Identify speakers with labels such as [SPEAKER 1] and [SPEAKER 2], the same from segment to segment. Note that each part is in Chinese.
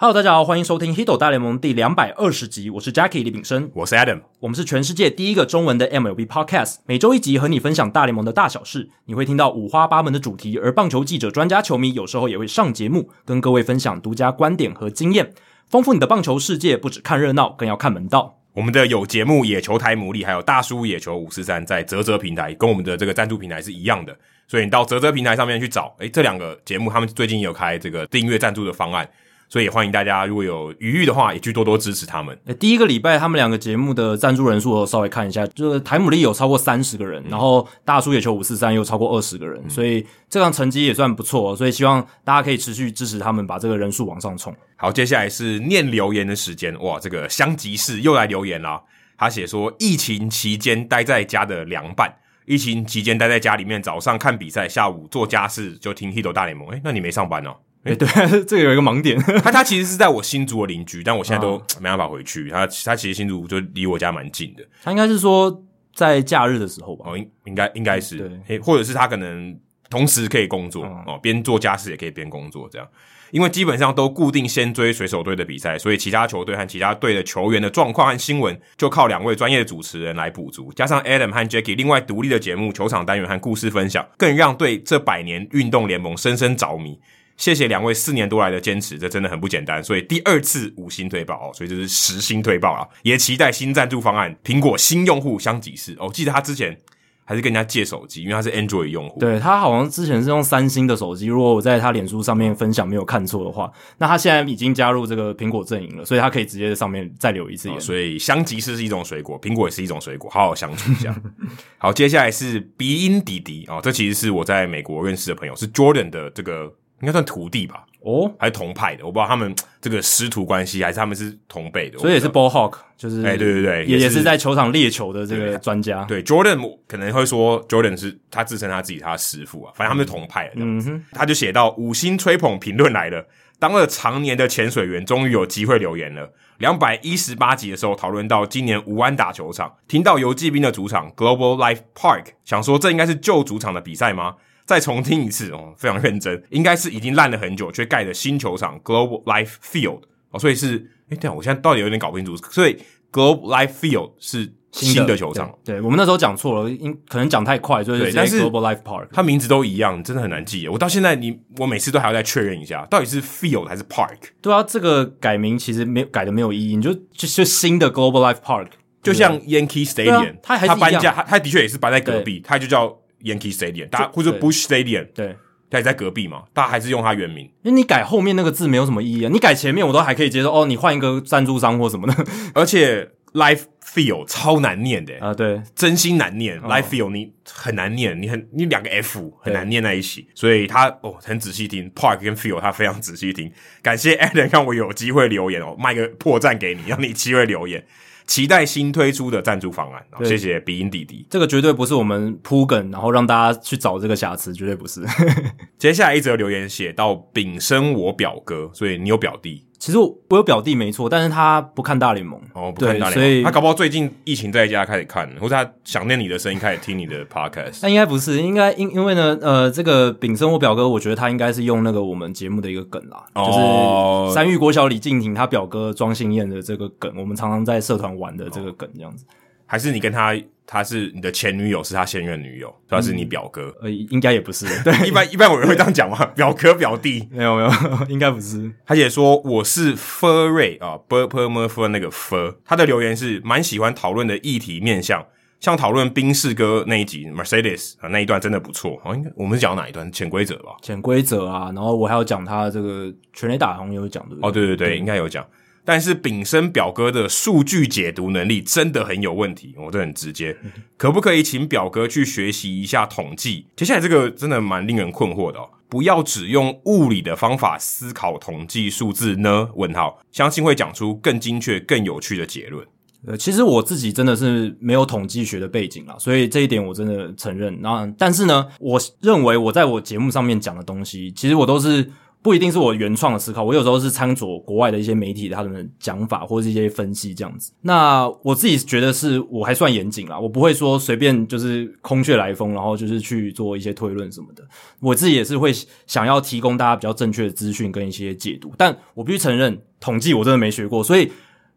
[SPEAKER 1] Hello，大家好，欢迎收听《Hito 大联盟》第两百二十集，我是 Jackie 李炳生，
[SPEAKER 2] 我是 Adam，
[SPEAKER 1] 我们是全世界第一个中文的 MLB Podcast，每周一集和你分享大联盟的大小事，你会听到五花八门的主题，而棒球记者、专家、球迷有时候也会上节目，跟各位分享独家观点和经验，丰富你的棒球世界。不只看热闹，更要看门道。
[SPEAKER 2] 我们的有节目《野球台牡蛎》还有大叔野球五四三，在泽泽平台跟我们的这个赞助平台是一样的，所以你到泽泽平台上面去找，诶，这两个节目他们最近有开这个订阅赞助的方案。所以也欢迎大家，如果有余裕的话，也去多多支持他们。
[SPEAKER 1] 第一个礼拜他们两个节目的赞助人数，我稍微看一下，就是台姆利有超过三十个人，嗯、然后大叔野球五四三又超过二十个人，嗯、所以这样成绩也算不错。所以希望大家可以持续支持他们，把这个人数往上冲。
[SPEAKER 2] 好，接下来是念留言的时间。哇，这个香吉士又来留言了。他写说，疫情期间待在家的凉拌，疫情期间待在家里面，早上看比赛，下午做家事就听 Hito 大联盟。诶，那你没上班哦？
[SPEAKER 1] 哎，对，这个有一个盲点。
[SPEAKER 2] 他他其实是在我新竹的邻居，但我现在都没办法回去。他他其实新竹就离我家蛮近的。
[SPEAKER 1] 他应该是说在假日的时候吧？
[SPEAKER 2] 哦，应应该应该是
[SPEAKER 1] 对，
[SPEAKER 2] 或者是他可能同时可以工作哦，边做家事也可以边工作这样。因为基本上都固定先追水手队的比赛，所以其他球队和其他队的球员的状况和新闻就靠两位专业的主持人来补足，加上 Adam 和 Jackie 另外独立的节目、球场单元和故事分享，更让对这百年运动联盟深深着迷。谢谢两位四年多来的坚持，这真的很不简单。所以第二次五星推爆哦，所以这是十星推爆啊！也期待新赞助方案，苹果新用户香吉士哦。记得他之前还是跟人家借手机，因为他是 Android 用户。
[SPEAKER 1] 对，他好像之前是用三星的手机。如果我在他脸书上面分享没有看错的话，那他现在已经加入这个苹果阵营了，所以他可以直接在上面再留一次言。
[SPEAKER 2] 哦，所以香吉士是一种水果，苹果也是一种水果，好好相处一下。好，接下来是鼻音弟弟哦，这其实是我在美国认识的朋友，是 Jordan 的这个。应该算徒弟吧？哦，还是同派的？我不知道他们这个师徒关系，还是他们是同辈的。
[SPEAKER 1] 所以也是 ball hawk，就是
[SPEAKER 2] 哎，对对对，
[SPEAKER 1] 也也是在球场猎球的这个专家。
[SPEAKER 2] 对，对，Jordan 可能会说 Jordan 是他自称他自己他的师傅啊，反正他们是同派的这样子。嗯哼，他就写到五星吹捧评论来了，当了常年的潜水员，终于有机会留言了。两百一十八集的时候讨论到今年无安打球场，听到游骑兵的主场 Global Life Park，想说这应该是旧主场的比赛吗？再重听一次哦，非常认真，应该是已经烂了很久却盖的新球场 Globe Life Field 哦，所以是哎，对啊，我现在到底有点搞不清楚，所以 Globe Life Field 是新的球场。
[SPEAKER 1] 对，对我们那时候讲错了，因可能讲太快，所以是 Global Life Park，
[SPEAKER 2] 它名字都一样，真的很难记。我到现在你我每次都还要再确认一下，到底是 Field 还是 Park？
[SPEAKER 1] 对啊，这个改名其实没改的没有意义，你就就就新的 Global Life Park，
[SPEAKER 2] 就像 Yankee Stadium，它还是搬家，它它的确也是搬在隔壁，它就叫。Yankee Stadium，大家或者 Busch Stadium，
[SPEAKER 1] 对，
[SPEAKER 2] 它也在隔壁嘛，大家还是用它原名。
[SPEAKER 1] 因为你改后面那个字没有什么意义啊，你改前面我都还可以接受。哦，你换一个赞助商或什么的，
[SPEAKER 2] 而且 Life Field 超难念的
[SPEAKER 1] 啊，对，
[SPEAKER 2] 真心难念。Life Field 你很难念，你很你两个 F 很难念在一起，所以他哦很仔细听 Park 跟 Field，他非常仔细听。感谢 Adam 让我有机会留言哦，卖个破绽给你，让你机会留言。期待新推出的赞助方案，谢谢鼻音弟弟。
[SPEAKER 1] 这个绝对不是我们铺梗，然后让大家去找这个瑕疵，绝对不是。
[SPEAKER 2] 接下来一则留言写到丙生我表哥，所以你有表弟。
[SPEAKER 1] 其实我有表弟没错，但是他不看大联盟
[SPEAKER 2] 哦，不看大联盟，所以他搞不好最近疫情在家开始看，或者他想念你的声音开始听你的 podcast。
[SPEAKER 1] 那应该不是，应该因因为呢，呃，这个炳生我表哥，我觉得他应该是用那个我们节目的一个梗啦，哦、就是三育国小李敬廷他表哥庄信燕的这个梗，我们常常在社团玩的这个梗，这样子。哦
[SPEAKER 2] 还是你跟他，他是你的前女友，是他现任女友，他是你表哥？
[SPEAKER 1] 嗯、呃，应该也不是。对，
[SPEAKER 2] 一般一般我人会这样讲嘛？表哥表弟？
[SPEAKER 1] 没有没有，应该不是。
[SPEAKER 2] 他也说我是 Furray 啊 b u r p e m e r 那个 Fur。他的留言是蛮喜欢讨论的议题面向，像讨论宾士哥那一集 Mercedes 啊那一段真的不错。哦，应该我们是讲哪一段？潜规则吧？
[SPEAKER 1] 潜规则啊，然后我还要讲他这个全垒打好像有讲的。
[SPEAKER 2] 哦，对对对，对应该有讲。但是丙生表哥的数据解读能力真的很有问题，我这很直接，可不可以请表哥去学习一下统计？接下来这个真的蛮令人困惑的哦，不要只用物理的方法思考统计数字呢？问号，相信会讲出更精确、更有趣的结论。
[SPEAKER 1] 呃，其实我自己真的是没有统计学的背景啦，所以这一点我真的承认。那但是呢，我认为我在我节目上面讲的东西，其实我都是。不一定是我原创的思考，我有时候是参佐国外的一些媒体他们的讲法或者一些分析这样子。那我自己觉得是我还算严谨啦，我不会说随便就是空穴来风，然后就是去做一些推论什么的。我自己也是会想要提供大家比较正确的资讯跟一些解读，但我必须承认，统计我真的没学过，所以。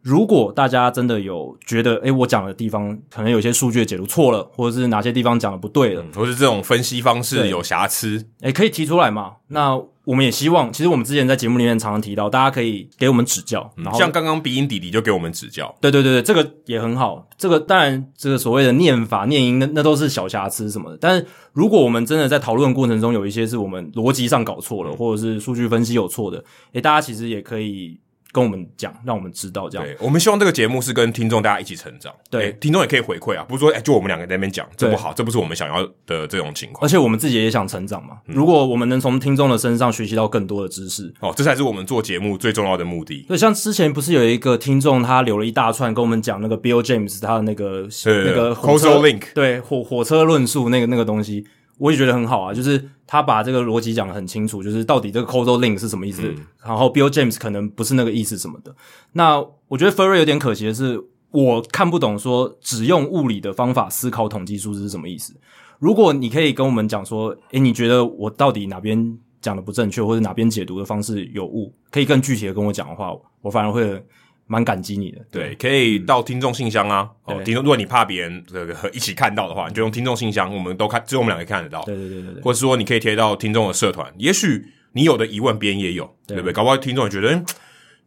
[SPEAKER 1] 如果大家真的有觉得，诶，我讲的地方可能有些数据的解读错了，或者是哪些地方讲的不对了，
[SPEAKER 2] 嗯，或是这种分析方式有瑕疵，
[SPEAKER 1] 诶，可以提出来嘛？那我们也希望，其实我们之前在节目里面常常提到，大家可以给我们指教。
[SPEAKER 2] 嗯，像刚刚鼻音弟弟就给我们指教，
[SPEAKER 1] 对对对对，这个也很好。这个当然，这个所谓的念法、念音，那那都是小瑕疵什么的。但是如果我们真的在讨论过程中有一些是我们逻辑上搞错了，或者是数据分析有错的，诶，大家其实也可以。跟我们讲，让我们知道这样。
[SPEAKER 2] 对，我们希望这个节目是跟听众大家一起成长。
[SPEAKER 1] 对，
[SPEAKER 2] 听众也可以回馈啊，不是说哎，就我们两个在那边讲，这不好，这不是我们想要的这种情况。
[SPEAKER 1] 而且我们自己也想成长嘛。嗯、如果我们能从听众的身上学习到更多的知识，
[SPEAKER 2] 哦，这才是我们做节目最重要的目的。
[SPEAKER 1] 对，像之前不是有一个听众，他留了一大串跟我们讲那个 Bill James 他的那个
[SPEAKER 2] 对
[SPEAKER 1] 那个
[SPEAKER 2] Causal Link，
[SPEAKER 1] 对火火车论述那个那个东西。我也觉得很好啊，就是他把这个逻辑讲得很清楚，就是到底这个 causal link 是什么意思，嗯、然后 Bill James 可能不是那个意思什么的。那我觉得 Ferry 有点可惜的是，我看不懂说只用物理的方法思考统计数字是什么意思。如果你可以跟我们讲说，诶，你觉得我到底哪边讲的不正确，或者哪边解读的方式有误，可以更具体的跟我讲的话，我反而会。蛮感激你的，
[SPEAKER 2] 对，可以到听众信箱啊。哦，听众，如果你怕别人这个一起看到的话，你就用听众信箱，我们都看，只有我们两个看得到。
[SPEAKER 1] 对对对对对。
[SPEAKER 2] 或者说，你可以贴到听众的社团，也许你有的疑问，别人也有，对不对？搞不好听众也觉得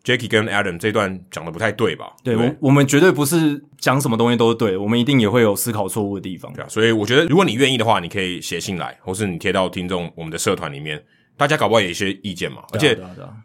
[SPEAKER 2] ，Jacky 跟 Adam 这段讲的不太对吧？
[SPEAKER 1] 对，我我们绝对不是讲什么东西都是对，我们一定也会有思考错误的地方。
[SPEAKER 2] 对啊，所以我觉得，如果你愿意的话，你可以写信来，或是你贴到听众我们的社团里面。大家搞不好有一些意见嘛，而且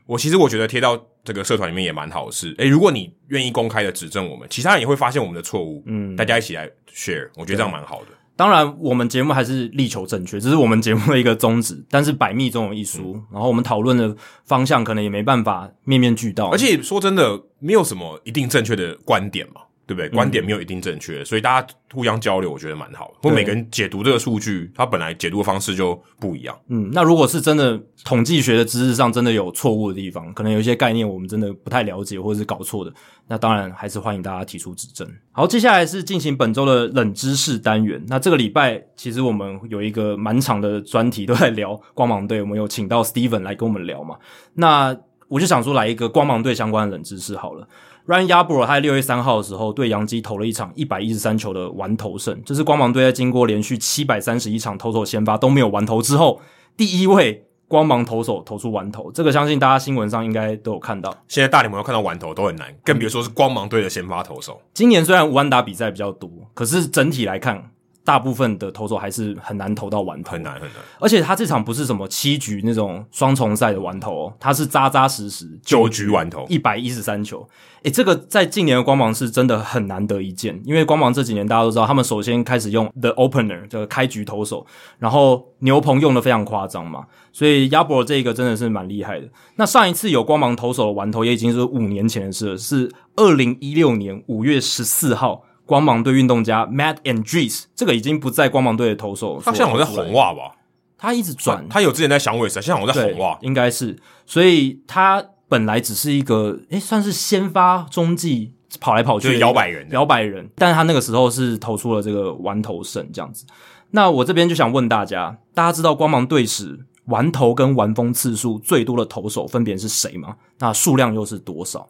[SPEAKER 2] 我其实我觉得贴到这个社团里面也蛮好的事。诶，如果你愿意公开的指正我们，其他人也会发现我们的错误。嗯，大家一起来 share，我觉得这样蛮好的。
[SPEAKER 1] 当然，我们节目还是力求正确，这是我们节目的一个宗旨。但是百密总有一疏，嗯、然后我们讨论的方向可能也没办法面面俱到。
[SPEAKER 2] 而且说真的，没有什么一定正确的观点嘛。对不对？观点没有一定正确，嗯、所以大家互相交流，我觉得蛮好的。或每个人解读这个数据，他本来解读的方式就不一样。
[SPEAKER 1] 嗯，那如果是真的统计学的知识上真的有错误的地方，可能有一些概念我们真的不太了解，或者是搞错的，那当然还是欢迎大家提出指正。好，接下来是进行本周的冷知识单元。那这个礼拜其实我们有一个蛮长的专题都在聊光芒队，我们有请到 Steven 来跟我们聊嘛。那我就想说来一个光芒队相关的冷知识好了。Ryan Yarbrough 他在六月三号的时候对洋基投了一场一百一十三球的完投胜，这是光芒队在经过连续七百三十一场投手先发都没有完投之后，第一位光芒投手投出完投。这个相信大家新闻上应该都有看到。
[SPEAKER 2] 现在大联盟要看到完投都很难，更别说是光芒队的先发投手。
[SPEAKER 1] 今年虽然无安打比赛比较多，可是整体来看。大部分的投手还是很难投到完投，
[SPEAKER 2] 很难很难。
[SPEAKER 1] 而且他这场不是什么七局那种双重赛的完投哦，他是扎扎实实
[SPEAKER 2] 九局完投，
[SPEAKER 1] 一百一十三球。诶，这个在近年的光芒是真的很难得一见，因为光芒这几年大家都知道，他们首先开始用 the opener 这个开局投手，然后牛棚用的非常夸张嘛，所以 Yarbrough 这个真的是蛮厉害的。那上一次有光芒投手的完投也已经是五年前的事了，是二零一六年五月十四号。光芒队运动家 Matt Andriese，这个已经不在光芒队的投手，
[SPEAKER 2] 他现在好像在红袜吧？
[SPEAKER 1] 他一直转，
[SPEAKER 2] 他，有之前在响尾蛇，现在好像在红袜，
[SPEAKER 1] 应该是。所以他本来只是一个，诶，算是先发中继跑来跑去
[SPEAKER 2] 摇摆人，
[SPEAKER 1] 摇摆人。但是他那个时候是投出了这个完投胜这样子。那我这边就想问大家，大家知道光芒队史完投跟完封次数最多的投手分别是谁吗？那数量又是多少？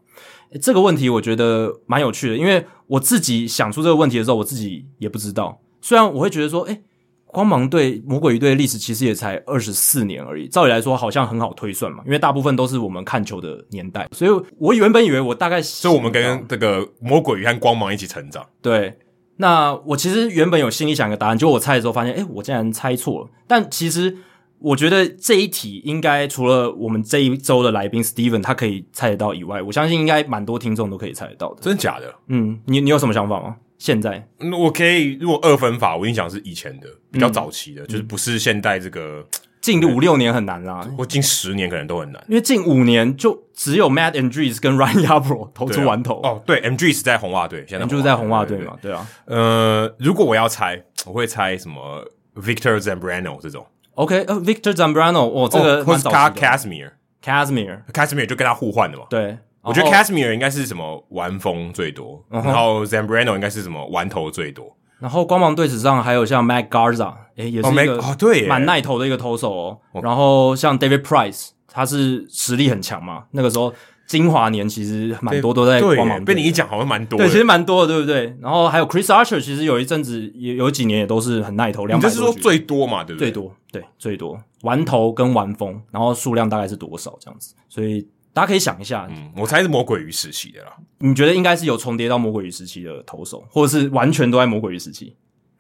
[SPEAKER 1] 这个问题我觉得蛮有趣的，因为我自己想出这个问题的时候，我自己也不知道。虽然我会觉得说，诶，光芒队、魔鬼鱼队的历史其实也才二十四年而已，照理来说好像很好推算嘛，因为大部分都是我们看球的年代，所以我原本以为我大概，
[SPEAKER 2] 所以我们跟这个魔鬼鱼和光芒一起成长。
[SPEAKER 1] 对，那我其实原本有心里想一个答案，结果我猜的时候发现，诶，我竟然猜错了。但其实。我觉得这一题应该除了我们这一周的来宾 Steven 他可以猜得到以外，我相信应该蛮多听众都可以猜得到的。
[SPEAKER 2] 真的假的？
[SPEAKER 1] 嗯，你你有什么想法吗？现在？
[SPEAKER 2] 嗯，我可以，如果二分法，我印象是以前的，比较早期的，嗯、就是不是现代这个
[SPEAKER 1] 近五六年很难啦，
[SPEAKER 2] 或近十年可能都很难，
[SPEAKER 1] 因为近五年就只有 Matt Andriese 跟 Ryan Yarbrough 投出完投。
[SPEAKER 2] 啊、哦，对，Andriese 在红袜队，现在
[SPEAKER 1] 就是在红袜队嘛，对啊。
[SPEAKER 2] 呃，如果我要猜，我会猜什么 Victor Zambrano 这种。
[SPEAKER 1] OK，呃，Victor Zambrano，哦，这个
[SPEAKER 2] 或是 Kyle
[SPEAKER 1] Kazmir，Casimir，Casimir
[SPEAKER 2] 就跟他互换的嘛。
[SPEAKER 1] 对，
[SPEAKER 2] 我觉得 Casimir 应该是什么玩风最多，然后 Zambrano 应该是什么玩头最多。
[SPEAKER 1] 然后光芒队史上还有像 Matt Garza，诶，也是一个
[SPEAKER 2] 哦对，
[SPEAKER 1] 蛮耐投的一个投手哦。然后像 David Price，他是实力很强嘛。那个时候精华年其实蛮多都在光芒。
[SPEAKER 2] 被你一讲好像蛮多。
[SPEAKER 1] 对，其实蛮多的，对不对？然后还有 Chris Archer，其实有一阵子也有几年也都是很耐投，两。
[SPEAKER 2] 你这是说最多嘛？对不对？
[SPEAKER 1] 最多，对，最多玩投跟玩风，然后数量大概是多少这样子？所以。大家可以想一下，
[SPEAKER 2] 嗯，我猜是魔鬼鱼时期的啦。
[SPEAKER 1] 你觉得应该是有重叠到魔鬼鱼时期的投手，或者是完全都在魔鬼鱼时期？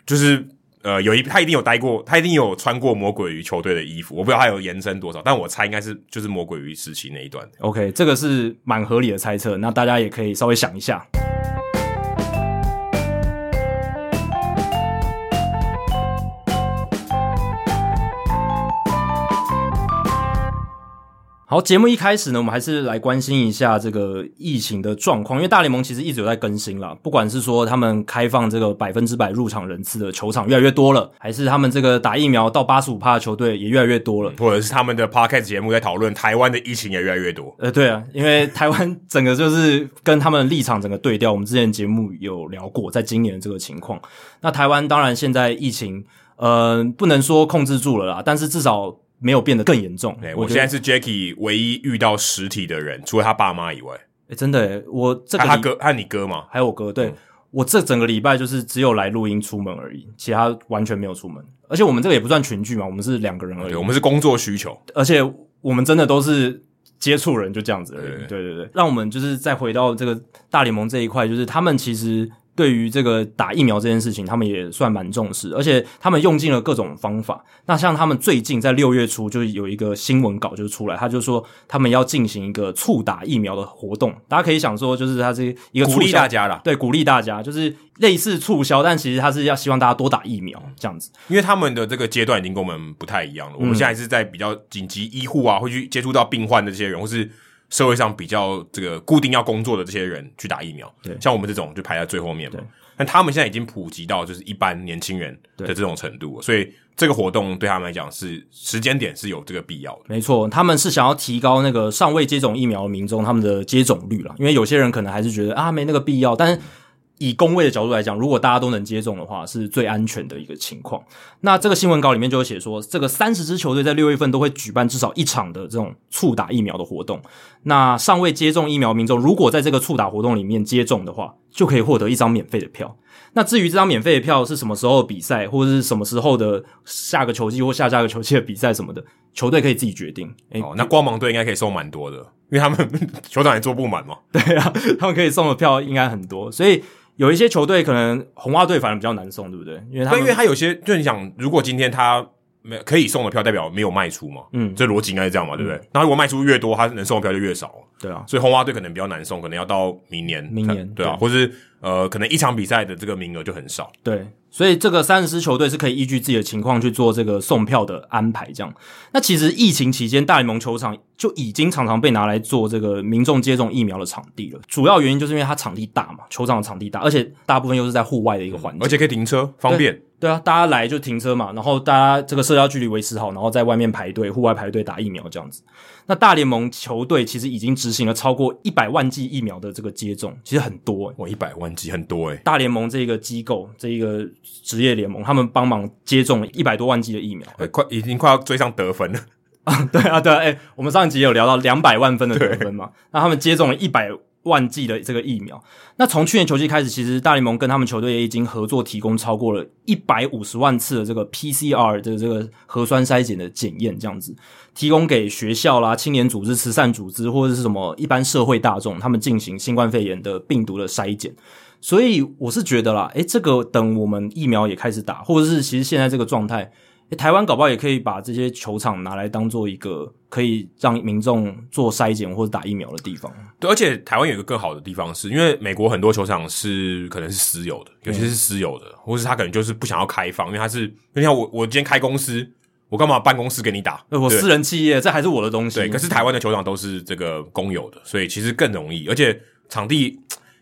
[SPEAKER 2] 就是呃，有一他一定有待过，他一定有穿过魔鬼鱼球队的衣服。我不知道他有延伸多少，但我猜应该是就是魔鬼鱼时期那一段。
[SPEAKER 1] OK，这个是蛮合理的猜测。那大家也可以稍微想一下。好，节目一开始呢，我们还是来关心一下这个疫情的状况，因为大联盟其实一直有在更新啦，不管是说他们开放这个百分之百入场人次的球场越来越多了，还是他们这个打疫苗到八十五趴的球队也越来越多了，
[SPEAKER 2] 或者是他们的 Podcast 节目在讨论台湾的疫情也越来越多。
[SPEAKER 1] 呃，对啊，因为台湾整个就是跟他们的立场整个对调，我们之前节目有聊过，在今年的这个情况，那台湾当然现在疫情，呃，不能说控制住了啦，但是至少。没有变得更严重。
[SPEAKER 2] 对，我现在是 Jacky 唯一遇到实体的人，除了他爸妈以外。
[SPEAKER 1] 诶，真的诶，我这个
[SPEAKER 2] 他哥，还有你哥嘛？
[SPEAKER 1] 还有我哥。对，嗯、我这整个礼拜就是只有来录音出门而已，其他完全没有出门。而且我们这个也不算群聚嘛，我们是两个人而已。
[SPEAKER 2] 对，我们是工作需求，
[SPEAKER 1] 而且我们真的都是接触人，就这样子而已。对对对，对，让我们就是再回到这个大联盟这一块，就是他们其实。对于这个打疫苗这件事情，他们也算蛮重视，而且他们用尽了各种方法。那像他们最近在六月初就有一个新闻稿就出来，他就说他们要进行一个促打疫苗的活动。大家可以想说，就是他是一个
[SPEAKER 2] 鼓励大家啦，
[SPEAKER 1] 对，鼓励大家，就是类似促销，但其实他是要希望大家多打疫苗这样子。
[SPEAKER 2] 因为他们的这个阶段已经跟我们不太一样了，我们现在是在比较紧急医护啊，会去接触到病患的这些人，或是。社会上比较这个固定要工作的这些人去打疫苗，对，像我们这种就排在最后面嘛。但他们现在已经普及到就是一般年轻人的这种程度，所以这个活动对他们来讲是时间点是有这个必要的。
[SPEAKER 1] 没错，他们是想要提高那个尚未接种疫苗的民众他们的接种率了，因为有些人可能还是觉得啊没那个必要，但是。以公卫的角度来讲，如果大家都能接种的话，是最安全的一个情况。那这个新闻稿里面就有写说，这个三十支球队在六月份都会举办至少一场的这种促打疫苗的活动。那尚未接种疫苗民众，如果在这个促打活动里面接种的话，就可以获得一张免费的票。那至于这张免费的票是什么时候比赛，或者是什么时候的下个球季或下下个球季的比赛什么的，球队可以自己决定。
[SPEAKER 2] 诶哦，那光芒队应该可以送蛮多的，因为他们 球场也坐不满嘛。
[SPEAKER 1] 对啊，他们可以送的票应该很多，所以。有一些球队可能红袜队反而比较难送，对不对？因为他
[SPEAKER 2] 因为他有些，就你想，如果今天他没可以送的票，代表没有卖出嘛，嗯，这逻辑应该是这样嘛，对不对？嗯、那如果卖出越多，他能送的票就越少，
[SPEAKER 1] 对啊，
[SPEAKER 2] 所以红袜队可能比较难送，可能要到明年，
[SPEAKER 1] 明年
[SPEAKER 2] 对啊，对或是呃，可能一场比赛的这个名额就很少，
[SPEAKER 1] 对。所以这个三十支球队是可以依据自己的情况去做这个送票的安排，这样。那其实疫情期间，大联盟球场就已经常常被拿来做这个民众接种疫苗的场地了。主要原因就是因为它场地大嘛，球场的场地大，而且大部分又是在户外的一个环境，
[SPEAKER 2] 而且可以停车，方便。对，
[SPEAKER 1] 对啊，大家来就停车嘛，然后大家这个社交距离维持好，然后在外面排队，户外排队打疫苗这样子。那大联盟球队其实已经执行了超过一百万剂疫苗的这个接种，其实很多诶、欸。
[SPEAKER 2] 哇，一百万剂很多诶、欸。
[SPEAKER 1] 大联盟这个机构，这一个职业联盟，他们帮忙接种了一百多万剂的疫苗，
[SPEAKER 2] 欸、快已经快要追上得分了
[SPEAKER 1] 啊！对啊，对啊，我们上一集有聊到两百万分的得分嘛？那他们接种了一百万剂的这个疫苗。那从去年球季开始，其实大联盟跟他们球队也已经合作提供超过了一百五十万次的这个 PCR 的这个核酸筛检的检验，这样子提供给学校啦、青年组织、慈善组织或者是什么一般社会大众，他们进行新冠肺炎的病毒的筛检。所以我是觉得啦，诶，这个等我们疫苗也开始打，或者是其实现在这个状态。台湾搞不好也可以把这些球场拿来当做一个可以让民众做筛检或者打疫苗的地方。
[SPEAKER 2] 对，而且台湾有一个更好的地方是，因为美国很多球场是可能是私有的，尤其是私有的，嗯、或是他可能就是不想要开放，因为他是，就像我我今天开公司，我干嘛办公室给你打？
[SPEAKER 1] 我私人企业，这还是我的东西。
[SPEAKER 2] 对，可是台湾的球场都是这个公有的，所以其实更容易，而且场地。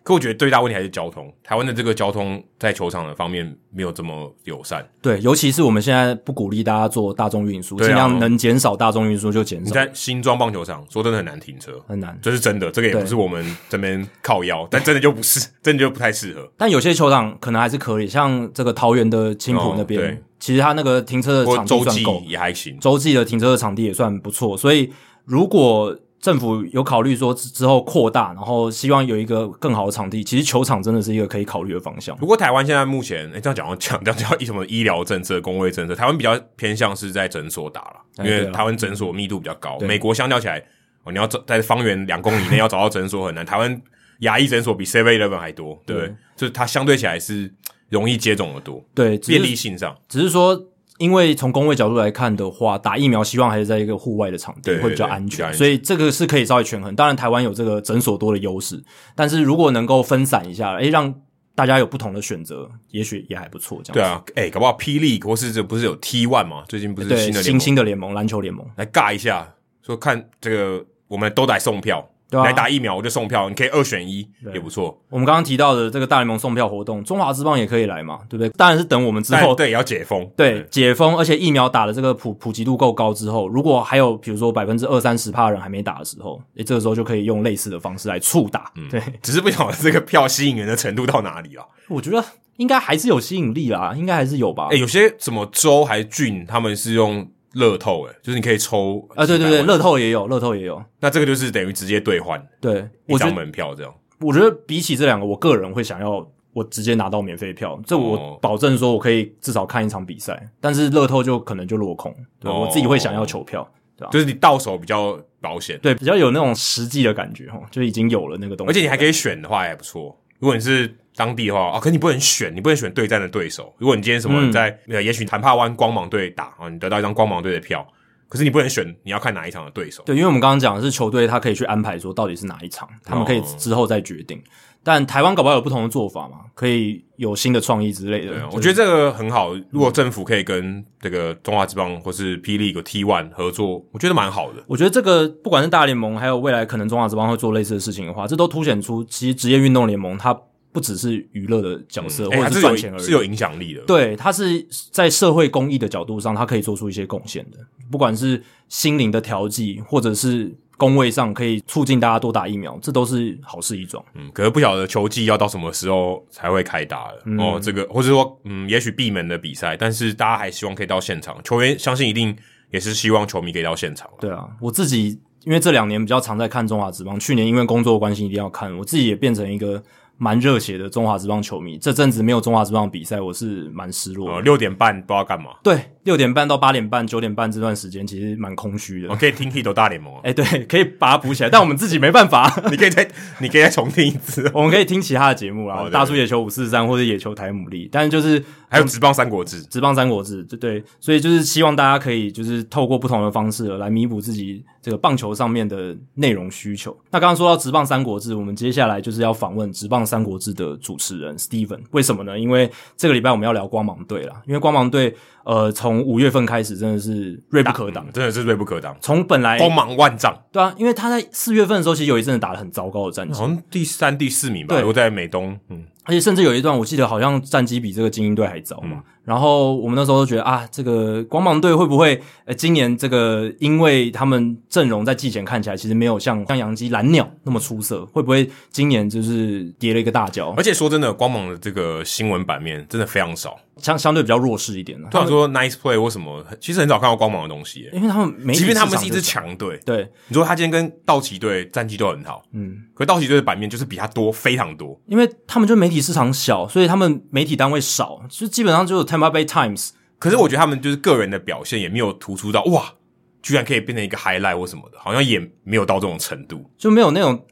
[SPEAKER 2] 可我觉得最大问题还是交通，台湾的这个交通在球场的方面没有这么友善。
[SPEAKER 1] 对，尤其是我们现在不鼓励大家做大众运输，尽、啊、量能减少大众运输就减少。你
[SPEAKER 2] 在新庄棒球场说真的很难停车，
[SPEAKER 1] 很难，
[SPEAKER 2] 这是真的。这个也不是我们这边靠腰，但真的就不是，真的就不太适合。
[SPEAKER 1] 但有些球场可能还是可以，像这个桃园的青浦那边、哦，其实它那个停车的场地算够，
[SPEAKER 2] 也还行，
[SPEAKER 1] 洲际的停车的场地也算不错。所以如果政府有考虑说之后扩大，然后希望有一个更好的场地。其实球场真的是一个可以考虑的方向。
[SPEAKER 2] 不过台湾现在目前，诶这样讲讲这样讲什么医疗政策、公卫政策，台湾比较偏向是在诊所打了，因为台湾诊所密度比较高。美国相较起来，哦，你要在在方圆两公里内要找到诊所很难。台湾牙医诊所比 Seven Eleven 还多，对，对就是它相对起来是容易接种的多。对，便利性上，
[SPEAKER 1] 只是说。因为从工位角度来看的话，打疫苗希望还是在一个户外的场地会比较安全，所以这个是可以稍微权衡。当然，台湾有这个诊所多的优势，但是如果能够分散一下，诶，让大家有不同的选择，也许也还不错。这样
[SPEAKER 2] 对啊，诶，搞不好霹雳或是这不是有 T One 吗？最近不是新的
[SPEAKER 1] 新兴的联盟篮球联盟
[SPEAKER 2] 来尬一下，说看这个我们都来送票。对啊，来打疫苗我就送票，你可以二选一也不错。
[SPEAKER 1] 我们刚刚提到的这个大联盟送票活动，中华之棒也可以来嘛，对不对？当然是等我们之后
[SPEAKER 2] 对也要解封，
[SPEAKER 1] 对，对解封，而且疫苗打的这个普普及度够高之后，如果还有比如说百分之二三十趴人还没打的时候，诶，这个时候就可以用类似的方式来促打。嗯，对，
[SPEAKER 2] 只是不晓得这个票吸引人的程度到哪里了。
[SPEAKER 1] 我觉得应该还是有吸引力啦，应该还是有吧。
[SPEAKER 2] 诶，有些什么州还是郡，他们是用。乐透诶，就是你可以抽
[SPEAKER 1] 啊，对对对，乐透也有，乐透也有。
[SPEAKER 2] 那这个就是等于直接兑换，
[SPEAKER 1] 对，
[SPEAKER 2] 一张门票这样。
[SPEAKER 1] 我觉得比起这两个，我个人会想要我直接拿到免费票，这我保证说我可以至少看一场比赛。哦、但是乐透就可能就落空，对、哦、我自己会想要球票，对吧？
[SPEAKER 2] 就是你到手比较保险，
[SPEAKER 1] 对，比较有那种实际的感觉哈，就已经有了那个东西，
[SPEAKER 2] 而且你还可以选的话也不错。如果你是当地的话啊，可是你不能选，你不能选对战的对手。如果你今天什么在，呃、嗯，也许谈帕湾光芒队打啊，你得到一张光芒队的票。可是你不能选，你要看哪一场的对手。
[SPEAKER 1] 对，因为我们刚刚讲的是球队，他可以去安排说到底是哪一场，他们可以之后再决定。哦、但台湾搞不好有不同的做法嘛，可以有新的创意之类的。
[SPEAKER 2] 对，我觉得这个很好。如果政府可以跟这个中华之邦或是霹雳个 T One 合作，我觉得蛮好的。
[SPEAKER 1] 我觉得这个不管是大联盟，还有未来可能中华之邦会做类似的事情的话，这都凸显出其实职业运动联盟它。不只是娱乐的角色，嗯、或者是赚钱而已，
[SPEAKER 2] 是有影响力的。
[SPEAKER 1] 对，他是在社会公益的角度上，他可以做出一些贡献的。不管是心灵的调剂，或者是工位上可以促进大家多打疫苗，这都是好事一桩。
[SPEAKER 2] 嗯，可是不晓得球季要到什么时候才会开打了、嗯、哦。这个，或者说，嗯，也许闭门的比赛，但是大家还希望可以到现场。球员相信一定也是希望球迷可以到现场。
[SPEAKER 1] 对啊，我自己因为这两年比较常在看中华职棒，去年因为工作关系一定要看，我自己也变成一个。蛮热血的中华职棒球迷，这阵子没有中华职棒比赛，我是蛮失落的。
[SPEAKER 2] 呃，六点半不知道干嘛？
[SPEAKER 1] 对，六点半到八点半、九点半这段时间其实蛮空虚的。
[SPEAKER 2] 我可以听《Hito 大联盟》。
[SPEAKER 1] 哎，对，可以把它补起来，但我们自己没办法。
[SPEAKER 2] 你可以再，你可以再重听一次。
[SPEAKER 1] 我们可以听其他的节目啊，大叔野球五四三或者野球台牡蛎，但是就是
[SPEAKER 2] 还有直棒三国志，
[SPEAKER 1] 直棒三国志，对对，所以就是希望大家可以就是透过不同的方式来弥补自己这个棒球上面的内容需求。那刚刚说到直棒三国志，我们接下来就是要访问直棒三国志的。主持人 Steven，为什么呢？因为这个礼拜我们要聊光芒队啦，因为光芒队呃从五月份开始真的是锐不可挡，
[SPEAKER 2] 真的是锐不可挡。
[SPEAKER 1] 从本来
[SPEAKER 2] 光芒万丈，
[SPEAKER 1] 对啊，因为他在四月份的时候其实有一阵子打得很糟糕的战绩，
[SPEAKER 2] 好像第三、第四名吧，对，我在美东，嗯，
[SPEAKER 1] 而且甚至有一段我记得好像战绩比这个精英队还糟嘛。嗯然后我们那时候都觉得啊，这个光芒队会不会呃，今年这个因为他们阵容在季前看起来其实没有像像杨基蓝鸟那么出色，会不会今年就是跌了一个大跤？
[SPEAKER 2] 而且说真的，光芒的这个新闻版面真的非常少。
[SPEAKER 1] 相相对比较弱势一点的，
[SPEAKER 2] 他们说 nice play 为什么？其实很少看到光芒的东西，
[SPEAKER 1] 因为他们没，
[SPEAKER 2] 即便他们是一支强队，
[SPEAKER 1] 对，
[SPEAKER 2] 你说他今天跟道奇队战绩都很好，嗯，可道奇队的版面就是比他多非常多，
[SPEAKER 1] 因为他们就媒体市场小，所以他们媒体单位少，就基本上就是 Tampa Bay Times。
[SPEAKER 2] 可是我觉得他们就是个人的表现也没有突出到哇，居然可以变成一个 highlight 或什么的，好像也没有到这种程度，
[SPEAKER 1] 就没有那种。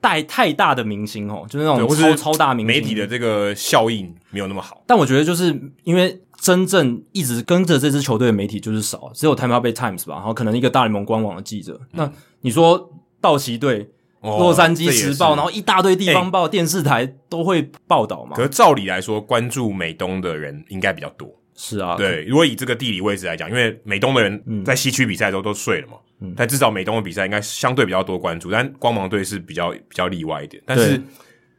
[SPEAKER 1] 带太大的明星哦，就是那种超超大明星，
[SPEAKER 2] 媒体的这个效应没有那么好。
[SPEAKER 1] 但我觉得就是因为真正一直跟着这支球队的媒体就是少，只有 Tampa Bay Times 吧，然后可能一个大联盟官网的记者。嗯、那你说道奇队、哦、洛杉矶时报，然后一大堆地方报、欸、电视台都会报道嘛？
[SPEAKER 2] 可是照理来说，关注美东的人应该比较多。
[SPEAKER 1] 是啊，
[SPEAKER 2] 对，如果以这个地理位置来讲，因为美东的人在西区比赛的时候都睡了嘛。嗯，但至少美东的比赛应该相对比较多关注，但光芒队是比较比较例外一点。但是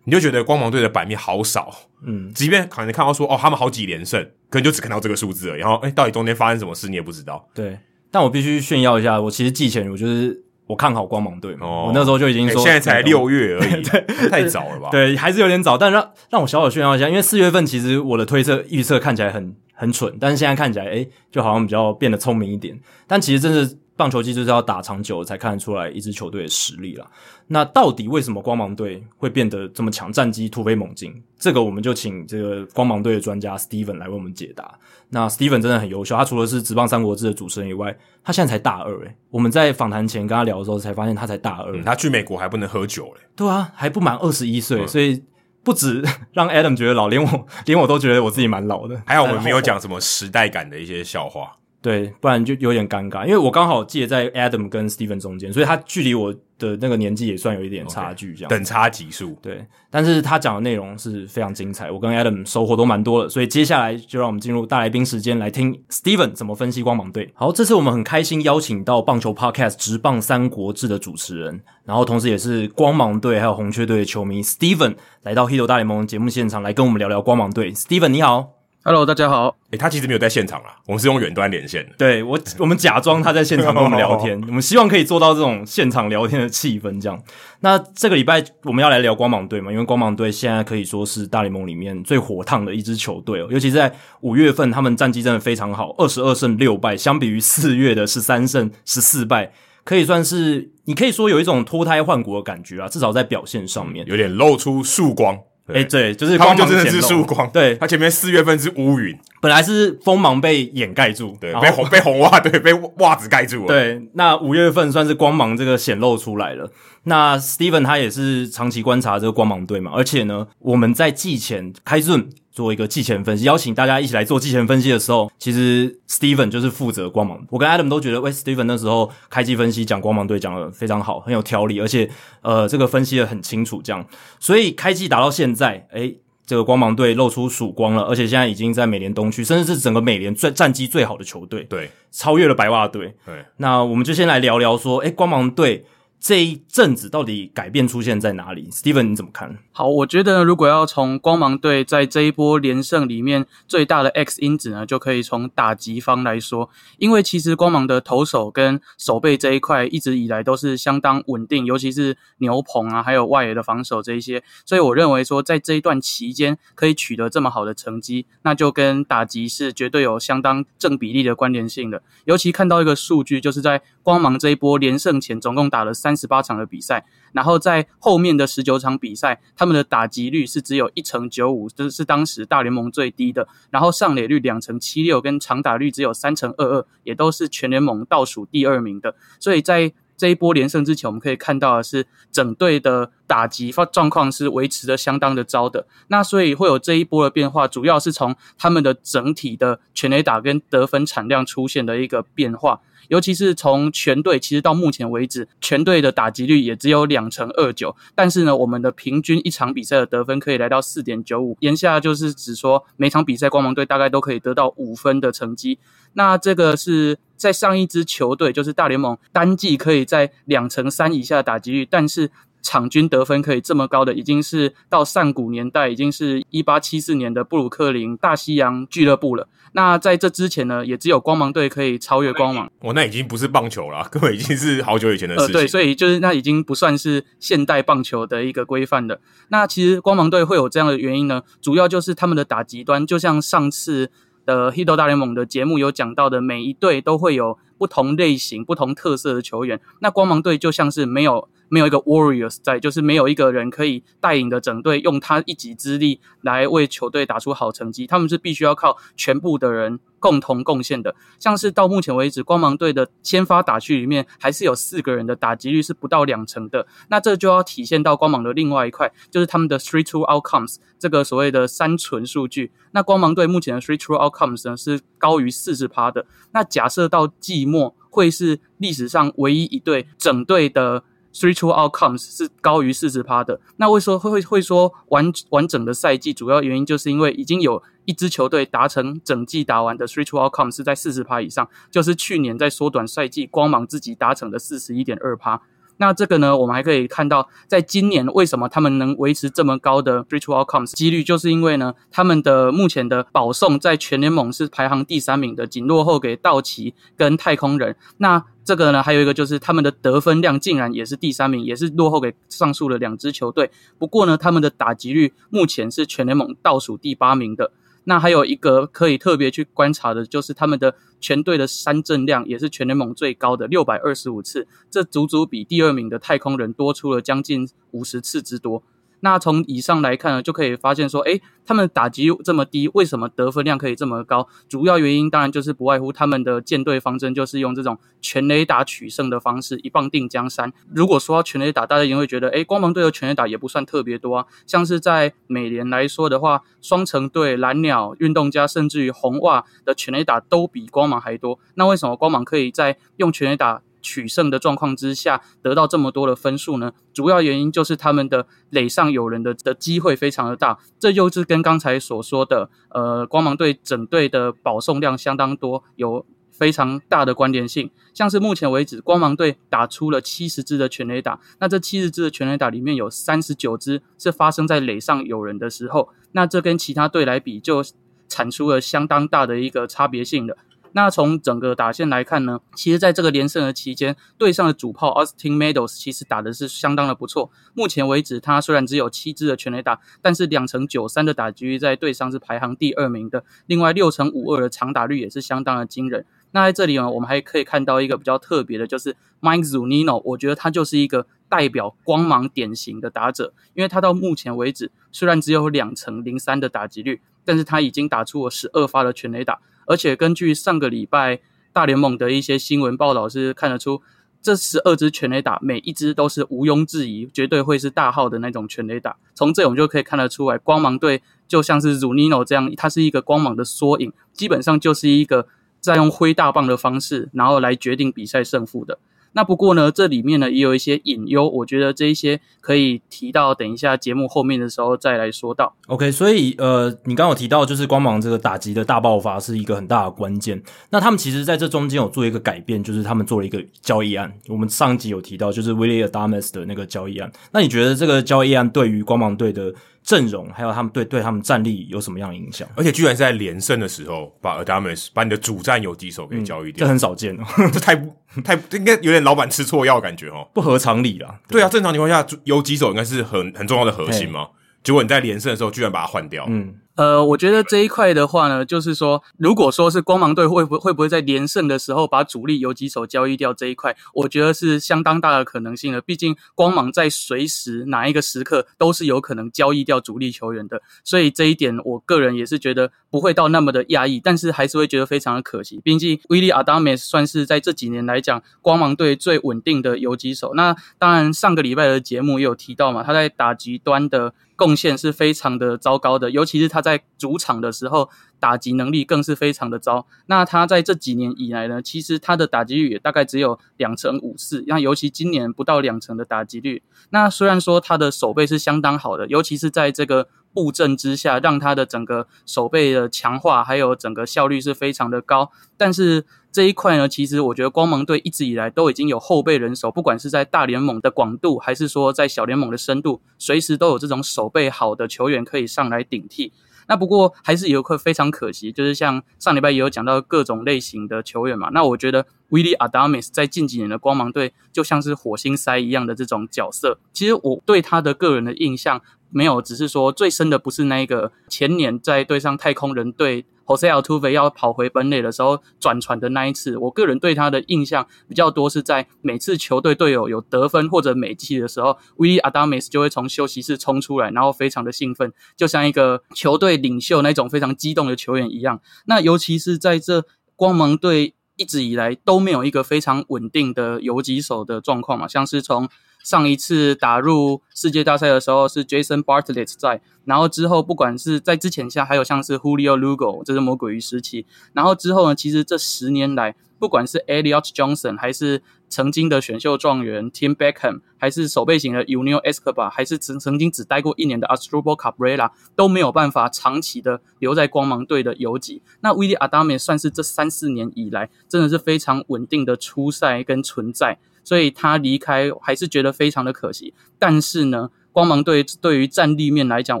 [SPEAKER 2] 你就觉得光芒队的版面好少。嗯，即便可能看到说哦，他们好几连胜，可能就只看到这个数字了。然后，哎，到底中间发生什么事你也不知道。
[SPEAKER 1] 对，但我必须炫耀一下，我其实季前我就是。我看好光芒队嘛，哦、我那时候就已经说，
[SPEAKER 2] 现在才六月而已，对太早了吧？
[SPEAKER 1] 对，还是有点早。但让让我小小炫耀一下，因为四月份其实我的推测预测看起来很很蠢，但是现在看起来，诶，就好像比较变得聪明一点。但其实真的棒球季就是要打长久才看得出来一支球队的实力了。那到底为什么光芒队会变得这么强，战绩突飞猛进？这个我们就请这个光芒队的专家 Steven 来为我们解答。那 Steven 真的很优秀，他除了是职棒三国志的主持人以外，他现在才大二诶。我们在访谈前跟他聊的时候，才发现他才大二。
[SPEAKER 2] 嗯，他去美国还不能喝酒嘞。
[SPEAKER 1] 对啊，还不满二十一岁，所以不止让 Adam 觉得老，连我连我都觉得我自己蛮老的。
[SPEAKER 2] 还好我们没有讲什么时代感的一些笑话。
[SPEAKER 1] 对，不然就有点尴尬，因为我刚好介在 Adam 跟 Steven 中间，所以他距离我的那个年纪也算有一点差距，这样
[SPEAKER 2] Okay, 等差级数。
[SPEAKER 1] 对，但是他讲的内容是非常精彩，我跟 Adam 收获都蛮多的，所以接下来就让我们进入大来宾时间，来听 Steven 怎么分析光芒队。好，这次我们很开心邀请到棒球 Podcast《直棒三国志》的主持人，然后同时也是光芒队还有红雀队的球迷 Steven 来到 Hito 大联盟节目现场来跟我们聊聊光芒队。Steven 你好。
[SPEAKER 3] Hello，大家好。诶、
[SPEAKER 2] 欸，他其实没有在现场啦，我们是用远端连线的。
[SPEAKER 1] 对我，我们假装他在现场跟我们聊天，我们希望可以做到这种现场聊天的气氛。这样，那这个礼拜我们要来聊光芒队嘛？因为光芒队现在可以说是大联盟里面最火烫的一支球队哦，尤其是在五月份，他们战绩真的非常好，二十二胜六败，相比于四月的十三胜十四败，可以算是你可以说有一种脱胎换骨的感觉啊，至少在表现上面，
[SPEAKER 2] 有点露出曙光。
[SPEAKER 1] 诶、欸，对，就是
[SPEAKER 2] 他们就真的是曙光。
[SPEAKER 1] 对，
[SPEAKER 2] 它前面四月份是乌云，
[SPEAKER 1] 本来是锋芒被掩盖住，
[SPEAKER 2] 对，被红被红袜对被袜子盖住了。
[SPEAKER 1] 对，那五月份算是光芒这个显露出来了。那 Steven 他也是长期观察这个光芒队嘛，而且呢，我们在季前开顺。做一个季前分析，邀请大家一起来做季前分析的时候，其实 Steven 就是负责光芒。我跟 Adam 都觉得，喂，Steven 那时候开季分析讲光芒队讲的非常好，很有条理，而且呃，这个分析的很清楚，这样。所以开季打到现在，诶，这个光芒队露出曙光了，而且现在已经在美联东区，甚至是整个美联最战绩最好的球队，
[SPEAKER 2] 对，
[SPEAKER 1] 超越了白袜队。
[SPEAKER 2] 对，
[SPEAKER 1] 那我们就先来聊聊说，诶，光芒队。这一阵子到底改变出现在哪里？Steven，你怎么看？
[SPEAKER 3] 好，我觉得如果要从光芒队在这一波连胜里面最大的 X 因子呢，就可以从打击方来说。因为其实光芒的投手跟守备这一块一直以来都是相当稳定，尤其是牛棚啊，还有外野的防守这一些。所以我认为说，在这一段期间可以取得这么好的成绩，那就跟打击是绝对有相当正比例的关联性的。尤其看到一个数据，就是在光芒这一波连胜前，总共打了三。三十八场的比赛，然后在后面的十九场比赛，他们的打击率是只有一成九五，这是当时大联盟最低的。然后上垒率两成七六，跟长打率只有三成二二，也都是全联盟倒数第二名的。所以在这一波连胜之前，我们可以看到的是整队的打击状况是维持的相当的糟的。那所以会有这一波的变化，主要是从他们的整体的全垒打跟得分产量出现的一个变化。尤其是从全队，其实到目前为止，全队的打击率也只有两成二九，但是呢，我们的平均一场比赛的得分可以来到四点九五，言下就是指说每场比赛光芒队大概都可以得到五分的成绩。那这个是在上一支球队，就是大联盟单季可以在两成三以下的打击率，但是。场均得分可以这么高的，已经是到上古年代，已经是一八七四年的布鲁克林大西洋俱乐部了。那在这之前呢，也只有光芒队可以超越光芒。
[SPEAKER 2] 哦，那已经不是棒球了，根本已经是好久以前的事情。
[SPEAKER 3] 呃，对，所以就是那已经不算是现代棒球的一个规范了。那其实光芒队会有这样的原因呢，主要就是他们的打极端，就像上次的 Hito 大联盟的节目有讲到的，每一队都会有不同类型、不同特色的球员。那光芒队就像是没有。没有一个 Warriors 在，就是没有一个人可以带领的整队，用他一己之力来为球队打出好成绩。他们是必须要靠全部的人共同贡献的。像是到目前为止，光芒队的先发打区里面，还是有四个人的打击率是不到两成的。那这就要体现到光芒的另外一块，就是他们的 Three True Outcomes 这个所谓的三存数据。那光芒队目前的 Three True Outcomes 呢是高于四十趴的。那假设到季末会是历史上唯一一队整队的。Three true outcomes 是高于四十趴的。那为什么会会会说完完整的赛季？主要原因就是因为已经有一支球队达成整季打完的 Three true outcomes 是在四十趴以上，就是去年在缩短赛季光芒自己达成的四十一点二趴。那这个呢，我们还可以看到，在今年为什么他们能维持这么高的 three true outcomes 几率，就是因为呢，他们的目前的保送在全联盟是排行第三名的，仅落后给道奇跟太空人。那这个呢，还有一个就是他们的得分量竟然也是第三名，也是落后给上述的两支球队。不过呢，他们的打击率目前是全联盟倒数第八名的。那还有一个可以特别去观察的，就是他们的全队的三振量也是全联盟最高的六百二十五次，这足足比第二名的太空人多出了将近五十次之多。那从以上来看呢，就可以发现说，诶，他们打击这么低，为什么得分量可以这么高？主要原因当然就是不外乎他们的建队方针就是用这种全垒打取胜的方式，一棒定江山。如果说全垒打，大家也会觉得，诶，光芒队的全垒打也不算特别多啊。像是在美联来说的话，双城队、蓝鸟、运动家，甚至于红袜的全垒打都比光芒还多。那为什么光芒可以在用全垒打取胜的状况之下得到这么多的分数呢？主要原因就是他们的垒上有人的的机会非常的大，这就是跟刚才所说的，呃，光芒队整队的保送量相当多，有非常大的关联性。像是目前为止，光芒队打出了七十支的全垒打，那这七十支的全垒打里面有三十九支是发生在垒上有人的时候，那这跟其他队来比就产出了相当大的一个差别性的。那从整个打线来看呢，其实在这个连胜的期间，队上的主炮 Austin Meadows 其实打的是相当的不错。目前为止，他虽然只有七支的全垒打，但是两成九三的打击率在队上是排行第二名的。另外六成五二的长打率也是相当的惊人。那在这里呢，我们还可以看到一个比较特别的，就是 Mike Zunino，我觉得他就是一个代表光芒典型的打者，因为他到目前为止虽然只有两成零三的打击率，但是他已经打出了十二发的全垒打。而且根据上个礼拜大联盟的一些新闻报道，是看得出这十二支全垒打每一支都是毋庸置疑，绝对会是大号的那种全垒打。从这我们就可以看得出来，光芒队就像是 Zunino 这样，它是一个光芒的缩影，基本上就是一个在用挥大棒的方式，然后来决定比赛胜负的。那不过呢，这里面呢也有一些隐忧，我觉得这一些可以提到，等一下节目后面的时候再来说到。
[SPEAKER 1] OK，所以呃，你刚有提到，就是光芒这个打击的大爆发是一个很大的关键。那他们其实在这中间有做一个改变，就是他们做了一个交易案。我们上集有提到，就是 Willy Adames 的那个交易案。那你觉得这个交易案对于光芒队的阵容，还有他们对对他们战力有什么样的影响？
[SPEAKER 2] 而且居然是在连胜的时候把 Adamus 把你的主战游击手给交易掉，
[SPEAKER 1] 嗯，这很少见哦，
[SPEAKER 2] 这太太应该有点老板吃错药感觉哦，
[SPEAKER 1] 不合常理啦。
[SPEAKER 2] 对，对啊，正常情况下游击手应该是很很重要的核心嘛，结果你在连胜的时候居然把它换掉，
[SPEAKER 1] 嗯。
[SPEAKER 3] 呃，我觉得这一块的话呢，就是说，如果说是光芒队会不会不会在连胜的时候把主力游击手交易掉这一块，我觉得是相当大的可能性了。毕竟光芒在随时哪一个时刻都是有可能交易掉主力球员的，所以这一点我个人也是觉得不会到那么的压抑，但是还是会觉得非常的可惜。毕竟 Willy Adames 算是在这几年来讲光芒队最稳定的游击手。那当然上个礼拜的节目也有提到嘛，他在打击端的。贡献是非常的糟糕的，尤其是他在主场的时候，打击能力更是非常的糟。那他在这几年以来呢，其实他的打击率也大概只有两成五四，那尤其今年不到两成的打击率。那虽然说他的守备是相当好的，尤其是在这个布阵之下，让他的整个守备的强化还有整个效率是非常的高，但是。这一块呢，其实我觉得光芒队一直以来都已经有后备人手，不管是在大联盟的广度，还是说在小联盟的深度，随时都有这种守备好的球员可以上来顶替。那不过还是有一块非常可惜，就是像上礼拜也有讲到各种类型的球员嘛。那我觉得 Willy Adams 在近几年的光芒队就像是火星塞一样的这种角色。其实我对他的个人的印象没有，只是说最深的不是那个前年在对上太空人队。Jose Altuve 要跑回本垒的时候转传的那一次，我个人对他的印象比较多是在每次球队队友有得分或者美记的时候，Willy Adames 就会从休息室冲出来，然后非常的兴奋，就像一个球队领袖那种非常激动的球员一样。那尤其是在这光芒队一直以来都没有一个非常稳定的游击手的状况嘛，像是从上一次打入世界大赛的时候是 Jason Bartlett 在，然后之后不管是在之前下，还有像是 Julio Lugo，这是魔鬼鱼时期，然后之后呢，其实这十年来，不管是 Eliot Johnson，还是曾经的选秀状元 Tim Beckham，还是守备型的 Yuniel Escobar，还是曾曾经只待过一年的 Asdrubal Cabrera，都没有办法长期的留在光芒队的游击。那 Willy Adames 算是这三四年以来，真的是非常稳定的出赛跟存在。所以他离开还是觉得非常的可惜。但是呢，光芒队对于战力面来讲，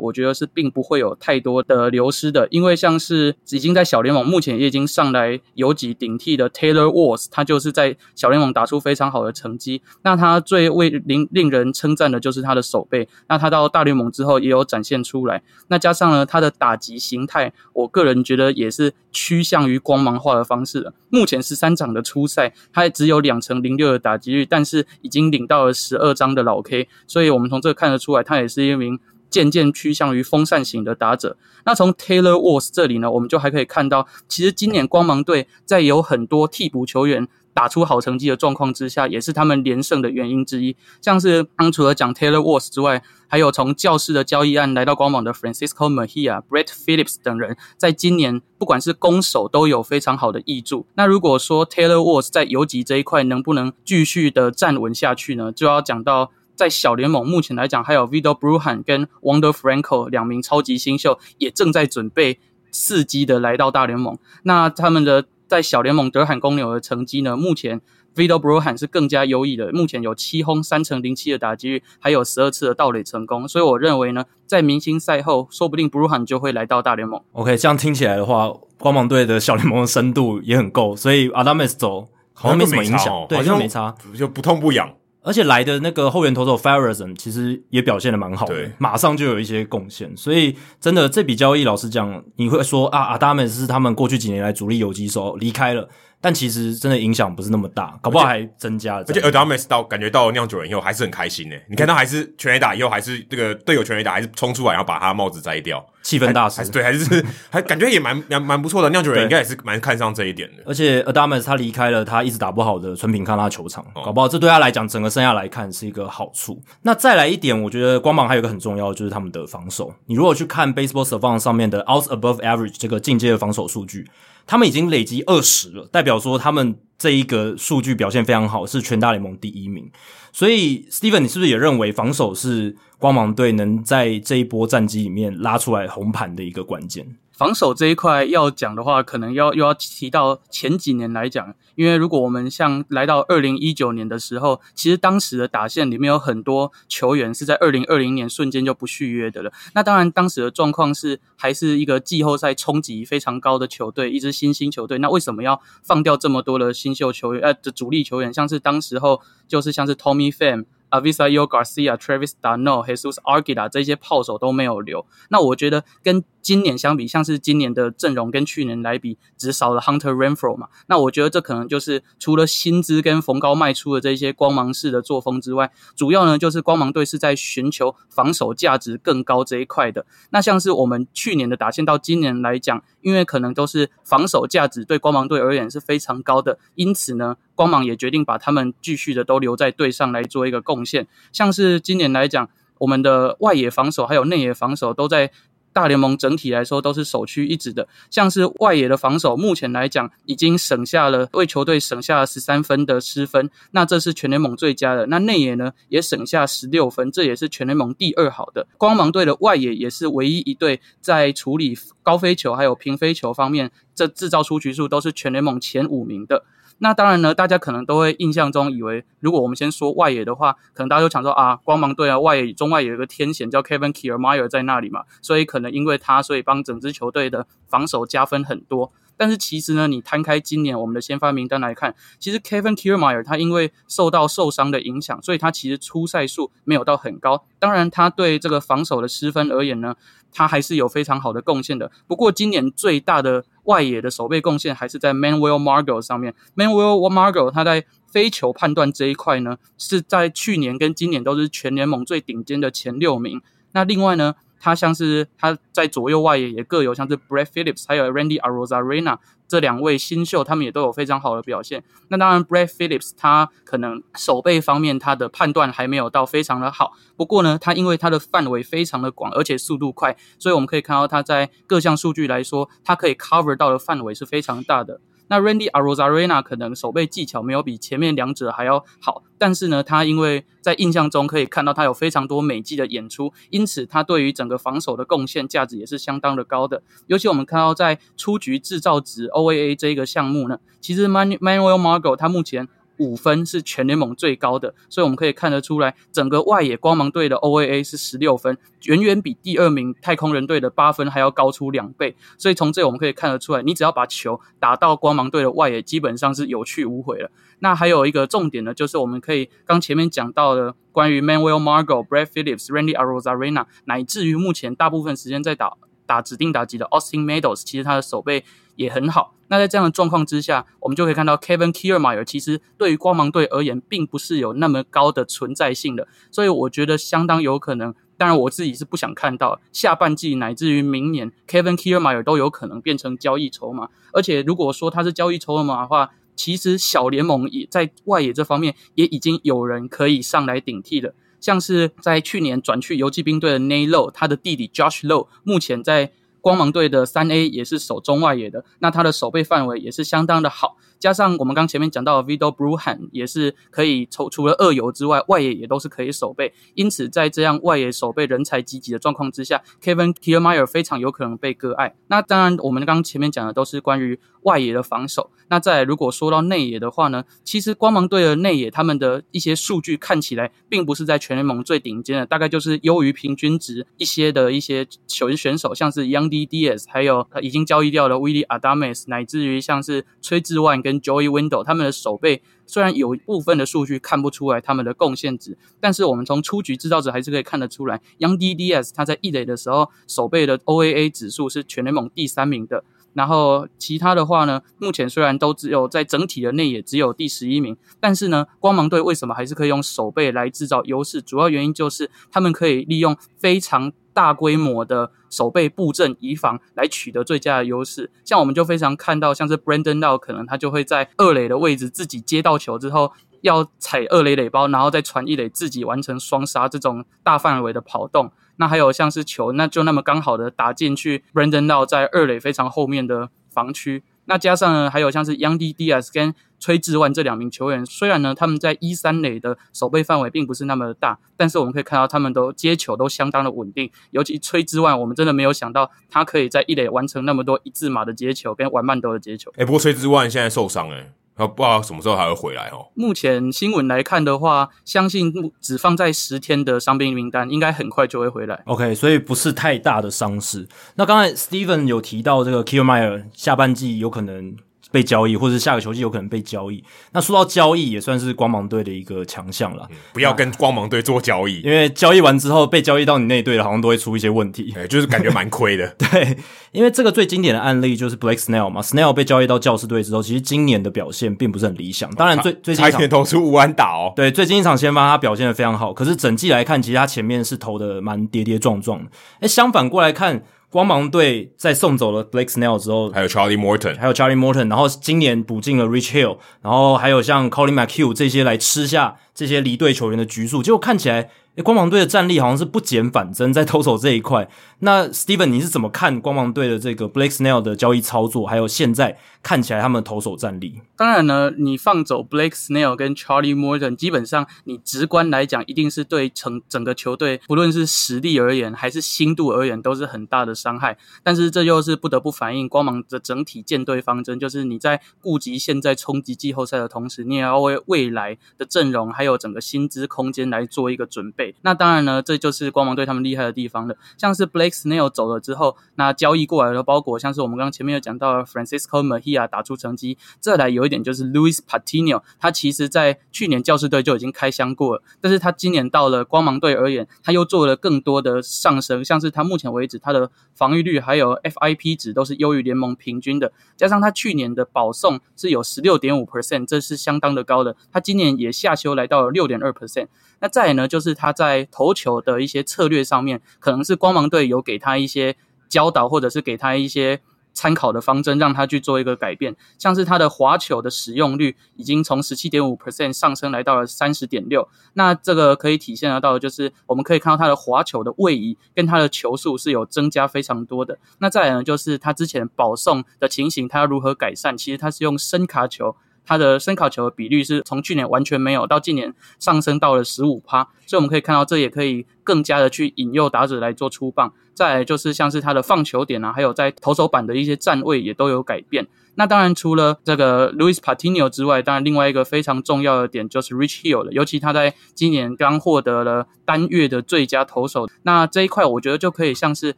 [SPEAKER 3] 我觉得是并不会有太多的流失的，因为像是已经在小联盟目前也已经上来游击顶替的 Taylor Walls，他就是在小联盟打出非常好的成绩。那他最为令令人称赞的就是他的守备，那他到大联盟之后也有展现出来。那加上呢，他的打击形态，我个人觉得也是趋向于光芒化的方式的。目前十三场的初赛，他只有两成零六的打击率，但是已经领到了十二张的老 K，所以我们从这看得出来，他也是一名渐渐趋向于风扇型的打者。那从 Taylor Walls 这里呢，我们就还可以看到，其实今年光芒队在有很多替补球员打出好成绩的状况之下，也是他们连胜的原因之一。像是刚除了讲 Taylor Walls 之外，还有从教士的交易案来到光芒的 Francisco Mejia、Brett Phillips 等人，在今年不管是攻守都有非常好的挹注。那如果说 Taylor Walls 在游击这一块能不能继续的站稳下去呢？就要讲到。在小联盟目前来讲，还有 Vidal Bruhan 跟 Wander Franco 两名超级新秀，也正在准备伺机的来到大联盟。那他们的在小联盟德罕公牛的成绩呢？目前 Vidal Bruhan 是更加优异的，目前有七轰三成零七的打击率，还有十二次的盗垒成功。所以我认为呢，在明星赛后，说不定 Bruhan 就会来到大联盟。
[SPEAKER 1] OK，这样听起来的话，光芒队的小联盟的深度也很够，所以 Adames 走好像没什么影响，对，好像没差，
[SPEAKER 2] 就不痛不痒。
[SPEAKER 1] 而且来的那个后援投手 Farrison 其实也表现的蛮好的，马上就有一些贡献。所以真的这笔交易，老实讲，你会说啊，Adames 是他们过去几年来主力游击手离开了。但其实真的影响不是那么大，搞不好还增加了。
[SPEAKER 2] 而且 Adames 到感觉到了酿酒人以后还是很开心诶，你看他还是全垒打以后还是这个队友全垒打还是冲出来然后把他帽子摘掉，
[SPEAKER 1] 气氛大师。
[SPEAKER 2] 对，还是还感觉也蛮蛮蛮不错的。酿酒人应该也是蛮看上这一点的。
[SPEAKER 1] 而且 Adames 他离开了他一直打不好的纯品康拉球场，哦、搞不好这对他来讲整个生涯来看是一个好处。那再来一点，我觉得光芒还有一个很重要的就是他们的防守。你如果去看 Baseball Savant 上面的 Outs Above Average 这个进阶的防守数据。他们已经累积二十了，代表说他们这一个数据表现非常好，是全大联盟第一名。所以，Steven，你是不是也认为防守是光芒队能在这一波战绩里面拉出来红盘的一个关键？
[SPEAKER 3] 防守这一块要讲的话，可能要又要提到前几年来讲，因为如果我们像来到二零一九年的时候，其实当时的打线里面有很多球员是在二零二零年瞬间就不续约的了。那当然，当时的状况是还是一个季后赛冲击非常高的球队，一支新兴球队。那为什么要放掉这么多的新秀球员？呃，的主力球员，像是当时候就是像是 Tommy FAM。Avisaio Garcia、Travis d'Arnaud、Jesus Argida 这些炮手都没有留。那我觉得跟今年相比，像是今年的阵容跟去年来比，只少了 Hunter Renfroe 嘛。那我觉得这可能就是除了薪资跟逢高卖出的这些光芒式的作风之外，主要呢就是光芒队是在寻求防守价值更高这一块的。那像是我们去年的打线到今年来讲，因为可能都是防守价值对光芒队而言是非常高的，因此呢。光芒也决定把他们继续的都留在队上来做一个贡献，像是今年来讲，我们的外野防守还有内野防守都在大联盟整体来说都是首屈一指的。像是外野的防守，目前来讲已经省下了为球队省下了十三分的失分，那这是全联盟最佳的。那内野呢也省下十六分，这也是全联盟第二好的。光芒队的外野也是唯一一队在处理高飞球还有平飞球方面，这制造出局数都是全联盟前五名的。那当然呢，大家可能都会印象中以为，如果我们先说外野的话，可能大家都想说啊，光芒队啊，外野中外野有个天险叫 Kevin Kiermaier 在那里嘛，所以可能因为他，所以帮整支球队的防守加分很多。但是其实呢，你摊开今年我们的先发名单来看，其实 Kevin Kiermaier 他因为受到受伤的影响，所以他其实出赛数没有到很高。当然，他对这个防守的失分而言呢，他还是有非常好的贡献的。不过今年最大的外野的守备贡献还是在 Manuel Margot 上面。Manuel Margot 他在飞球判断这一块呢，是在去年跟今年都是全联盟最顶尖的前六名。那另外呢，他像是他在左右外野也各有像是 Brett Phillips 还有 Randy Arozarena 这两位新秀，他们也都有非常好的表现。那当然，Brett Phillips 他可能手背方面他的判断还没有到非常的好。不过呢，他因为他的范围非常的广，而且速度快，所以我们可以看到他在各项数据来说，他可以 cover 到的范围是非常大的。那 Randy Arozarena 可能守备技巧没有比前面两者还要好，但是呢，他因为在印象中可以看到他有非常多美技的演出，因此他对于整个防守的贡献价值也是相当的高的。尤其我们看到在出局制造值 OAA 这一个项目呢，其实 Manuel Margot 他目前五分是全联盟最高的，所以我们可以看得出来，整个外野光芒队的 OAA 是十六分，远远比第二名太空人队的八分还要高出两倍。所以从这我们可以看得出来，你只要把球打到光芒队的外野，基本上是有去无回了。那还有一个重点呢，就是我们可以刚前面讲到的关于 Manuel Margot、Brett Phillips、Randy Arozarena，乃至于目前大部分时间在打打指定打击的 Austin Meadows，其实他的手背也很好。那在这样的状况之下，我们就可以看到 Kevin Kiermaier 其实对于光芒队而言，并不是有那么高的存在性的，所以我觉得相当有可能。当然，我自己是不想看到下半季乃至于明年 Kevin Kiermaier 都有可能变成交易筹码。而且，如果说他是交易筹码的话，其实小联盟也在外野这方面也已经有人可以上来顶替了，像是在去年转去游骑兵队的 Nate Lowe，他的弟弟 Josh Low 目前在。光芒队的三 A 也是守中外野的，那他的守备范围也是相当的好。加上我们刚前面讲到的，Vidal Bruhan 也是可以除除了二游之外，外野也都是可以守备。因此，在这样外野守备人才济济的状况之下，Kevin Kiermaier 非常有可能被割爱。那当然，我们刚前面讲的都是关于外野的防守。那再如果说到内野的话呢，其实光芒队的内野他们的一些数据看起来并不是在全联盟最顶尖的，大概就是优于平均值一些的一些球员选手，像是 Young Diaz，还有已经交易掉的 Willy Adames，乃至于像是崔志万跟 Joey Window 他们的守备虽然有部分的数据看不出来他们的贡献值，但是我们从出局制造者还是可以看得出来，Young DDS 他在一垒的时候守备的 OAA 指数是全联盟第三名的。然后其他的话呢，目前虽然都只有在整体的内野只有第十一名，但是呢，光芒队为什么还是可以用守备来制造优势？主要原因就是他们可以利用非常大规模的守备布阵移防来取得最佳的优势，像我们就非常看到，像是 Brandon Lowe 可能他就会在二垒的位置自己接到球之后，要踩二垒垒包，然后再传一垒，自己完成双杀这种大范围的跑动。那还有像是球，那就那么刚好的打进去 Brandon Lowe 在二垒非常后面的防区。那加上呢，还有像是 Yandy Diaz 跟崔志万这两名球员，虽然呢他们在一三垒的守备范围并不是那么的大，但是我们可以看到他们都接球都相当的稳定。尤其崔志万，我们真的没有想到他可以在一垒完成那么多一字马的接球跟玩慢投的接球。
[SPEAKER 2] 哎、欸，不过崔志万现在受伤哎、欸。他不知道什么时候还会回来哦。
[SPEAKER 3] 目前新闻来看的话，相信只放在十天的伤病名单，应该很快就会回来。
[SPEAKER 1] OK，所以不是太大的伤势。那刚才 Steven 有提到这个 Kiermaier 下半季有可能。被交易，或者是下个球季有可能被交易。那说到交易，也算是光芒队的一个强项了。
[SPEAKER 2] 不要跟光芒队做交易，
[SPEAKER 1] 因为交易完之后被交易到你那队的，好像都会出一些问题。
[SPEAKER 2] 对，就是感觉蛮亏的。
[SPEAKER 1] 对，因为这个最经典的案例就是 Blake Snell 嘛，Snell 被交易到教士队之后，其实今年的表现并不是很理想。当然最，最最近一场
[SPEAKER 2] 投出五安打哦。
[SPEAKER 1] 对，最近一场先发他表现的非常好，可是整季来看，其实他前面是投的蛮跌跌撞撞的。诶，相反过来看。光芒队在送走了 Blake Snell 之后，
[SPEAKER 2] 还有 Charlie Morton，
[SPEAKER 1] 还有 Charlie Morton，然后今年补进了 Rich Hill，然后还有像 Collin McHugh 这些来吃下这些离队球员的局数，结果看起来。诶，光芒队的战力好像是不减反增，在投手这一块。那 Steven，你是怎么看光芒队的这个 Blake Snell 的交易操作？还有现在看起来他们的投手战力？
[SPEAKER 3] 当然呢，你放走 Blake Snell 跟 Charlie Morton，基本上你直观来讲，一定是对整整个球队，不论是实力而言，还是心度而言，都是很大的伤害。但是这又是不得不反映光芒的整体建队方针，就是你在顾及现在冲击季后赛的同时，你也要为未来的阵容还有整个薪资空间来做一个准备。那当然呢，这就是光芒队他们厉害的地方了。像是 Blake Snell 走了之后，那交易过来的包裹像是我们刚刚前面有讲到的 Francisco Mejia 打出成绩。再来有一点就是 Louis Patino，他其实在去年教士队就已经开箱过了，但是他今年到了光芒队而言，他又做了更多的上升，像是他目前为止他的防御率还有 FIP 值都是优于联盟平均的，加上他去年的保送是有十六点五 percent，这是相当的高的。他今年也下修来到了六点二 percent。那再来呢，就是他在投球的一些策略上面，可能是光芒队有给他一些教导，或者是给他一些参考的方针，让他去做一个改变。像是他的滑球的使用率已经从十七点五 percent 上升来到了三十点六。那这个可以体现得到就是，我们可以看到他的滑球的位移跟他的球速是有增加非常多的。那再来呢，就是他之前保送的情形，他要如何改善？其实他是用伸卡球。他的伸卡球的比率是从去年完全没有到今年上升到了十五趴，所以我们可以看到这也可以更加的去引诱打者来做出棒。再来就是像是他的放球点啊，还有在投手板的一些站位也都有改变。那当然，除了这个 Louis Patino 之外，当然另外一个非常重要的点就是 Rich Hill 了。尤其他在今年刚获得了单月的最佳投手，那这一块我觉得就可以像是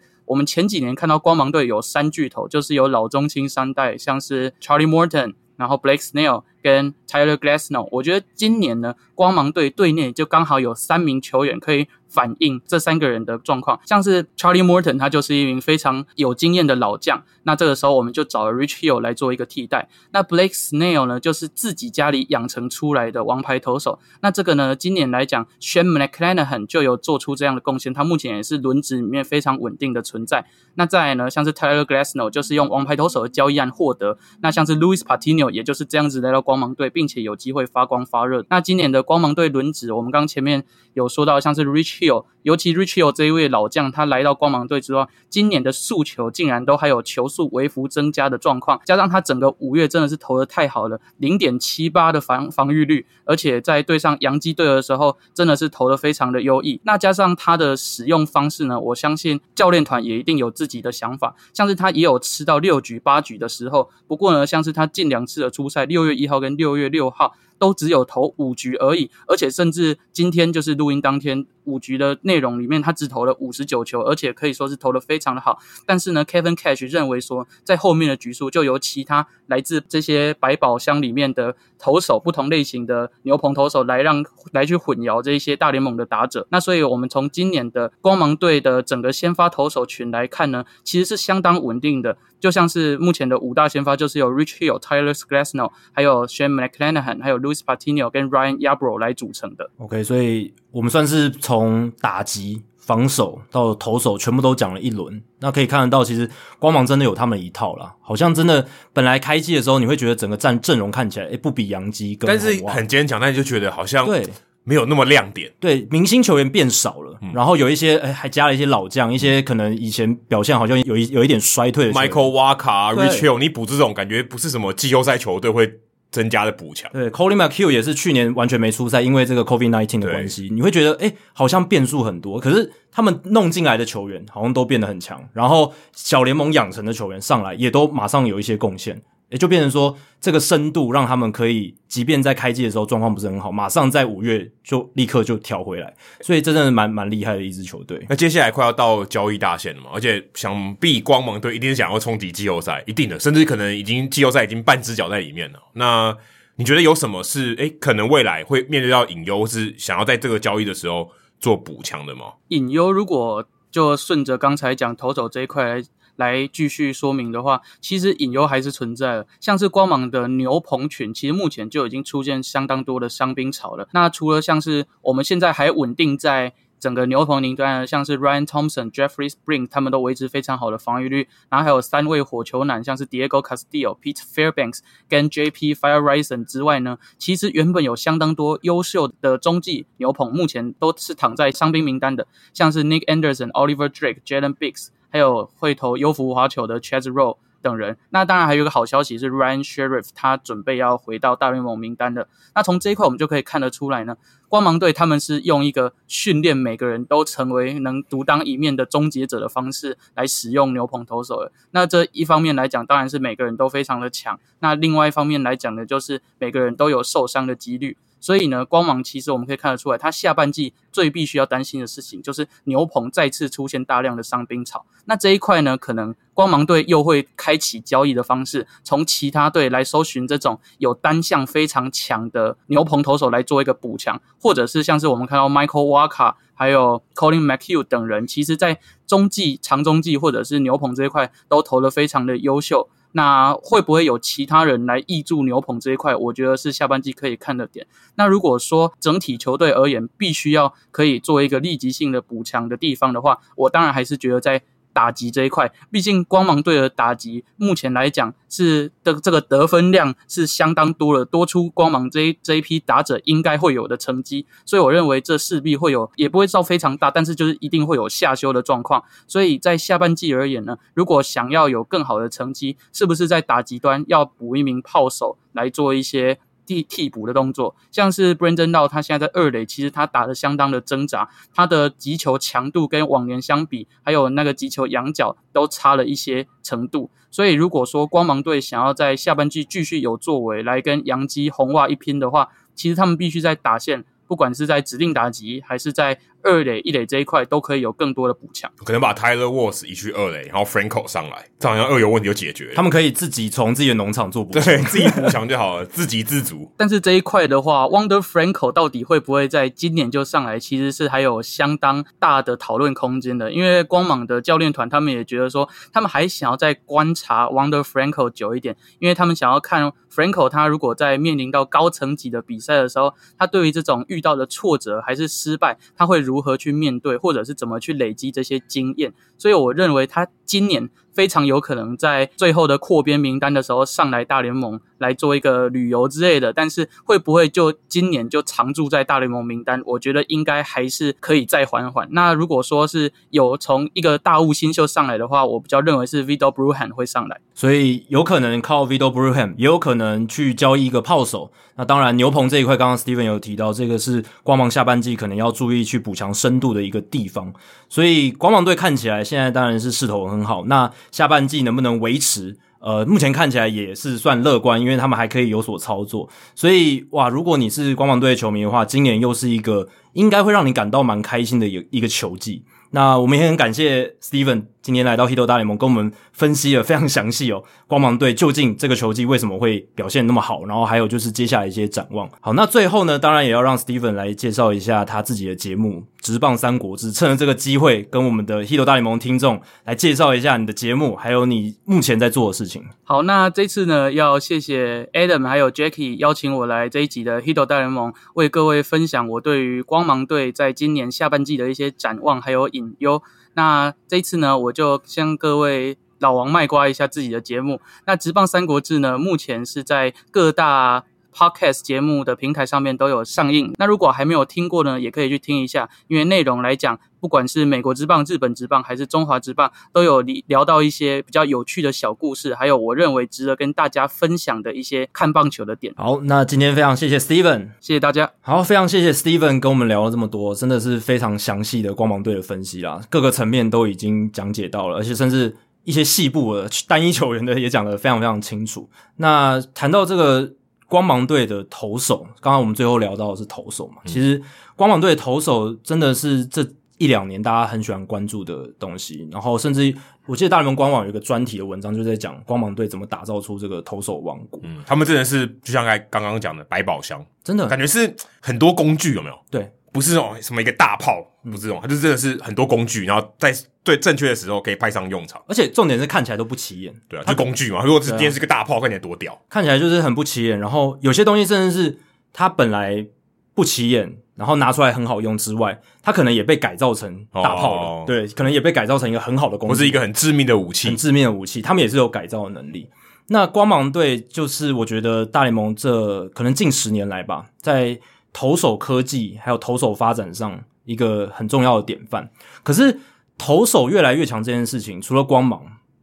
[SPEAKER 3] 我们前几年看到光芒队有三巨头，就是有老中青三代，像是 Charlie Morton，然后 Blake Snell 跟 Tyler Glasnow。我觉得今年呢，光芒队队内就刚好有三名球员可以。反映这三个人的状况，像是 Charlie Morton，他就是一名非常有经验的老将。那这个时候我们就找了 Rich Hill 来做一个替代。那 Blake Snell 呢，就是自己家里养成出来的王牌投手。那这个呢，今年来讲，Shan McClanahan 就有做出这样的贡献。他目前也是轮值里面非常稳定的存在。那再来呢，像是 Tyler Glasnow 就是用王牌投手的交易案获得。那像是 Louis Patino 也就是这样子来到光芒队，并且有机会发光发热。那今年的光芒队轮值，我们刚前面有说到，像是 Rich Hill。尤其 Rich Hill 这一位老将，他来到光芒队之后，今年的速球竟然都还有球速微幅增加的状况，加上他整个五月真的是投的太好了，零点七八的防防御率，而且在对上洋基队的时候，真的是投的非常的优异。那加上他的使用方式呢，我相信教练团也一定有自己的想法，像是他也有吃到六局八局的时候，不过呢，像是他近两次的出赛，六月一号跟六月六号。都只有投五局而已，而且甚至今天就是录音当天五局的内容里面，他只投了五十九球，而且可以说是投得非常的好。但是呢，Kevin Cash 认为说，在后面的局数就由其他来自这些百宝箱里面的投手，不同类型的牛棚投手来让来去混淆这一些大联盟的打者。那所以我们从今年的光芒队的整个先发投手群来看呢，其实是相当稳定的。就像是目前的五大先发，就是有 Rich Hill、Tyler Glasnow，还有 shan McClanahan，还有 Luis Patino 跟 Ryan Yarbrough 来组成的。
[SPEAKER 1] OK，所以我们算是从打击、防守到投手全部都讲了一轮。那可以看得到，其实光芒真的有他们一套啦。好像真的本来开季的时候，你会觉得整个战阵容看起来，诶，不比洋基更，但
[SPEAKER 2] 是很坚强，但你就觉得好像
[SPEAKER 1] 对。
[SPEAKER 2] 没有那么亮点，
[SPEAKER 1] 对，明星球员变少了，嗯、然后有一些诶还加了一些老将，一些可能以前表现好像有一有一点衰退的
[SPEAKER 2] ，Michael Wacha、Rich Hill，你补这种感觉不是什么季后赛球队会增加的补强。
[SPEAKER 1] 对，Collin McHugh 也是去年完全没出赛，因为这个 COVID-19 的关系，你会觉得诶好像变数很多，可是他们弄进来的球员好像都变得很强，然后小联盟养成的球员上来也都马上有一些贡献。也就变成说，这个深度让他们可以，即便在开季的时候状况不是很好，马上在五月就立刻就调回来，所以真的是蛮蛮厉害的一支球队。
[SPEAKER 2] 那接下来快要到交易大限了嘛，而且想必光芒队一定是想要冲击季后赛，一定的，甚至可能已经季后赛已经半只脚在里面了。那你觉得有什么是诶可能未来会面对到隐忧，是想要在这个交易的时候做补强的吗？
[SPEAKER 3] 隐忧如果就顺着刚才讲投手这一块来。来继续说明的话，其实隐忧还是存在的。像是光芒的牛棚群，其实目前就已经出现相当多的伤兵潮了。那除了像是我们现在还稳定在整个牛棚顶端，像是 Ryan Thompson、Jeffrey Spring 他们都维持非常好的防御率。然后还有三位火球男，像是 Diego Castillo、Pete Fairbanks 跟 JP Fire r i s e n 之外呢，其实原本有相当多优秀的中继牛棚，目前都是躺在伤兵名单的，像是 Nick Anderson、Oliver Drake、Jalen Biggs。还有会投优福滑球的 Chaz Roe 等人，那当然还有一个好消息是 Ryan Sherriff 他准备要回到大联盟名单的。那从这一块我们就可以看得出来呢，光芒队他们是用一个训练每个人都成为能独当一面的终结者的方式来使用牛棚投手的。那这一方面来讲，当然是每个人都非常的强。那另外一方面来讲呢，就是每个人都有受伤的几率。所以呢，光芒其实我们可以看得出来，他下半季最必须要担心的事情就是牛棚再次出现大量的伤兵潮。那这一块呢，可能光芒队又会开启交易的方式，从其他队来搜寻这种有单项非常强的牛棚投手来做一个补强，或者是像是我们看到 Michael Wacha 还有 Colin McHugh 等人，其实在中继、长中继或者是牛棚这一块都投得非常的优秀。那会不会有其他人来挹注牛棚这一块？我觉得是下半季可以看的点。那如果说整体球队而言，必须要可以做一个立即性的补强的地方的话，我当然还是觉得在。打击这一块，毕竟光芒队的打击目前来讲是的这个得分量是相当多了，多出光芒这一这一批打者应该会有的成绩，所以我认为这势必会有，也不会造非常大，但是就是一定会有下修的状况。所以在下半季而言呢，如果想要有更好的成绩，是不是在打击端要补一名炮手来做一些替替补的动作，像是 Brandon Lau，他现在在二垒，其实他打的相当的挣扎，他的击球强度跟往年相比，还有那个击球仰角都差了一些程度。所以如果说光芒队想要在下半季继续有作为，来跟洋基红袜一拼的话，其实他们必须在打线，不管是在指定打击还是在二垒、一垒这一块都可以有更多的补强，
[SPEAKER 2] 可能把 Tyler Walls 移去二垒，然后 Franco 上来，这好像二有问题就解决。
[SPEAKER 1] 他们可以自己从自己的农场做补强，
[SPEAKER 2] 对，自己补强就好了，自给自足。
[SPEAKER 3] 但是这一块的话，Wonder Franco 到底会不会在今年就上来，其实是还有相当大的讨论空间的。因为光芒的教练团他们也觉得说，他们还想要再观察 Wonder Franco 久一点，因为他们想要看 Franco 他如果在面临到高层级的比赛的时候，他对于这种遇到的挫折还是失败，他会如如何去面对。或者是怎么去累积这些经验，所以我认为他今年非常有可能在最后的扩编名单的时候上来大联盟来做一个旅游之类的，但是会不会就今年就常驻在大联盟名单？我觉得应该还是可以再缓缓。那如果说是有从一个大物新秀上来的话，我比较认为是 Vidal b r u h a n 会上来，
[SPEAKER 1] 所以有可能靠 Vidal b r u h a n 也有可能去交易一个炮手。那当然牛棚这一块，刚刚 Steven 有提到，这个是光芒下半季可能要注意去补强深度的一个地方。所以光芒队看起来现在当然是势头很很好。那下半季能不能维持？呃，目前看起来也是算乐观，因为他们还可以有所操作。所以哇，如果你是光芒队的球迷的话，今年又是一个应该会让你感到蛮开心的一一个球季。那我们也很感谢 Steven 今天来到 Hito 大联盟，跟我们分析了非常详细哦。光芒队究竟这个球季为什么会表现那么好？然后还有就是接下来一些展望。好，那最后呢，当然也要让 Steven 来介绍一下他自己的节目《职棒三国志》，趁着这个机会跟我们的 Hito 大联盟听众来介绍一下你的节目，还有你目前在做的事情。
[SPEAKER 3] 好，那这次呢，要谢谢 Adam 还有 Jackie 邀请我来这一集的 Hito 大联盟，为各位分享我对于光芒队在今年下半季的一些展望还有隐忧。那这一次呢，我就向各位老王卖瓜一下自己的节目。那《直棒三国志》呢，目前是在各大 Podcast 节目的平台上面都有上映。那如果还没有听过呢，也可以去听一下，因为内容来讲，不管是美国之棒、日本之棒还是中华之棒，都有聊到一些比较有趣的小故事，还有我认为值得跟大家分享的一些看棒球的点。
[SPEAKER 1] 好，那今天非常谢谢 Steven，
[SPEAKER 3] 谢谢大家。
[SPEAKER 1] 好，非常谢谢 Steven 跟我们聊了这么多，真的是非常详细的光芒队的分析啦，各个层面都已经讲解到了，而且甚至一些细部的单一球员的也讲得非常非常清楚。那谈到这个光芒队的投手，刚刚我们最后聊到的是投手嘛，嗯、其实光芒队的投手真的是这。一两年大家很喜欢关注的东西，然后甚至我记得大联盟官网有一个专题的文章，就在讲光芒队怎么打造出这个投手王国。
[SPEAKER 2] 嗯，他们真的是就像刚刚讲的百宝箱，
[SPEAKER 1] 真的
[SPEAKER 2] 感觉是很多工具，有没有？
[SPEAKER 1] 对，
[SPEAKER 2] 不是那种什么一个大炮，不是这种，它就真的是很多工具，然后在最正确的时候可以派上用场。
[SPEAKER 1] 而且重点是看起来都不起眼，
[SPEAKER 2] 对啊，就工具嘛。如果是今天是个大炮，看起来多屌，
[SPEAKER 1] 看起来就是很不起眼。然后有些东西甚至是它本来不起眼。然后拿出来很好用之外，它可能也被改造成大炮了。哦、对，可能也被改造成一个很好的工具，
[SPEAKER 2] 不是一个很致命的武器。
[SPEAKER 1] 很致命的武器，他们也是有改造的能力。那光芒队就是我觉得大联盟这可能近十年来吧，在投手科技还有投手发展上一个很重要的典范。可是投手越来越强这件事情，除了光芒。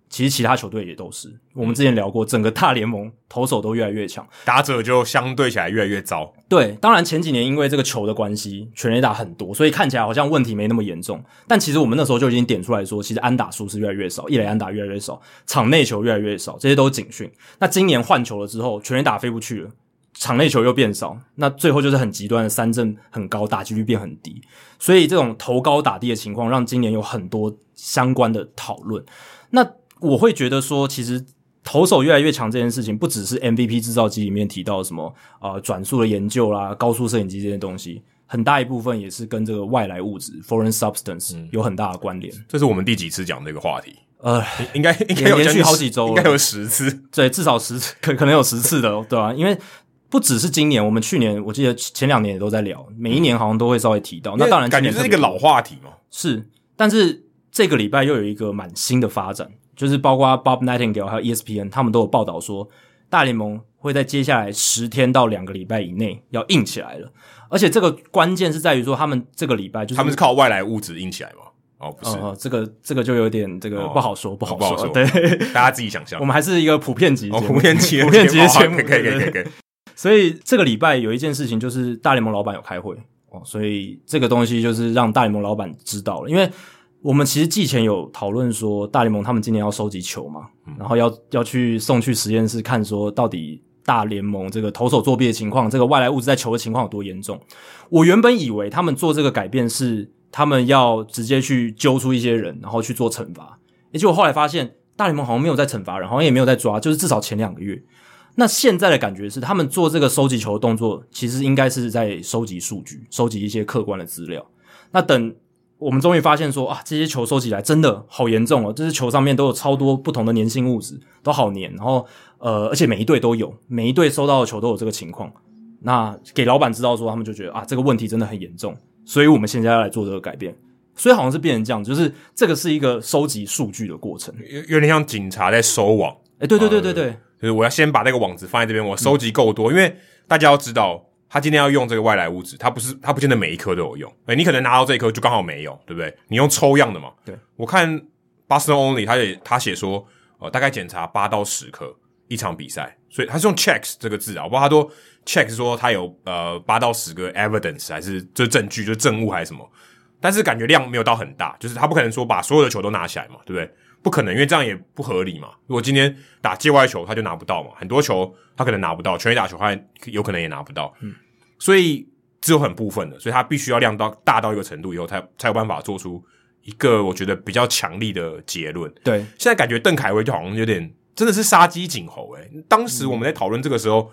[SPEAKER 1] 其实其他球队也都是，我们之前聊过，整个大联盟投手都越来越强，
[SPEAKER 2] 打者就相对起来越来越糟。
[SPEAKER 1] 对，当然前几年因为这个球的关系，全垒打很多，所以看起来好像问题没那么严重。但其实我们那时候就已经点出来说，其实安打数是越来越少，一垒安打越来越少，场内球越来越少，这些都是警讯。那今年换球了之后，全垒打飞不去了，场内球又变少，那最后就是很极端的三振很高，打击率变很低。所以这种投高打低的情况，让今年有很多相关的讨论。那我会觉得说，其实投手越来越强这件事情，不只是 MVP 制造机里面提到什么呃转速的研究啦、高速摄影机这些东西，很大一部分也是跟这个外来物质 （foreign substance） 有很大的关联。
[SPEAKER 2] 这是我们第几次讲这个话题？
[SPEAKER 1] 呃，
[SPEAKER 2] 应该应该有
[SPEAKER 1] 连续好几周，
[SPEAKER 2] 应该有十次，
[SPEAKER 1] 对，至少十次，可可能有十次的，对吧、啊？因为不只是今年，我们去年我记得前两年也都在聊，每一年好像都会稍微提到。那当然，
[SPEAKER 2] 感觉是一个老话题嘛。
[SPEAKER 1] 是，但是这个礼拜又有一个蛮新的发展。就是包括 Bob Nightingale 还有 ESPN，他们都有报道说，大联盟会在接下来十天到两个礼拜以内要硬起来了。而且这个关键是在于说，他们这个礼拜就是
[SPEAKER 2] 他们是靠外来物质硬起来吗？哦，不是，
[SPEAKER 1] 哦、这个这个就有点这个不好说，哦、不好说，不好
[SPEAKER 2] 说，
[SPEAKER 1] 对，
[SPEAKER 2] 大家自己想象。
[SPEAKER 1] 我们还是一个普遍级、哦，
[SPEAKER 2] 普遍级，
[SPEAKER 1] 普遍级的节目，
[SPEAKER 2] 可以可以可以可以。
[SPEAKER 1] 所以这个礼拜有一件事情，就是大联盟老板有开会哦，所以这个东西就是让大联盟老板知道了，因为我们其实季前有讨论说，大联盟他们今年要收集球嘛，然后要要去送去实验室看，说到底大联盟这个投手作弊的情况，这个外来物质在球的情况有多严重。我原本以为他们做这个改变是他们要直接去揪出一些人，然后去做惩罚，结果后来发现。大联盟好像没有在惩罚人，好像也没有在抓，就是至少前两个月。那现在的感觉是，他们做这个收集球的动作，其实应该是在收集数据，收集一些客观的资料。那等我们终于发现说啊，这些球收集来真的好严重哦，这些球上面都有超多不同的粘性物质，都好粘。然后呃，而且每一队都有，每一队收到的球都有这个情况。那给老板知道说，他们就觉得啊，这个问题真的很严重，所以我们现在要来做这个改变。所以好像是变成这样，就是这个是一个收集数据的过程，
[SPEAKER 2] 有有点像警察在收网。
[SPEAKER 1] 哎、欸，对对对对对，呃，
[SPEAKER 2] 就是我要先把那个网子放在这边，我收集够多，嗯，因为大家要知道，他今天要用这个外来物质，他不是他不见得每一颗都有用。哎，你可能拿到这一颗就刚好没有，对不对？你用抽样的嘛。
[SPEAKER 1] 对，
[SPEAKER 2] 我看 Boston Only 他也他写说，呃，大概检查八到十颗一场比赛，所以他是用 checks 这个字啊，我不知道他都 checks 说他有呃八到十个 evidence 还是这证据，就是证物还是什么。但是感觉量没有到很大，就是他不可能说把所有的球都拿起来嘛，对不对？不可能，因为这样也不合理嘛。如果今天打界外球，他就拿不到嘛。很多球他可能拿不到，全垒打球他有可能也拿不到。嗯，所以只有很部分的，所以他必须要量到大到一个程度以后，才才有办法做出一个我觉得比较强力的结论。
[SPEAKER 1] 对，
[SPEAKER 2] 现在感觉邓凯威就好像有点真的是杀鸡儆猴诶。当时我们在讨论这个时候，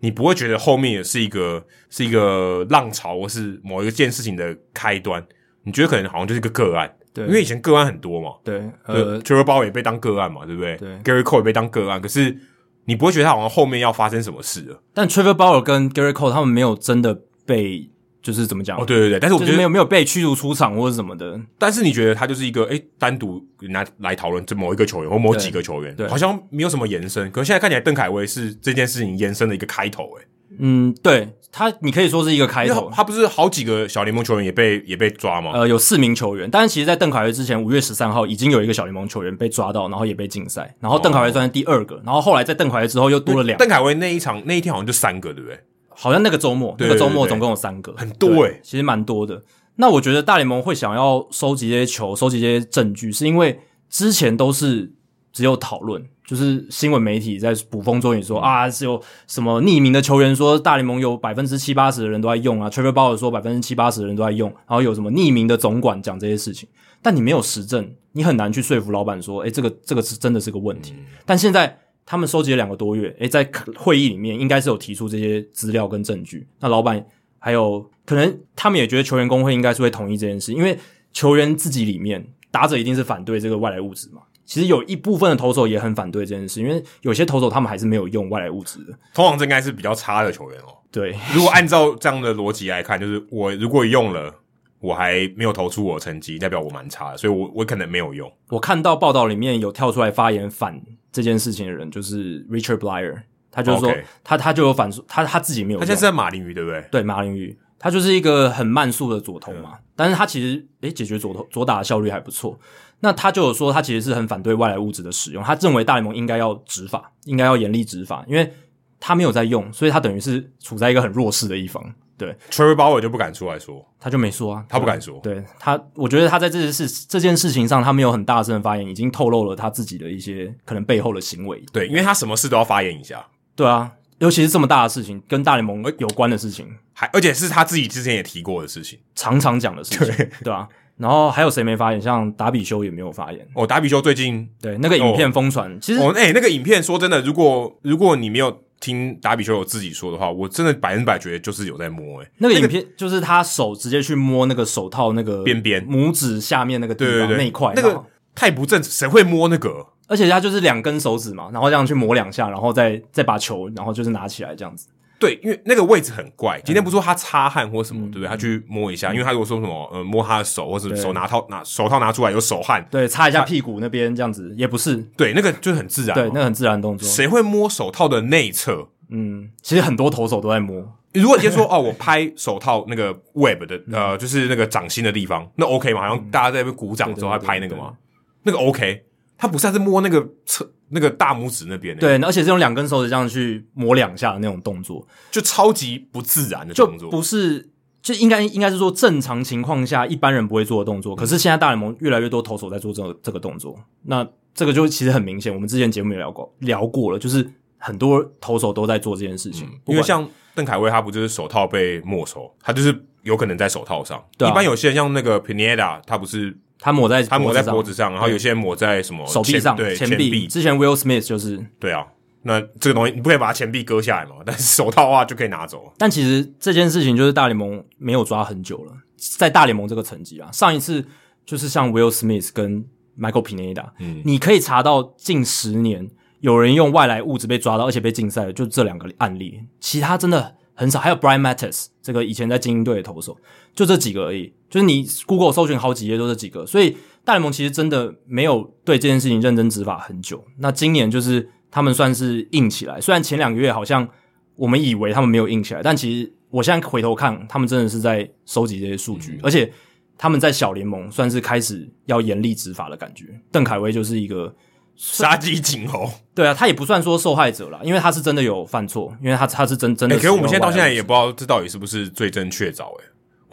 [SPEAKER 2] 你不会觉得后面也是一个是一个浪潮，或是某一件事情的开端。你觉得可能好像就是一个个案，对，因为以前个案很多嘛，
[SPEAKER 1] 对，呃
[SPEAKER 2] ，Trevor Bauer 也被当个案嘛，对不对？
[SPEAKER 1] 对
[SPEAKER 2] ，Gary Cole 也被当个案，可是你不会觉得他好像后面要发生什么事了。
[SPEAKER 1] 但 Trevor Bauer 跟 Gary Cole 他们没有真的被，就是怎么讲？
[SPEAKER 2] 哦，对对对，但是我觉得、就是、
[SPEAKER 1] 没有没有被驱逐出场或者什么的。
[SPEAKER 2] 但是你觉得他就是一个诶单独拿来讨论这某一个球员或某几个球员，对，好像没有什么延伸。可是现在看起来，邓凯威是这件事情延伸的一个开头，诶
[SPEAKER 1] 嗯，对他，你可以说是一个开头。
[SPEAKER 2] 他不是好几个小联盟球员也被也被抓吗？
[SPEAKER 1] 呃，有四名球员，但是其实，在邓凯威之前，五月十三号已经有一个小联盟球员被抓到，然后也被禁赛，然后邓凯威算是第二个，然后后来在邓凯威之后又多了两个。
[SPEAKER 2] 邓凯威那一场那一天好像就三个，对不对？
[SPEAKER 1] 好像那个周末，那个周末总共有三个，
[SPEAKER 2] 很多诶、欸、
[SPEAKER 1] 其实蛮多的。那我觉得大联盟会想要收集这些球，收集这些证据，是因为之前都是只有讨论。就是新闻媒体在捕风捉影说啊，是有什么匿名的球员说大联盟有百分之七八十的人都在用啊，Trevor Bauer 说百分之七八十的人都在用，然后有什么匿名的总管讲这些事情，但你没有实证，你很难去说服老板说，诶，这个这个是真的是个问题。但现在他们收集了两个多月，诶，在会议里面应该是有提出这些资料跟证据，那老板还有可能他们也觉得球员工会应该是会同意这件事，因为球员自己里面打者一定是反对这个外来物质嘛。其实有一部分的投手也很反对这件事，因为有些投手他们还是没有用外来物质的。
[SPEAKER 2] 通常这应该是比较差的球员哦。
[SPEAKER 1] 对，
[SPEAKER 2] 如果按照这样的逻辑来看，就是我如果用了，我还没有投出我的成绩，代表我蛮差的，所以我我可能没有用。
[SPEAKER 1] 我看到报道里面有跳出来发言反这件事情的人，就是 Richard Bleier，他就说、okay. 他他就有反他他自己没有用。
[SPEAKER 2] 他现在是在马林鱼，对不对？
[SPEAKER 1] 对，马林鱼，他就是一个很慢速的左投嘛，嗯、但是他其实诶解决左投左打的效率还不错。那他就有说，他其实是很反对外来物质的使用。他认为大联盟应该要执法，应该要严厉执法，因为他没有在用，所以他等于是处在一个很弱势的一方。对
[SPEAKER 2] ，Trevor Bauer 就不敢出来说，
[SPEAKER 1] 他就没说啊，
[SPEAKER 2] 他不敢说。
[SPEAKER 1] 对他，我觉得他在这件事这件事情上，他没有很大声的发言，已经透露了他自己的一些可能背后的行为。
[SPEAKER 2] 对，因为他什么事都要发言一下。
[SPEAKER 1] 对啊，尤其是这么大的事情，跟大联盟有关的事情，
[SPEAKER 2] 还而且是他自己之前也提过的事情，
[SPEAKER 1] 常常讲的事情，对，对啊。然后还有谁没发言？像达比修也没有发言。
[SPEAKER 2] 哦，达比修最近
[SPEAKER 1] 对那个影片疯传，其实
[SPEAKER 2] 哦，哎、欸，那个影片说真的，如果如果你没有听达比修有自己说的话，我真的百分百觉得就是有在摸。哎，
[SPEAKER 1] 那个影片就是他手直接去摸那个手套那个边边拇指下面那个地方那一块，
[SPEAKER 2] 那个太不正，谁会摸那个？
[SPEAKER 1] 而且他就是两根手指嘛，然后这样去摸两下，然后再再把球，然后就是拿起来这样子。
[SPEAKER 2] 对，因为那个位置很怪。今天不是说他擦汗或什么，嗯、对不对？他去摸一下，嗯、因为他如果说什么，呃，摸他的手，或者手拿套拿手套拿出来有手汗，
[SPEAKER 1] 对，擦一下屁股那边这样子也不是。
[SPEAKER 2] 对，那个就是很自然，
[SPEAKER 1] 对，那个很自然的动作。
[SPEAKER 2] 谁会摸手套的内侧？
[SPEAKER 1] 嗯，其实很多投手都在摸。
[SPEAKER 2] 如果你先说 哦，我拍手套那个 web 的，呃，就是那个掌心的地方，那 OK 嘛？好像大家在那边鼓掌的时候还拍那个嘛，那个 OK。他不是，他是摸那个侧那个大拇指那边，
[SPEAKER 1] 对，而且是用两根手指这样去磨两下的那种动作，
[SPEAKER 2] 就超级不自然的动作，
[SPEAKER 1] 就不是，就应该应该是说正常情况下一般人不会做的动作。可是现在大联盟越来越多投手在做这个这个动作，那这个就其实很明显，我们之前节目也聊过聊过了，就是很多投手都在做这件事情，
[SPEAKER 2] 嗯、因为像邓凯威他不就是手套被没收，他就是有可能在手套上。
[SPEAKER 1] 对啊、
[SPEAKER 2] 一般有些人像那个 Pineda，他不是。
[SPEAKER 1] 他抹在
[SPEAKER 2] 他抹在脖子上，然后有些人抹在什么
[SPEAKER 1] 手臂上、
[SPEAKER 2] 对
[SPEAKER 1] 前臂。之前 Will Smith 就是
[SPEAKER 2] 对啊，那这个东西你不可以把他前臂割下来嘛？但是手套的话就可以拿走。
[SPEAKER 1] 但其实这件事情就是大联盟没有抓很久了，在大联盟这个层级啊，上一次就是像 Will Smith 跟 Michael Pineda，嗯，你可以查到近十年有人用外来物质被抓到，而且被禁赛的，就这两个案例，其他真的很少。还有 Brian Matusz 这个以前在精英队的投手，就这几个而已。就是你 Google 搜寻好几页都是几个，所以大联盟其实真的没有对这件事情认真执法很久。那今年就是他们算是硬起来，虽然前两个月好像我们以为他们没有硬起来，但其实我现在回头看，他们真的是在收集这些数据，嗯、而且他们在小联盟算是开始要严厉执法的感觉。邓凯威就是一个
[SPEAKER 2] 杀鸡儆猴，
[SPEAKER 1] 对啊，他也不算说受害者啦，因为他是真的有犯错，因为他他是真真的、欸。
[SPEAKER 2] 可是我们现在到现在也不知道这到底是不是罪证确凿，诶。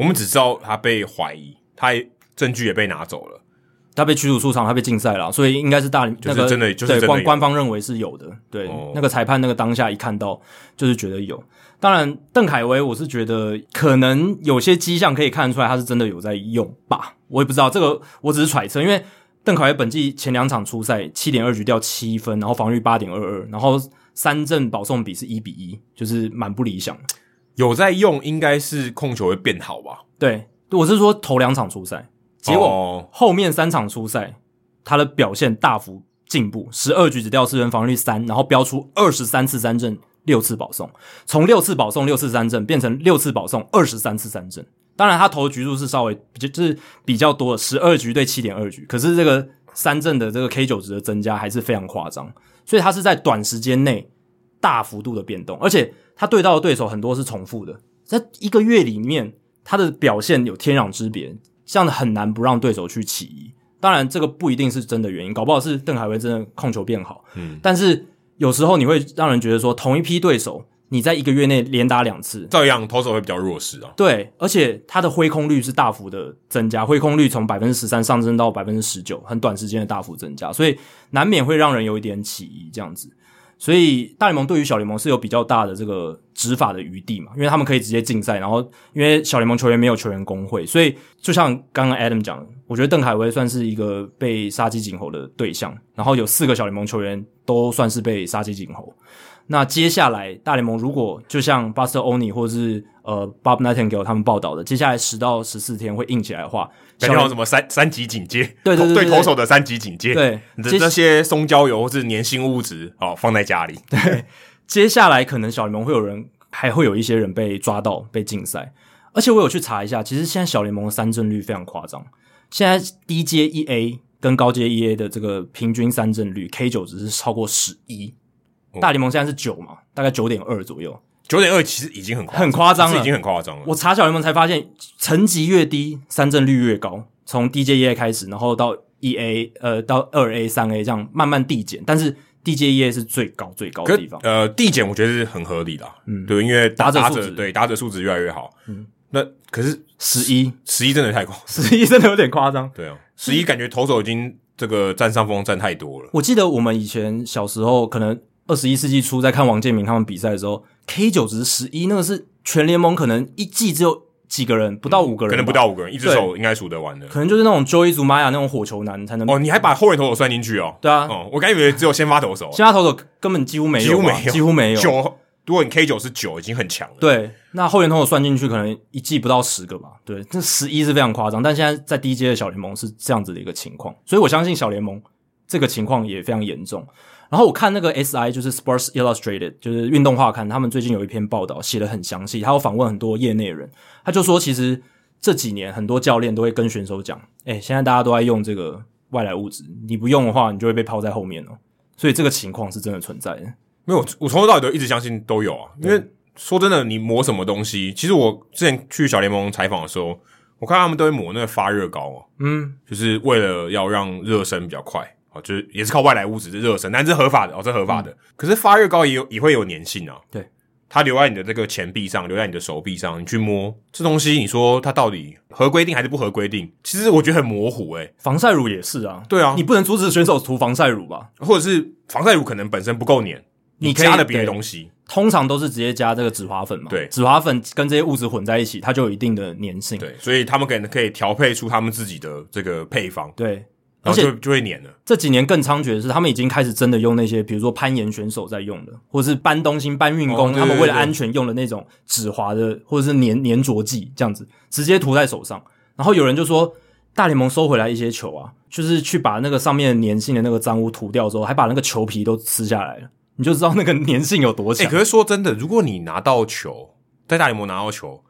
[SPEAKER 2] 我们只知道他被怀疑，他证据也被拿走了，
[SPEAKER 1] 他被驱逐出场，他被禁赛了，所以应该是大那个
[SPEAKER 2] 真的就是
[SPEAKER 1] 对官官方认为是有的，对、哦、那个裁判那个当下一看到就是觉得有。当然，邓凯威我是觉得可能有些迹象可以看出来他是真的有在用吧，我也不知道这个，我只是揣测，因为邓凯威本季前两场出赛七点二局掉七分，然后防御八点二二，然后三振保送比是一比一，就是蛮不理想的。
[SPEAKER 2] 有在用，应该是控球会变好吧？
[SPEAKER 1] 对，我是说头两场出赛，结果后面三场出赛，哦、他的表现大幅进步，十二局只掉四分，防御率三，然后飙出二十三次三振，六次保送，从六次保送六次三振变成六次保送二十三次三振。当然，他投的局数是稍微就是比较多的，十二局对七点二局，可是这个三振的这个 K 九值的增加还是非常夸张，所以他是在短时间内大幅度的变动，而且。他对到的对手很多是重复的，在一个月里面，他的表现有天壤之别，这样很难不让对手去起疑。当然，这个不一定是真的原因，搞不好是邓海威真的控球变好。嗯，但是有时候你会让人觉得说，同一批对手，你在一个月内连打两次，照
[SPEAKER 2] 样投手会比较弱势啊。
[SPEAKER 1] 对，而且他的挥空率是大幅的增加，挥空率从百分之十三上升到百分之十九，很短时间的大幅增加，所以难免会让人有一点起疑，这样子。所以大联盟对于小联盟是有比较大的这个执法的余地嘛，因为他们可以直接竞赛，然后因为小联盟球员没有球员工会，所以就像刚刚 Adam 讲，我觉得邓凯威算是一个被杀鸡儆猴的对象，然后有四个小联盟球员都算是被杀鸡儆猴。那接下来大联盟如果就像 Buster Olney 或者是呃 Bob Nightingale 他们报道的，接下来十到十四天会硬起来的话，
[SPEAKER 2] 感觉有什么三三级警戒？
[SPEAKER 1] 对对对，对，对，
[SPEAKER 2] 对投手的三级警戒。对，这些松焦油或是粘性物质哦，放在家里。
[SPEAKER 1] 对，接下来可能小联盟会有人，还会有一些人被抓到被禁赛。而且我有去查一下，其实现在小联盟的三振率非常夸张。现在低阶一 A 跟高阶一 A 的这个平均三振率 K 九值是超过十一。大联盟现在是九嘛，大概九点二左右。
[SPEAKER 2] 九点二其实已经很
[SPEAKER 1] 很夸张了，
[SPEAKER 2] 已经很夸张了。
[SPEAKER 1] 我查小联盟才发现，层级越低，三振率越高。从 DJEA 开始，然后到一 A，呃，到二 A、三 A 这样慢慢递减，但是 DJEA 是最高最高的地方。
[SPEAKER 2] 呃，递减我觉得是很合理的，嗯，对，因为打者素质对打者数值越来越好。嗯，那可是
[SPEAKER 1] 十一
[SPEAKER 2] 十一真的太高，
[SPEAKER 1] 十一真的有点夸张。
[SPEAKER 2] 对啊，十一感觉投手已经这个占上风占太多了。
[SPEAKER 1] 我记得我们以前小时候可能。二十一世纪初，在看王建民他们比赛的时候，K 九值十一，那个是全联盟可能一季只有几个人，不到五个人，
[SPEAKER 2] 可能不到五个人，一只手应该数得完的。
[SPEAKER 1] 可能就是那种 Joey Zumaya 那种火球男才能。
[SPEAKER 2] 哦，你还把后援投手算进去哦？
[SPEAKER 1] 对啊，
[SPEAKER 2] 哦，我刚以为只有先发投手，
[SPEAKER 1] 先发投手根本几乎没有，几乎没有，几乎没有。
[SPEAKER 2] 九，如果你 K 九是九，已经很强了。
[SPEAKER 1] 对，那后援投手算进去，可能一季不到十个吧。对，这十一是非常夸张。但现在在低阶的小联盟是这样子的一个情况，所以我相信小联盟这个情况也非常严重。然后我看那个 SI 就是 Sports Illustrated，就是运动画刊，他们最近有一篇报道写的很详细，他有访问很多业内人，他就说其实这几年很多教练都会跟选手讲，诶，现在大家都在用这个外来物质，你不用的话，你就会被抛在后面哦。所以这个情况是真的存在的。
[SPEAKER 2] 没有，我从头到尾都一直相信都有啊。因为说真的，你抹什么东西，其实我之前去小联盟采访的时候，我看他们都会抹那个发热膏哦，嗯，就是为了要让热身比较快。哦，就是也是靠外来物质的热身，但是合法的哦，这合法的。嗯、可是发热膏也有也会有粘性啊，
[SPEAKER 1] 对，
[SPEAKER 2] 它留在你的这个前臂上，留在你的手臂上，你去摸这东西，你说它到底合规定还是不合规定？其实我觉得很模糊诶、欸。
[SPEAKER 1] 防晒乳也是啊，
[SPEAKER 2] 对啊，
[SPEAKER 1] 你不能阻止选手涂防晒乳吧？
[SPEAKER 2] 或者是防晒乳可能本身不够粘，你加了别的东西，
[SPEAKER 1] 通常都是直接加这个止滑粉嘛，
[SPEAKER 2] 对，
[SPEAKER 1] 止滑粉跟这些物质混在一起，它就有一定的粘性，
[SPEAKER 2] 对，所以他们可能可以调配出他们自己的这个配方，
[SPEAKER 1] 对。
[SPEAKER 2] 然后就就会黏了。
[SPEAKER 1] 这几年更猖獗的是，他们已经开始真的用那些，比如说攀岩选手在用的，或者是搬东西、搬运工，他们为了安全用的那种止滑的，或者是粘粘着剂，这样子直接涂在手上。然后有人就说，大联盟收回来一些球啊，就是去把那个上面粘性的那个脏污涂掉之后，还把那个球皮都撕下来了，你就知道那个粘性有多强。
[SPEAKER 2] 欸，可是说真的，如果你拿到球，在大联盟拿到球，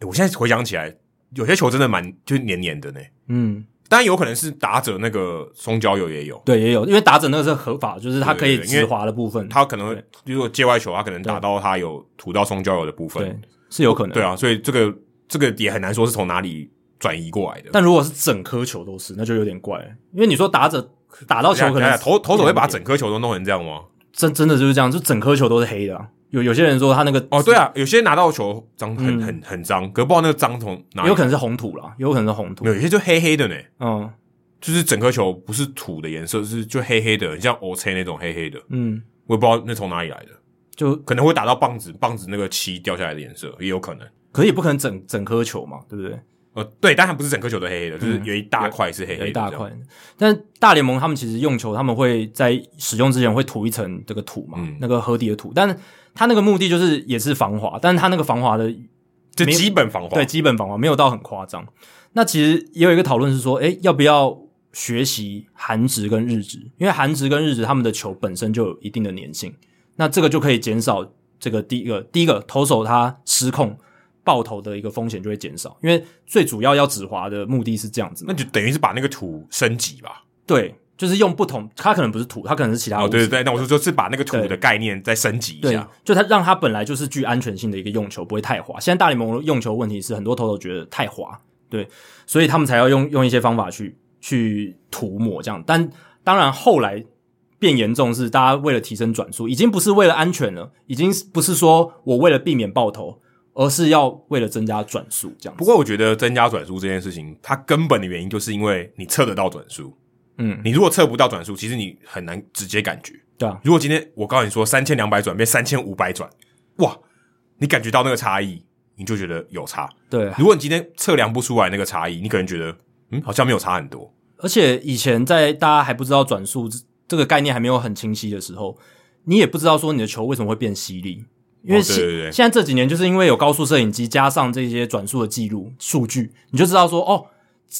[SPEAKER 2] 欸，我现在回想起来，有些球真的蛮就是黏黏的呢。嗯。当然有可能是打者那个松胶油也有，
[SPEAKER 1] 对，也有，因为打者那个是合法，就是它可以直滑的部分，
[SPEAKER 2] 它可能如果界外球，它可能打到它有涂到松胶油的部分，
[SPEAKER 1] 对，是有可能，
[SPEAKER 2] 对啊，所以这个这个也很难说是从哪里转移过来的。
[SPEAKER 1] 但如果是整颗球都是，那就有点怪，因为你说打者打到球可能
[SPEAKER 2] 投投手会把整颗球都弄成这样吗？
[SPEAKER 1] 真真的就是这样，就整颗球都是黑的啊。有有些人说他那个
[SPEAKER 2] 哦，对啊，有些拿到球脏很很很脏，可不知道那个脏从哪里，
[SPEAKER 1] 有可能是红土啦，有可能是红土，
[SPEAKER 2] 有些就黑黑的呢，
[SPEAKER 1] 嗯。
[SPEAKER 2] 就是整颗球不是土的颜色，是就黑黑的，很像 O C 那种黑黑的。
[SPEAKER 1] 嗯，
[SPEAKER 2] 我也不知道那从哪里来的，就可能会打到棒子，棒子那个漆掉下来的颜色也有可能。
[SPEAKER 1] 可是也不可能整整颗球嘛，对不对？
[SPEAKER 2] 呃，对，但它不是整颗球都黑黑的，就是有一大块是黑黑的，
[SPEAKER 1] 有一大块。但大联盟他们其实用球，他们会在使用之前会涂一层这个土嘛，嗯、那个河底的土。但是它那个目的就是也是防滑，但是它那个防滑的
[SPEAKER 2] 就基本防滑，
[SPEAKER 1] 对，基本防滑没有到很夸张。那其实也有一个讨论是说，诶，要不要？学习韩职跟日职，因为韩职跟日职他们的球本身就有一定的粘性，那这个就可以减少这个第一个第一个投手他失控爆头的一个风险就会减少，因为最主要要止滑的目的是这样子，
[SPEAKER 2] 那就等于是把那个土升级吧？
[SPEAKER 1] 对，就是用不同，它可能不是土，它可能是其他。
[SPEAKER 2] 哦，对对对，那我说就是把那个土的概念再升级一下，
[SPEAKER 1] 就它让它本来就是具安全性的一个用球，不会太滑。现在大联盟用球问题是很多投手觉得太滑，对，所以他们才要用用一些方法去。去涂抹这样，但当然后来变严重是大家为了提升转速，已经不是为了安全了，已经不是说我为了避免爆头，而是要为了增加转速这样。
[SPEAKER 2] 不过我觉得增加转速这件事情，它根本的原因就是因为你测得到转速。嗯，你如果测不到转速，其实你很难直接感觉。
[SPEAKER 1] 对啊，
[SPEAKER 2] 如果今天我告诉你说三千两百转变三千五百转，哇，你感觉到那个差异，你就觉得有差。
[SPEAKER 1] 对啊，
[SPEAKER 2] 如果你今天测量不出来那个差异，你可能觉得。嗯，好像没有差很多。
[SPEAKER 1] 而且以前在大家还不知道转速这个概念还没有很清晰的时候，你也不知道说你的球为什么会变犀利。因为现、现在这几年就是因为有高速摄影机加上这些转速的记录数据，你就知道说哦，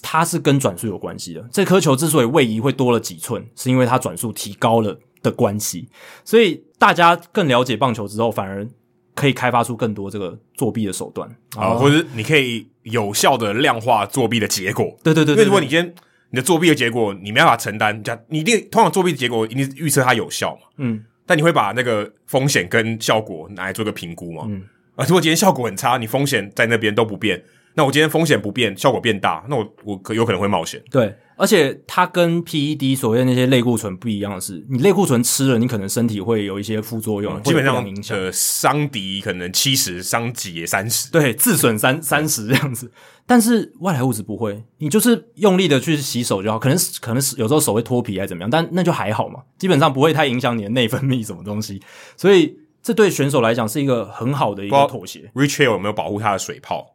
[SPEAKER 1] 它是跟转速有关系的。这颗球之所以位移会多了几寸，是因为它转速提高了的关系。所以大家更了解棒球之后，反而。可以开发出更多这个作弊的手段
[SPEAKER 2] 啊，或者你可以有效的量化作弊的结果。
[SPEAKER 1] 对对对，对，
[SPEAKER 2] 因为如果你今天你的作弊的结果你没办法承担，你一定通常作弊的结果一定是预测它有效嘛。
[SPEAKER 1] 嗯，
[SPEAKER 2] 但你会把那个风险跟效果拿来做个评估吗？嗯，啊，如果今天效果很差，你风险在那边都不变。那我今天风险不变，效果变大，那我我可有可能会冒险。
[SPEAKER 1] 对，而且它跟 PED 所谓那些类固醇不一样的是，你类固醇吃了，你可能身体会有一些副作用，嗯、
[SPEAKER 2] 基本上呃伤敌可能七十，伤己也三十，
[SPEAKER 1] 对，自损三三十这样子。但是外来物质不会，你就是用力的去洗手就好，可能可能是有时候手会脱皮还是怎么样，但那就还好嘛，基本上不会太影响你的内分泌什么东西。所以这对选手来讲是一个很好的一个妥协。
[SPEAKER 2] Rich Hill 有没有保护他的水泡？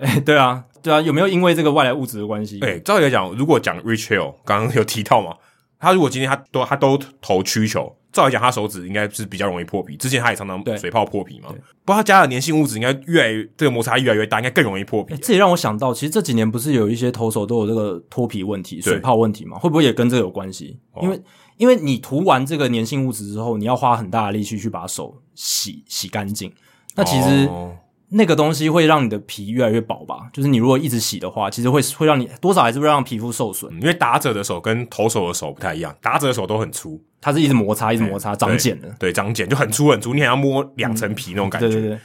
[SPEAKER 1] 哎、欸，对啊，对啊，有没有因为这个外来物质的关系？
[SPEAKER 2] 哎、欸，照理来讲，如果讲 Rich Hill，刚刚有提到嘛，他如果今天他都他都投曲球，照理讲他手指应该是比较容易破皮。之前他也常常水泡破皮嘛，不过他加了粘性物质，应该越来越这个摩擦越来越大，应该更容易破皮。
[SPEAKER 1] 这也让我想到，其实这几年不是有一些投手都有这个脱皮问题、水泡问题嘛？会不会也跟这个有关系？因为因为你涂完这个粘性物质之后，你要花很大的力气去把手洗洗干净，那其实。哦那个东西会让你的皮越来越薄吧？就是你如果一直洗的话，其实会会让你多少还是会让皮肤受损。
[SPEAKER 2] 因为打者的手跟投手的手不太一样，打者的手都很粗，
[SPEAKER 1] 它是一直摩擦，一直摩擦，长茧的。
[SPEAKER 2] 对，长茧就很粗很粗，你还要摸两层皮那种感觉。
[SPEAKER 1] 对对对。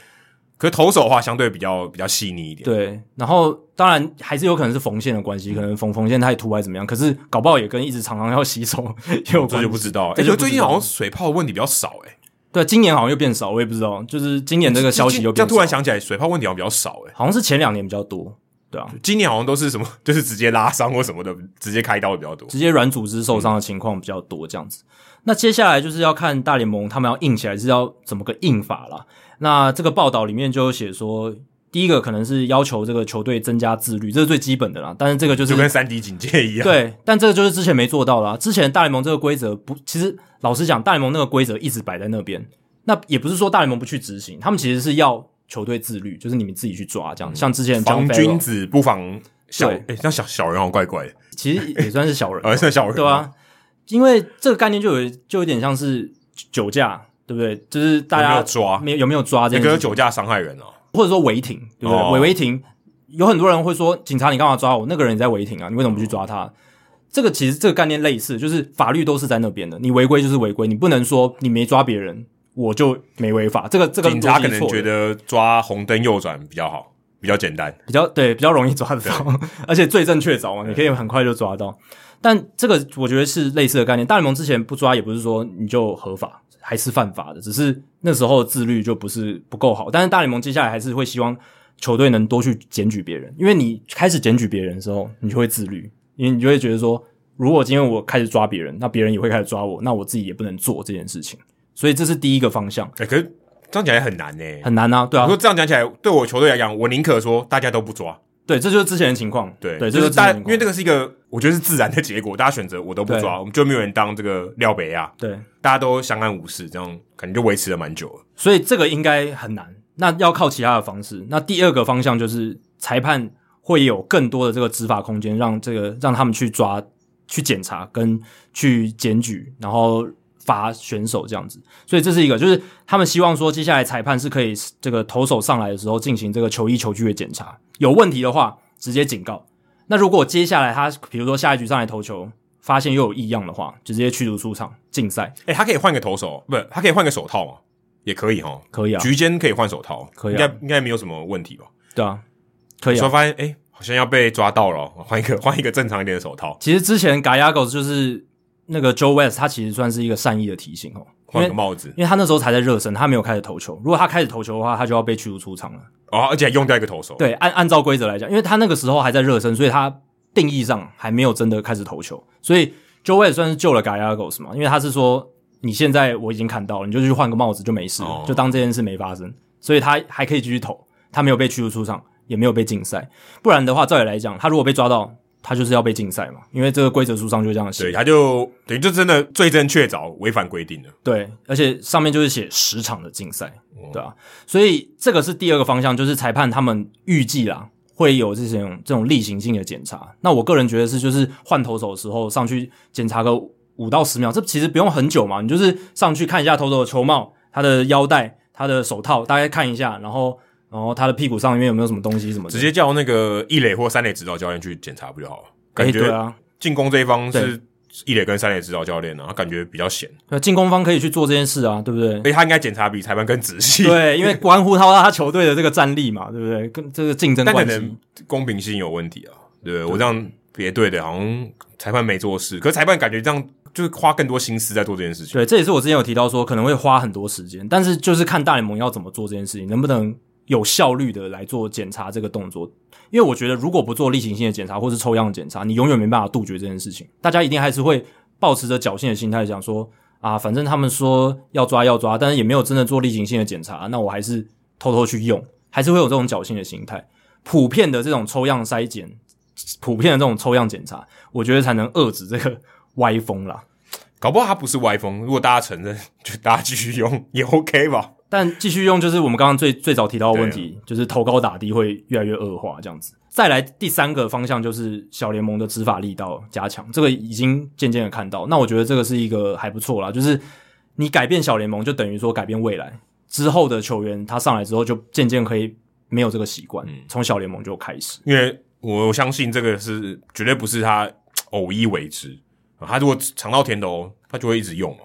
[SPEAKER 2] 可是投手的话，相对比较比较细腻一点。
[SPEAKER 1] 对，然后当然还是有可能是缝线的关系，可能缝缝线太凸还是怎么样。可是搞不好也跟一直常常要洗手也 有关系，
[SPEAKER 2] 这就不知道。
[SPEAKER 1] 哎、
[SPEAKER 2] 欸，最近好像水泡的问题比较少、欸，哎。
[SPEAKER 1] 对，今年好像又变少，我也不知道。就是今年这个消息又变少。
[SPEAKER 2] 这样突然想起来，水泡问题好像比较少，诶，
[SPEAKER 1] 好像是前两年比较多，对啊。
[SPEAKER 2] 今年好像都是什么，就是直接拉伤或什么的，直接开刀的比较多，
[SPEAKER 1] 直接软组织受伤的情况比较多，这样子。嗯、那接下来就是要看大联盟他们要硬起来是要怎么个硬法啦。那这个报道里面就有写说。第一个可能是要求这个球队增加自律，这是最基本的啦。但是这个就是
[SPEAKER 2] 就跟三级警戒一样，
[SPEAKER 1] 对。但这个就是之前没做到啦。之前大联盟这个规则不，其实老实讲，大联盟那个规则一直摆在那边。那也不是说大联盟不去执行，他们其实是要球队自律，就是你们自己去抓这样。嗯、像之前
[SPEAKER 2] 防君子不防小，哎、欸，像小小人好怪怪的。
[SPEAKER 1] 其实也算是小人，
[SPEAKER 2] 呃，算小人，
[SPEAKER 1] 对啊。因为这个概念就有就有点像是酒驾，对不对？就是大家有没有抓，没有有没有抓这个
[SPEAKER 2] 酒驾伤害人哦。
[SPEAKER 1] 或者说违停，对不对？违、哦、违停，有很多人会说，警察你干嘛抓我？那个人也在违停啊，你为什么不去抓他？嗯、这个其实这个概念类似，就是法律都是在那边的，你违规就是违规，你不能说你没抓别人，我就没违法。这个这个
[SPEAKER 2] 警察可能觉得抓红灯右转比较好，比较简单，
[SPEAKER 1] 比较对，比较容易抓得到，而且罪证确凿嘛，你可以很快就抓到。但这个我觉得是类似的概念。大联盟之前不抓，也不是说你就合法。还是犯法的，只是那时候自律就不是不够好。但是大联盟接下来还是会希望球队能多去检举别人，因为你开始检举别人的时候，你就会自律，因为你就会觉得说，如果今天我开始抓别人，那别人也会开始抓我，那我自己也不能做这件事情。所以这是第一个方向。
[SPEAKER 2] 哎、欸，可是这样讲起来很难呢、欸，
[SPEAKER 1] 很难啊。对啊，
[SPEAKER 2] 如果这样讲起来，对我球队来讲，我宁可说大家都不抓。
[SPEAKER 1] 对，这就是之前的情况。
[SPEAKER 2] 对，
[SPEAKER 1] 对，
[SPEAKER 2] 就是大，因为这个是一个，我觉得是自然的结果。大家选择我都不抓，我们就没有人当这个廖北亚。
[SPEAKER 1] 对，
[SPEAKER 2] 大家都相安无事，这样可能就维持了蛮久了。
[SPEAKER 1] 所以这个应该很难。那要靠其他的方式。那第二个方向就是裁判会有更多的这个执法空间，让这个让他们去抓、去检查跟去检举，然后。罚选手这样子，所以这是一个，就是他们希望说，接下来裁判是可以这个投手上来的时候进行这个球衣球具的检查，有问题的话直接警告。那如果接下来他比如说下一局上来投球，发现又有异样的话，就直接驱逐出场禁赛。
[SPEAKER 2] 诶，他可以换个投手，不他可以换个手套吗？也可以哈，
[SPEAKER 1] 可以啊。
[SPEAKER 2] 局间可以换手套，
[SPEAKER 1] 可以、啊，
[SPEAKER 2] 应该应该没有什么问题吧？
[SPEAKER 1] 对啊，可以、啊。
[SPEAKER 2] 说发现诶，好像要被抓到了，换一个换一个正常一点的手套。
[SPEAKER 1] 其实之前 Gallegos 就是。那个 Joe West 他其实算是一个善意的提醒哦，
[SPEAKER 2] 换个帽子，
[SPEAKER 1] 因为他那时候才在热身，他没有开始投球。如果他开始投球的话，他就要被驱逐出场了。
[SPEAKER 2] 哦，而且还用掉一个投手。
[SPEAKER 1] 对，按按照规则来讲，因为他那个时候还在热身，所以他定义上还没有真的开始投球。所以 Joe West 算是救了 Gallegos 嘛，因为他是说你现在我已经看到了，你就去换个帽子就没事了，哦，就当这件事没发生。所以他还可以继续投，他没有被驱逐出场，也没有被禁赛。不然的话，照理来讲，他如果被抓到。他就是要被禁赛嘛，因为这个规则书上就这样写。
[SPEAKER 2] 对，他就等于就真的罪证确凿，违反规定了。
[SPEAKER 1] 对，而且上面就是写十场的禁赛，哦，对啊。所以这个是第二个方向，就是裁判他们预计啦会有这种这种例行性的检查。那我个人觉得是，就是换投手的时候上去检查个五到十秒，这其实不用很久嘛，你就是上去看一下投手的球帽、他的腰带、他的手套，大概看一下，然后。然后他的屁股上面有没有什么东西什么的？
[SPEAKER 2] 直接叫那个一垒或三垒指导教练去检查不就好了？感觉对啊，进攻这一方是一垒跟三垒指导教练啊，他感觉比较闲。
[SPEAKER 1] 那进攻方可以去做这件事啊，对不对？
[SPEAKER 2] 所以他应该检查比裁判更仔细。
[SPEAKER 1] 对，因为关乎他他球队的这个战力嘛，对不对？跟这个竞争关系，但可能
[SPEAKER 2] 公平性有问题啊。对，对我这样别队的，好像裁判没做事，可是裁判感觉这样就是花更多心思在做这件事情。
[SPEAKER 1] 对，这也是我之前有提到说可能会花很多时间，但是就是看大联盟要怎么做这件事情，能不能。有效率的来做检查这个动作，因为我觉得如果不做例行性的检查或是抽样检查，你永远没办法杜绝这件事情。大家一定还是会抱持着侥幸的心态，想说啊，反正他们说要抓要抓，但是也没有真的做例行性的检查，那我还是偷偷去用，还是会有这种侥幸的心态。普遍的这种抽样筛检，普遍的这种抽样检查，我觉得才能遏制这个歪风啦。
[SPEAKER 2] 搞不好它不是歪风，如果大家承认，就大家继续用也 OK 吧。
[SPEAKER 1] 但继续用就是我们刚刚最最早提到的问题，就是投高打低会越来越恶化这样子。再来第三个方向就是小联盟的执法力道加强，这个已经渐渐的看到。那我觉得这个是一个还不错啦，就是你改变小联盟，就等于说改变未来之后的球员，他上来之后就渐渐可以没有这个习惯，从小联盟就开始。
[SPEAKER 2] 因为我相信这个是绝对不是他偶一为之，他如果尝到甜头，他就会一直用嘛。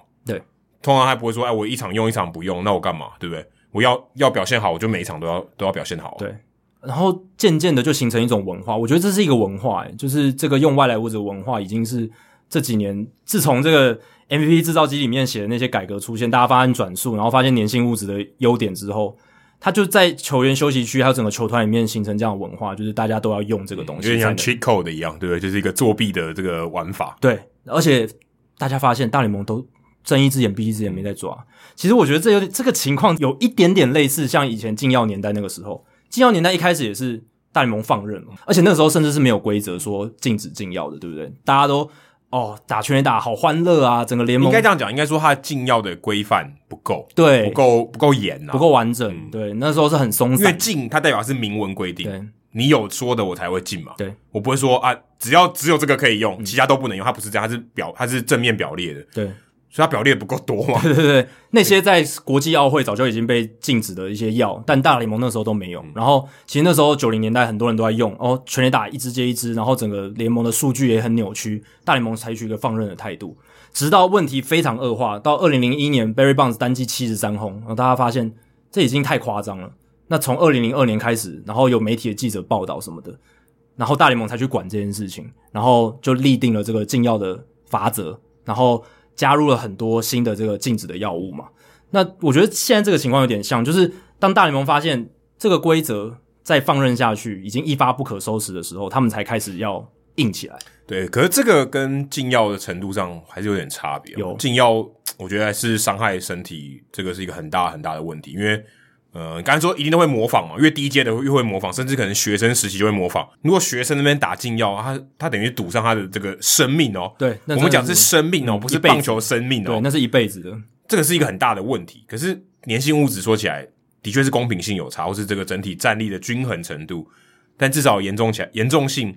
[SPEAKER 1] 对。
[SPEAKER 2] 通常还不会说，哎，我一场用一场不用，那我干嘛？对不对？我要要表现好，我就每一场都要都要表现好。
[SPEAKER 1] 对，然后渐渐的就形成一种文化，我觉得这是一个文化，诶，就是这个用外来物质的文化已经是这几年自从这个 MVP 制造机里面写的那些改革出现，大家发现转速，然后发现粘性物质的优点之后。他就在球员休息区还有整个球团里面形成这样的文化，就是大家都要用这个东西，
[SPEAKER 2] 有点像 cheat code 的一样，对不对？就是一个作弊的这个玩法。
[SPEAKER 1] 对，而且大家发现大联盟都睁一只眼闭一只眼没在抓。其实我觉得这有点这个情况有一点点类似，像以前禁药年代那个时候，禁药年代一开始也是大联盟放任嘛，而且那个时候甚至是没有规则说禁止禁药的，对不对？大家都。哦，打拳也打好欢乐啊！整个联盟
[SPEAKER 2] 应该这样讲，应该说他禁药的规范不够，
[SPEAKER 1] 对，
[SPEAKER 2] 不够不够严啊，
[SPEAKER 1] 不够完整。嗯、对，那时候是很松散，
[SPEAKER 2] 因为禁它代表是明文规定，
[SPEAKER 1] 对，
[SPEAKER 2] 你有说的我才会禁嘛。
[SPEAKER 1] 对，
[SPEAKER 2] 我不会说啊，只要只有这个可以用，嗯、其他都不能用。它不是这样，它是表，它是正面表列的。
[SPEAKER 1] 对。
[SPEAKER 2] 所以他表列不够多嘛？
[SPEAKER 1] 对对对，那些在国际奥会早就已经被禁止的一些药，但大联盟那时候都没有。然后其实那时候九零年代很多人都在用，哦，全垒打一支接一支，然后整个联盟的数据也很扭曲，大联盟采取一个放任的态度，直到问题非常恶化，到二零零一年 Barry Bonds 单季七十三轰，然后大家发现这已经太夸张了。那从二零零二年开始，然后有媒体的记者报道什么的，然后大联盟才去管这件事情，然后就立定了这个禁药的法则，然后。加入了很多新的这个禁止的药物嘛？那我觉得现在这个情况有点像，就是当大联盟发现这个规则再放任下去已经一发不可收拾的时候，他们才开始要硬起来。
[SPEAKER 2] 对，可是这个跟禁药的程度上还是有点差别。
[SPEAKER 1] 有
[SPEAKER 2] 禁药，我觉得还是伤害身体，这个是一个很大很大的问题，因为。呃，刚才说一定都会模仿嘛，越低阶的越会模仿，甚至可能学生时期就会模仿。如果学生那边打禁药，他他等于赌上他的这个生命哦。
[SPEAKER 1] 对，
[SPEAKER 2] 我们讲是生命哦，嗯、不是棒球生命哦。
[SPEAKER 1] 对，那是一辈子的。
[SPEAKER 2] 这个是一个很大的问题。可是粘性物质说起来的确是公平性有差，或是这个整体战力的均衡程度，但至少严重起来严重性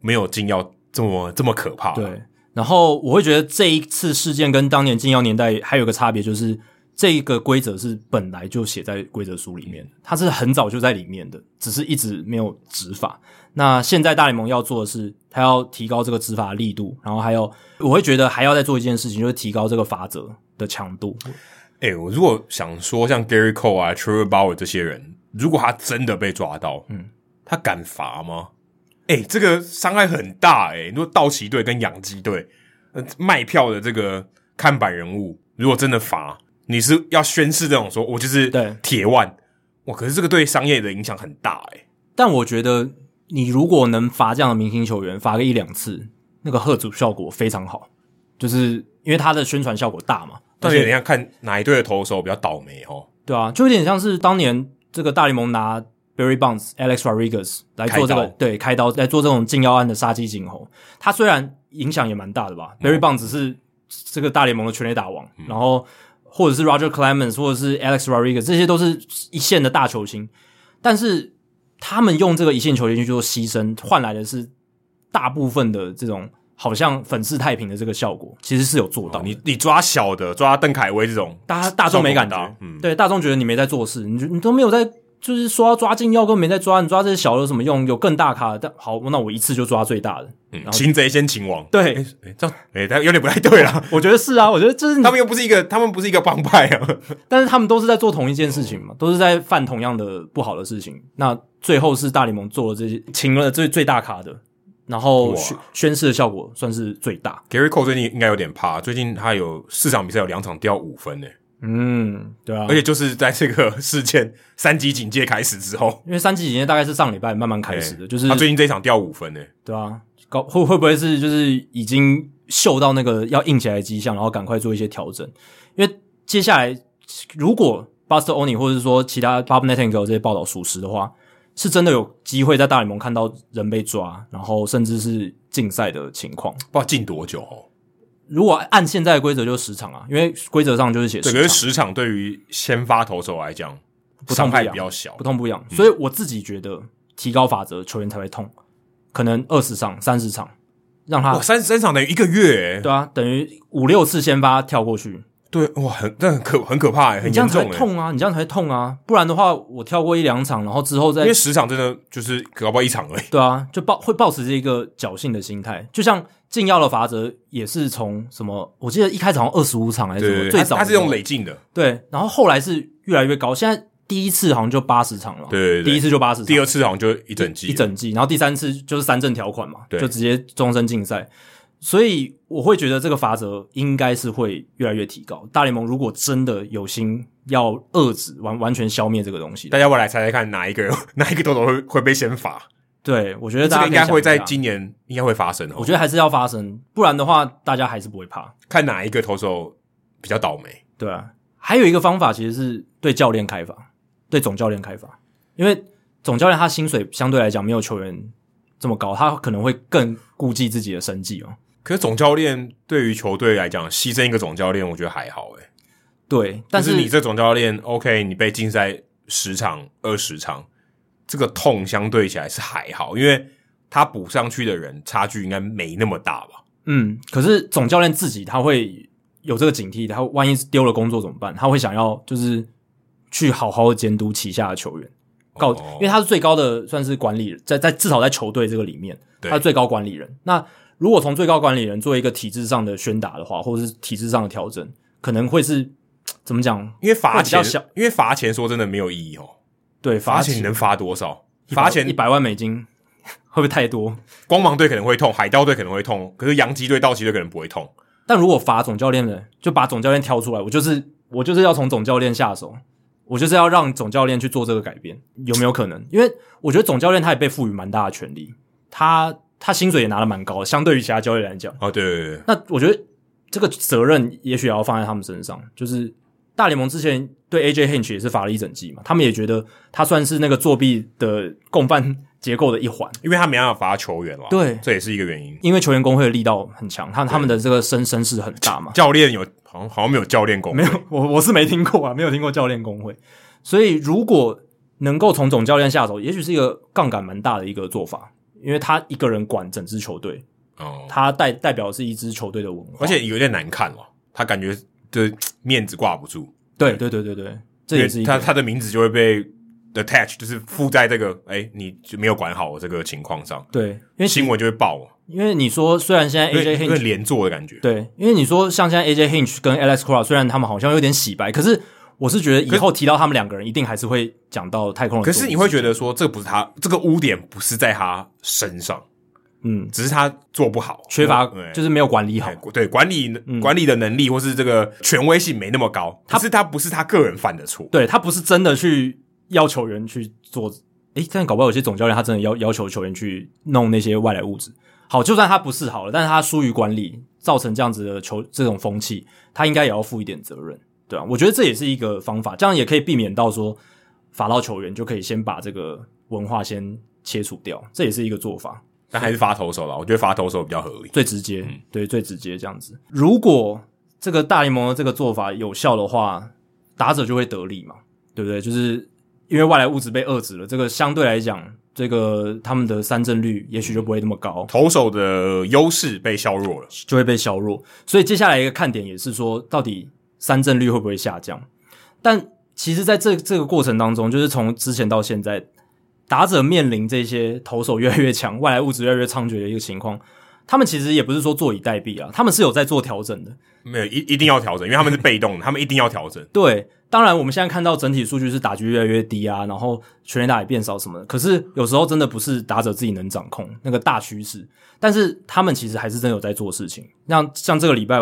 [SPEAKER 2] 没有禁药这么这么可怕。
[SPEAKER 1] 对，然后我会觉得这一次事件跟当年禁药年代还有个差别就是。这个规则是本来就写在规则书里面，它是很早就在里面的，只是一直没有执法。那现在大联盟要做的是，他要提高这个执法的力度，然后还有，我会觉得还要再做一件事情，就是提高这个罚则的强度。
[SPEAKER 2] 哎，我如果想说，像 Gary Cole 啊、Trevor Bauer 这些人，如果他真的被抓到，嗯，他敢罚吗？哎，这个伤害很大哎。如果道奇队跟养鸡队，呃，卖票的这个看板人物，如果真的罚。你是要宣誓这种说，我就是对铁腕，哇！可是这个对商业的影响很大诶、欸。
[SPEAKER 1] 但我觉得，你如果能罚这样的明星球员，罚个一两次，那个贺主效果非常好，就是因为他的宣传效果大嘛。
[SPEAKER 2] 但是你要看哪一队的投手比较倒霉哦。
[SPEAKER 1] 对啊，就有点像是当年这个大联盟拿 Barry Bonds、Alex Rodriguez 来做这个，对，开刀来做这种禁药案的杀鸡儆猴。他虽然影响也蛮大的吧、嗯、，Barry Bonds 是这个大联盟的全垒打王，嗯、然后。或者是 Roger Clemens，或者是 Alex Rodriguez，这些都是一线的大球星，但是他们用这个一线球星去做牺牲，换来的是大部分的这种好像粉饰太平的这个效果，其实是有做到、哦。你
[SPEAKER 2] 你抓小的，抓邓凯威这种，
[SPEAKER 1] 大家大众没感觉，嗯，对，大众觉得你没在做事，你你都没有在。就是说要抓禁药，根本没在抓。你抓这些小的有什么用？有更大卡的，但好，那我一次就抓最大的。
[SPEAKER 2] 嗯，擒贼先擒王。
[SPEAKER 1] 对，
[SPEAKER 2] 哎、欸，这样，哎、欸，他有点不太对了。
[SPEAKER 1] 我觉得是啊，我觉得这是
[SPEAKER 2] 他们又不是一个，他们不是一个帮派啊。
[SPEAKER 1] 但是他们都是在做同一件事情嘛，都是在犯同样的不好的事情。那最后是大联盟做了这些，擒了最最大卡的，然后宣宣示的效果算是最大。
[SPEAKER 2] Gary Cole 最近应该有点怕，最近他有四场比赛有两场掉五分诶。
[SPEAKER 1] 嗯，对啊，
[SPEAKER 2] 而且就是在这个事件三级警戒开始之后，
[SPEAKER 1] 因为三级警戒大概是上礼拜慢慢开始的，欸、就是
[SPEAKER 2] 他最近这一场掉五分呢，
[SPEAKER 1] 对啊，高会会不会是就是已经嗅到那个要硬起来的迹象，然后赶快做一些调整？因为接下来如果 Buster Olney 或者是说其他 Bob Nightingale 这些报道属实的话，是真的有机会在大联盟看到人被抓，然后甚至是禁赛的情况，
[SPEAKER 2] 不知道禁多久哦。
[SPEAKER 1] 如果按现在的规则，就是十场啊，因为规则上就是写十场。
[SPEAKER 2] 可是十场对于先发投手来讲，伤害比较小，
[SPEAKER 1] 不痛不痒。所以我自己觉得，提高法则，球员才会痛。可能二十场、三十场，让他
[SPEAKER 2] 三十三场等于一个月，
[SPEAKER 1] 对啊，等于五六次先发跳过去。
[SPEAKER 2] 对，哇，很这很可很可怕，很严重，
[SPEAKER 1] 痛啊！你这样才会痛啊！不然的话，我跳过一两场，然后之后再
[SPEAKER 2] 因为十场真的就是搞不好一场而已。
[SPEAKER 1] 对啊，就抱会抱持这一个侥幸的心态，就像。禁药的罚则也是从什么？我记得一开始好像二十五场还是什
[SPEAKER 2] 么？
[SPEAKER 1] 最早
[SPEAKER 2] 它是用累进的，
[SPEAKER 1] 对，然后后来是越来越高，现在第一次好像就八十场了，
[SPEAKER 2] 对对对，
[SPEAKER 1] 第一次就八十场，
[SPEAKER 2] 第二次好像就一整季，
[SPEAKER 1] 一整季，然后第三次就是三振条款嘛，
[SPEAKER 2] 对
[SPEAKER 1] 就直接终身禁赛。所以我会觉得这个罚则应该是会越来越提高。大联盟如果真的有心要遏制完完全消灭这个东西，
[SPEAKER 2] 大家要不要来猜猜看哪一个 哪一个投手会会被先罚？
[SPEAKER 1] 对，我觉得大家
[SPEAKER 2] 这个应该会在今年应该会发生。
[SPEAKER 1] 我觉得还是要发生，不然的话大家还是不会怕。
[SPEAKER 2] 看哪一个投手比较倒霉。
[SPEAKER 1] 对啊，还有一个方法其实是对教练开罚，对总教练开罚，因为总教练他薪水相对来讲没有球员这么高，他可能会更顾忌自己的生计哦。
[SPEAKER 2] 可是总教练对于球队来讲，牺牲一个总教练，我觉得还好诶。
[SPEAKER 1] 对，但是，
[SPEAKER 2] 是你这总教练，OK，你被禁赛十场、二十场。这个痛相对起来是还好，因为他补上去的人差距应该没那么大吧？
[SPEAKER 1] 嗯，可是总教练自己他会有这个警惕，他万一丢了工作怎么办？他会想要就是去好好的监督旗下的球员，告，
[SPEAKER 2] 哦、
[SPEAKER 1] 因为他是最高的算是管理人，在在至少在球队这个里面，他是最高管理人。那如果从最高管理人做一个体制上的宣达的话，或者是体制上的调整，可能会是怎么讲？
[SPEAKER 2] 因为罚钱，
[SPEAKER 1] 小
[SPEAKER 2] 因为罚钱说真的没有意义哦。
[SPEAKER 1] 对，罚钱
[SPEAKER 2] 你能罚多少？罚钱
[SPEAKER 1] 一百万美金 会不会太多？
[SPEAKER 2] 光芒队可能会痛，海盗队可能会痛，可是洋基队、道奇队可能不会痛。
[SPEAKER 1] 但如果罚总教练的？就把总教练挑出来，我就是我就是要从总教练下手，我就是要让总教练去做这个改变，有没有可能？因为我觉得总教练他也被赋予蛮大的权利，他他薪水也拿的蛮高的，相对于其他教练来讲。
[SPEAKER 2] 哦，对对对。
[SPEAKER 1] 那我觉得这个责任也许也要放在他们身上，就是。大联盟之前对 AJ Hinch 也是罚了一整季嘛，他们也觉得他算是那个作弊的共犯结构的一环，
[SPEAKER 2] 因为他没办法罚球员了，
[SPEAKER 1] 对，
[SPEAKER 2] 这也是一个原因。
[SPEAKER 1] 因为球员工会的力道很强，他他们的这个声声势很大嘛。
[SPEAKER 2] 教练有好像好像没有教练工会，
[SPEAKER 1] 没有，我我是没听过啊，没有听过教练工会。所以如果能够从总教练下手，也许是一个杠杆蛮大的一个做法，因为他一个人管整支球队，哦，他代代表的是一支球队的文化，
[SPEAKER 2] 而且有点难看了，他感觉。就面子挂不住，
[SPEAKER 1] 对对对对对，这也是
[SPEAKER 2] 他他的名字就会被 attach，就是附在这个哎、欸，你就没有管好这个情况上，
[SPEAKER 1] 对，因为
[SPEAKER 2] 新闻就会爆。
[SPEAKER 1] 因为你说虽然现在 AJ Hinch
[SPEAKER 2] 连坐的感觉，
[SPEAKER 1] 对，因为你说像现在 AJ Hinch 跟 Alex Cora 虽然他们好像有点洗白，可是我是觉得以后提到他们两个人，一定还是会讲到太空人。
[SPEAKER 2] 可是你会觉得说，这不是他这个污点不是在他身上。嗯，只是他做不好，
[SPEAKER 1] 缺乏就是没有管理好，
[SPEAKER 2] 对管理、嗯、管理的能力或是这个权威性没那么高。他是他不是他个人犯的错，
[SPEAKER 1] 对他不是真的去要求员去做。诶，这样搞不好有些总教练他真的要要求球员去弄那些外来物质。好，就算他不是好了，但是他疏于管理，造成这样子的球这种风气，他应该也要负一点责任，对啊，我觉得这也是一个方法，这样也可以避免到说罚到球员就可以先把这个文化先切除掉，这也是一个做法。
[SPEAKER 2] 但还是罚投手啦，我觉得罚投手比较合理，
[SPEAKER 1] 最直接，嗯、对，最直接这样子。如果这个大联盟的这个做法有效的话，打者就会得利嘛，对不对？就是因为外来物质被遏制了，这个相对来讲，这个他们的三振率也许就不会那么高，
[SPEAKER 2] 投手的优势被削弱了，
[SPEAKER 1] 就会被削弱。所以接下来一个看点也是说，到底三振率会不会下降？但其实在这这个过程当中，就是从之前到现在。打者面临这些投手越来越强、外来物质越来越猖獗的一个情况，他们其实也不是说坐以待毙啊，他们是有在做调整的。
[SPEAKER 2] 没有一一定要调整，因为他们是被动的，他们一定要调整。
[SPEAKER 1] 对，当然我们现在看到整体数据是打击越来越低啊，然后全垒打也变少什么的。可是有时候真的不是打者自己能掌控那个大趋势，但是他们其实还是真有在做事情。像像这个礼拜，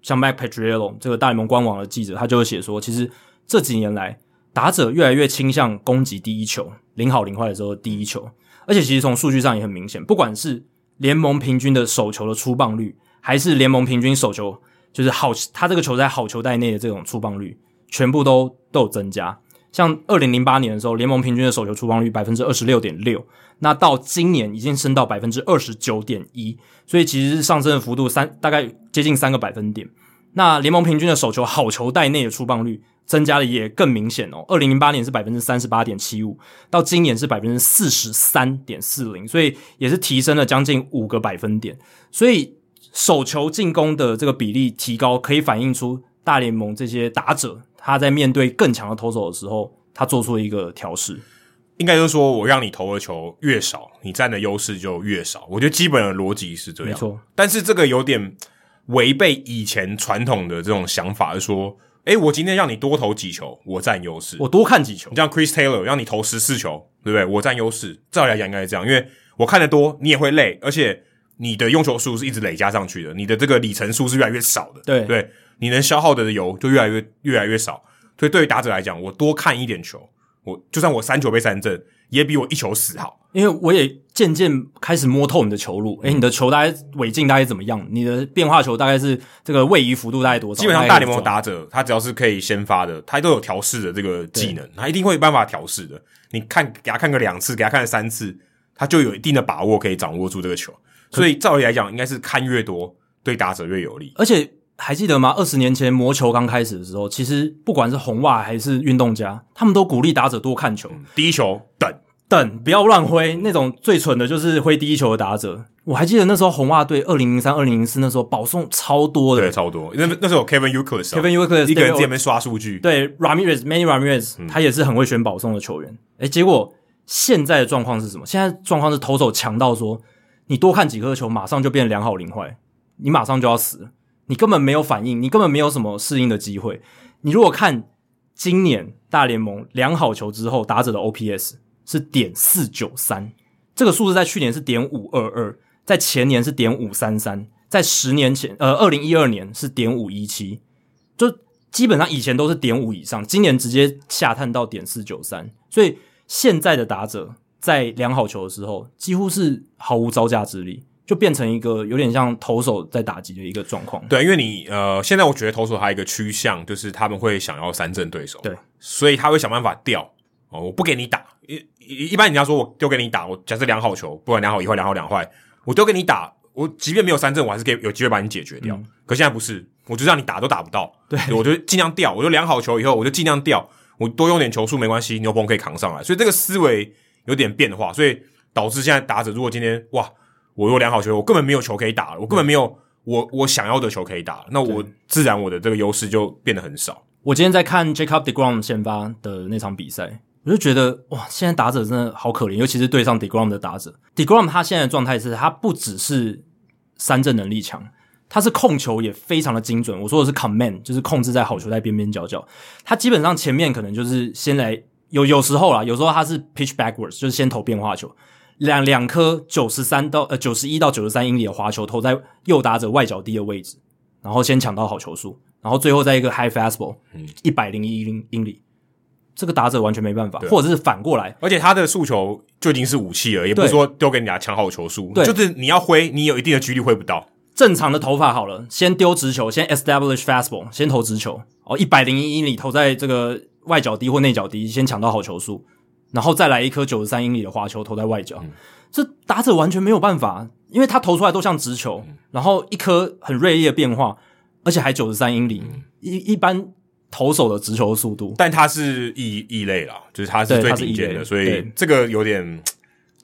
[SPEAKER 1] 像 Mac Petriello 这个大联盟官网的记者，他就会写说，其实这几年来。打者越来越倾向攻击第一球，零好零坏的时候第一球，而且其实从数据上也很明显，不管是联盟平均的手球的出棒率，还是联盟平均手球就是好，他这个球在好球带内的这种出棒率，全部都都有增加。像二零零八年的时候，联盟平均的手球出棒率百分之二十六点六，那到今年已经升到百分之二十九点一，所以其实上升的幅度三大概接近三个百分点。那联盟平均的手球好球带内的出棒率。增加的也更明显哦，二零零八年是百分之三十八点七五，到今年是百分之四十三点四零，所以也是提升了将近五个百分点。所以手球进攻的这个比例提高，可以反映出大联盟这些打者他在面对更强的投手的时候，他做出了一个调试。
[SPEAKER 2] 应该就是说我让你投的球越少，你占的优势就越少。我觉得基本的逻辑是这样，
[SPEAKER 1] 没错。
[SPEAKER 2] 但是这个有点违背以前传统的这种想法，是说，诶，我今天让你多投几球，我占优势，
[SPEAKER 1] 我多看几球。
[SPEAKER 2] 你像 Chris Taylor 让你投十四球，对不对？我占优势。照理来讲应该是这样，因为我看得多，你也会累，而且你的用球数是一直累加上去的，你的这个里程数是越来越少的，
[SPEAKER 1] 对
[SPEAKER 2] 对，你能消耗的油就越来越越来越少。所以对于打者来讲，我多看一点球。我就算我三球被三振，也比我一球死好。
[SPEAKER 1] 因为我也渐渐开始摸透你的球路，诶，你的球大概尾径大概怎么样？你的变化球大概是这个位移幅度大概多少？
[SPEAKER 2] 基本上大联盟打者，他只要是可以先发的，他都有调试的这个技能，他一定会有办法调试的。你看，给他看个两次，给他看三次，他就有一定的把握可以掌握住这个球。所以照理来讲，应该是看越多，对打者越有利。
[SPEAKER 1] 而且。还记得吗？二十年前魔球刚开始的时候，其实不管是红袜还是运动家，他们都鼓励打者多看球。
[SPEAKER 2] 第一球等
[SPEAKER 1] 等，不要乱挥。那种最蠢的就是挥第一球的打者。我还记得那时候红袜队二零零三、二零零四那时候保送超多的，
[SPEAKER 2] 对，超多。那那时候有 Kevin Youkilis，Kevin
[SPEAKER 1] Youkilis
[SPEAKER 2] 一个人在那边刷数据。
[SPEAKER 1] 对，Ramirez，Manny Ramirez，、嗯、他也是很会选保送的球员。诶，结果现在的状况是什么？现在状况是投手强到说，你多看几颗球，马上就变良好零坏，你马上就要死了。你根本没有反应，你根本没有什么适应的机会。你如果看今年大联盟两好球之后打者的 OPS 是点四九三，这个数字在去年是点五二二，在前年是点五三三，在十年前呃二零一二年是点五一七，就基本上以前都是点五以上，今年直接下探到点四九三，所以现在的打者在两好球的时候几乎是毫无招架之力。就变成一个有点像投手在打击的一个状况。
[SPEAKER 2] 对，因为你呃，现在我觉得投手还有一个趋向，就是他们会想要三振对手。
[SPEAKER 1] 对，
[SPEAKER 2] 所以他会想办法调哦，我不给你打。一一般人家说我丢给你打，我假设两好球，不管两好一坏，两好两坏，我丢给你打，我即便没有三振，我还是可以有机会把你解决掉。嗯、可现在不是，我就让你打都打不到。
[SPEAKER 1] 对，
[SPEAKER 2] 我就尽量调，我就两好球以后，我就尽量调，我多用点球数没关系，牛棚可以扛上来。所以这个思维有点变化，所以导致现在打者如果今天哇。我有良好球，我根本没有球可以打了，我根本没有我我想要的球可以打，那我自然我的这个优势就变得很少。
[SPEAKER 1] 我今天在看 Jacob deGrom 先发的那场比赛，我就觉得哇，现在打者真的好可怜，尤其是对上 deGrom 的打者。deGrom 他现在的状态是，他不只是三振能力强，他是控球也非常的精准。我说的是 command，就是控制在好球在边边角角。他基本上前面可能就是先来有有时候啦，有时候他是 pitch backwards，就是先投变化球。两两颗九十三到呃九十一到九十三英里的滑球投在右打者外角低的位置，然后先抢到好球数，然后最后再一个 high fastball，嗯，一百零一英英里，这个打者完全没办法，或者是反过来，
[SPEAKER 2] 而且他的诉求就已经是武器了，也不是说丢给你俩抢好球数，对，就是你要挥，你有一定的几率挥不到。
[SPEAKER 1] 正常的投法好了，先丢直球，先 establish fastball，先投直球，哦，一百零一英里投在这个外角低或内角低，先抢到好球数。然后再来一颗九十三英里的滑球投在外角，嗯、这打者完全没有办法，因为他投出来都像直球，嗯、然后一颗很锐利的变化，而且还九十三英里，嗯、一一般投手的直球的速度，
[SPEAKER 2] 但他是异异类啦，就是他是最顶尖的，所以这个有点，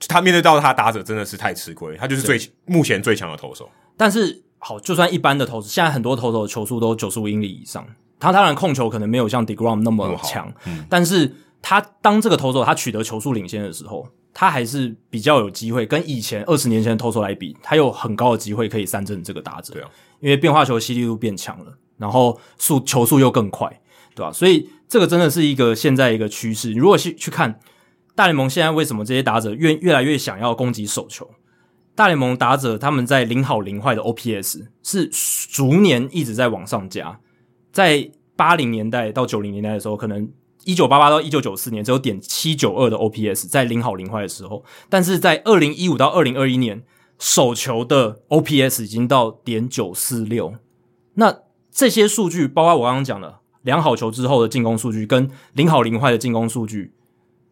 [SPEAKER 2] 他面对到他打者真的是太吃亏，他就是最目前最强的投手。
[SPEAKER 1] 但是好，就算一般的投手，现在很多投手的球速都九十五英里以上，他当然控球可能没有像 deGrom 那么强，嗯、但是。他当这个投手他取得球速领先的时候，他还是比较有机会跟以前二十年前的投手来比，他有很高的机会可以三振这个打者。对啊，因为变化球的犀利度变强了，然后速球速又更快，对吧？所以这个真的是一个现在一个趋势。你如果去去看大联盟现在为什么这些打者越越来越想要攻击手球，大联盟打者他们在零好零坏的 OPS 是逐年一直在往上加，在八零年代到九零年代的时候可能。一九八八到一九九四年只有点七九二的 OPS，在零好零坏的时候，但是在二零一五到二零二一年，手球的 OPS 已经到点九四六。那这些数据，包括我刚刚讲的两好球之后的进攻数据，跟零好零坏的进攻数据，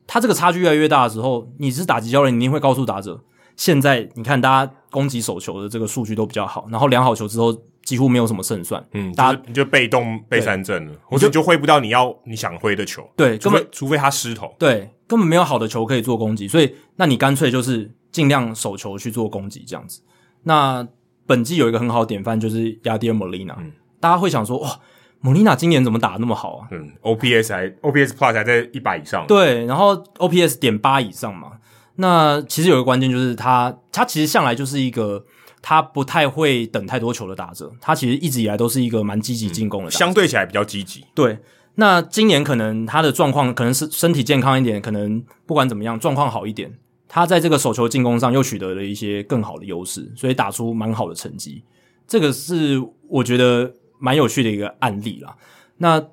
[SPEAKER 1] 它这个差距越来越大的时候，你是打击教练，你一定会告诉打者，现在你看大家攻击手球的这个数据都比较好，然后两好球之后。几乎没有什么胜算，
[SPEAKER 2] 嗯，大家你就被动被三振了，或者你就挥不到你要你想挥的球，
[SPEAKER 1] 对，
[SPEAKER 2] 根本除非他失投，
[SPEAKER 1] 对，根本没有好的球可以做攻击，所以那你干脆就是尽量手球去做攻击这样子。那本季有一个很好的典范就是亚迪尔莫利娜嗯，大家会想说哇莫利娜今年怎么打得那么好啊？
[SPEAKER 2] 嗯，OPS 还 OPS Plus 还在一百以上。
[SPEAKER 1] 对，然后 OPS 点八以上嘛。那其实有一个关键就是他，他其实向来就是一个他不太会等太多球的打者，他其实一直以来都是一个蛮积极进攻的，
[SPEAKER 2] 嗯，相对起来比较积极。
[SPEAKER 1] 对，那今年可能他的状况可能是身体健康一点，可能不管怎么样状况好一点，他在这个手球进攻上又取得了一些更好的优势，所以打出蛮好的成绩。这个是我觉得。蛮有趣的一个案例啦。那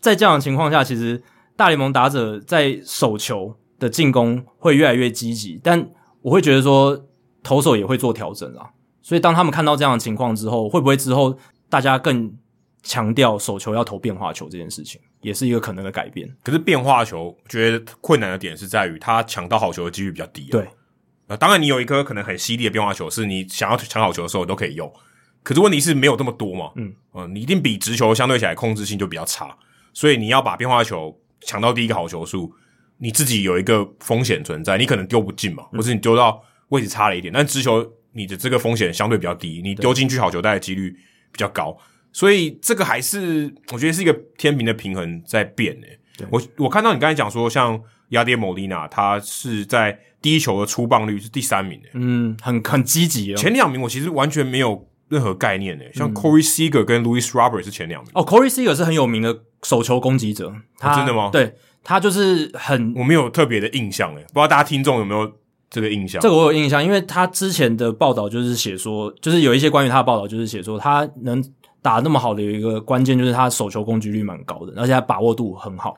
[SPEAKER 1] 在这样的情况下，其实大联盟打者在手球的进攻会越来越积极，但我会觉得说投手也会做调整啦。所以当他们看到这样的情况之后，会不会之后大家更强调手球要投变化球这件事情，也是一个可能的改变。
[SPEAKER 2] 可是变化球，我觉得困难的点是在于他抢到好球的几率比较低啊。
[SPEAKER 1] 对，
[SPEAKER 2] 呃，当然你有一颗可能很犀利的变化球，是你想要抢好球的时候都可以用。可是问题是没有这么多嘛，嗯，呃，你一定比直球相对起来控制性就比较差，所以你要把变化球抢到第一个好球数，你自己有一个风险存在，你可能丢不进嘛，或是你丢到位置差了一点，但直球你的这个风险相对比较低，你丢进去好球带的几率比较高，所以这个还是我觉得是一个天平的平衡在变诶。我我看到你刚才讲说，像亚迪莫利娜，他是在第一球的出棒率是第三名诶，
[SPEAKER 1] 嗯，很很积极哦，
[SPEAKER 2] 前两名我其实完全没有。任何概念诶，像 Corey Seager 跟 Louis Robert 是前两名。
[SPEAKER 1] 哦，Corey Seager 是很有名的手球攻击者，他、
[SPEAKER 2] 哦、真的吗？
[SPEAKER 1] 对，他就是很，
[SPEAKER 2] 我没有特别的印象诶，不知道大家听众有没有这个印象？
[SPEAKER 1] 这个我有印象，因为他之前的报道就是写说，就是有一些关于他的报道就是写说，他能打那么好的有一个关键就是他手球攻击率蛮高的，而且他把握度很好。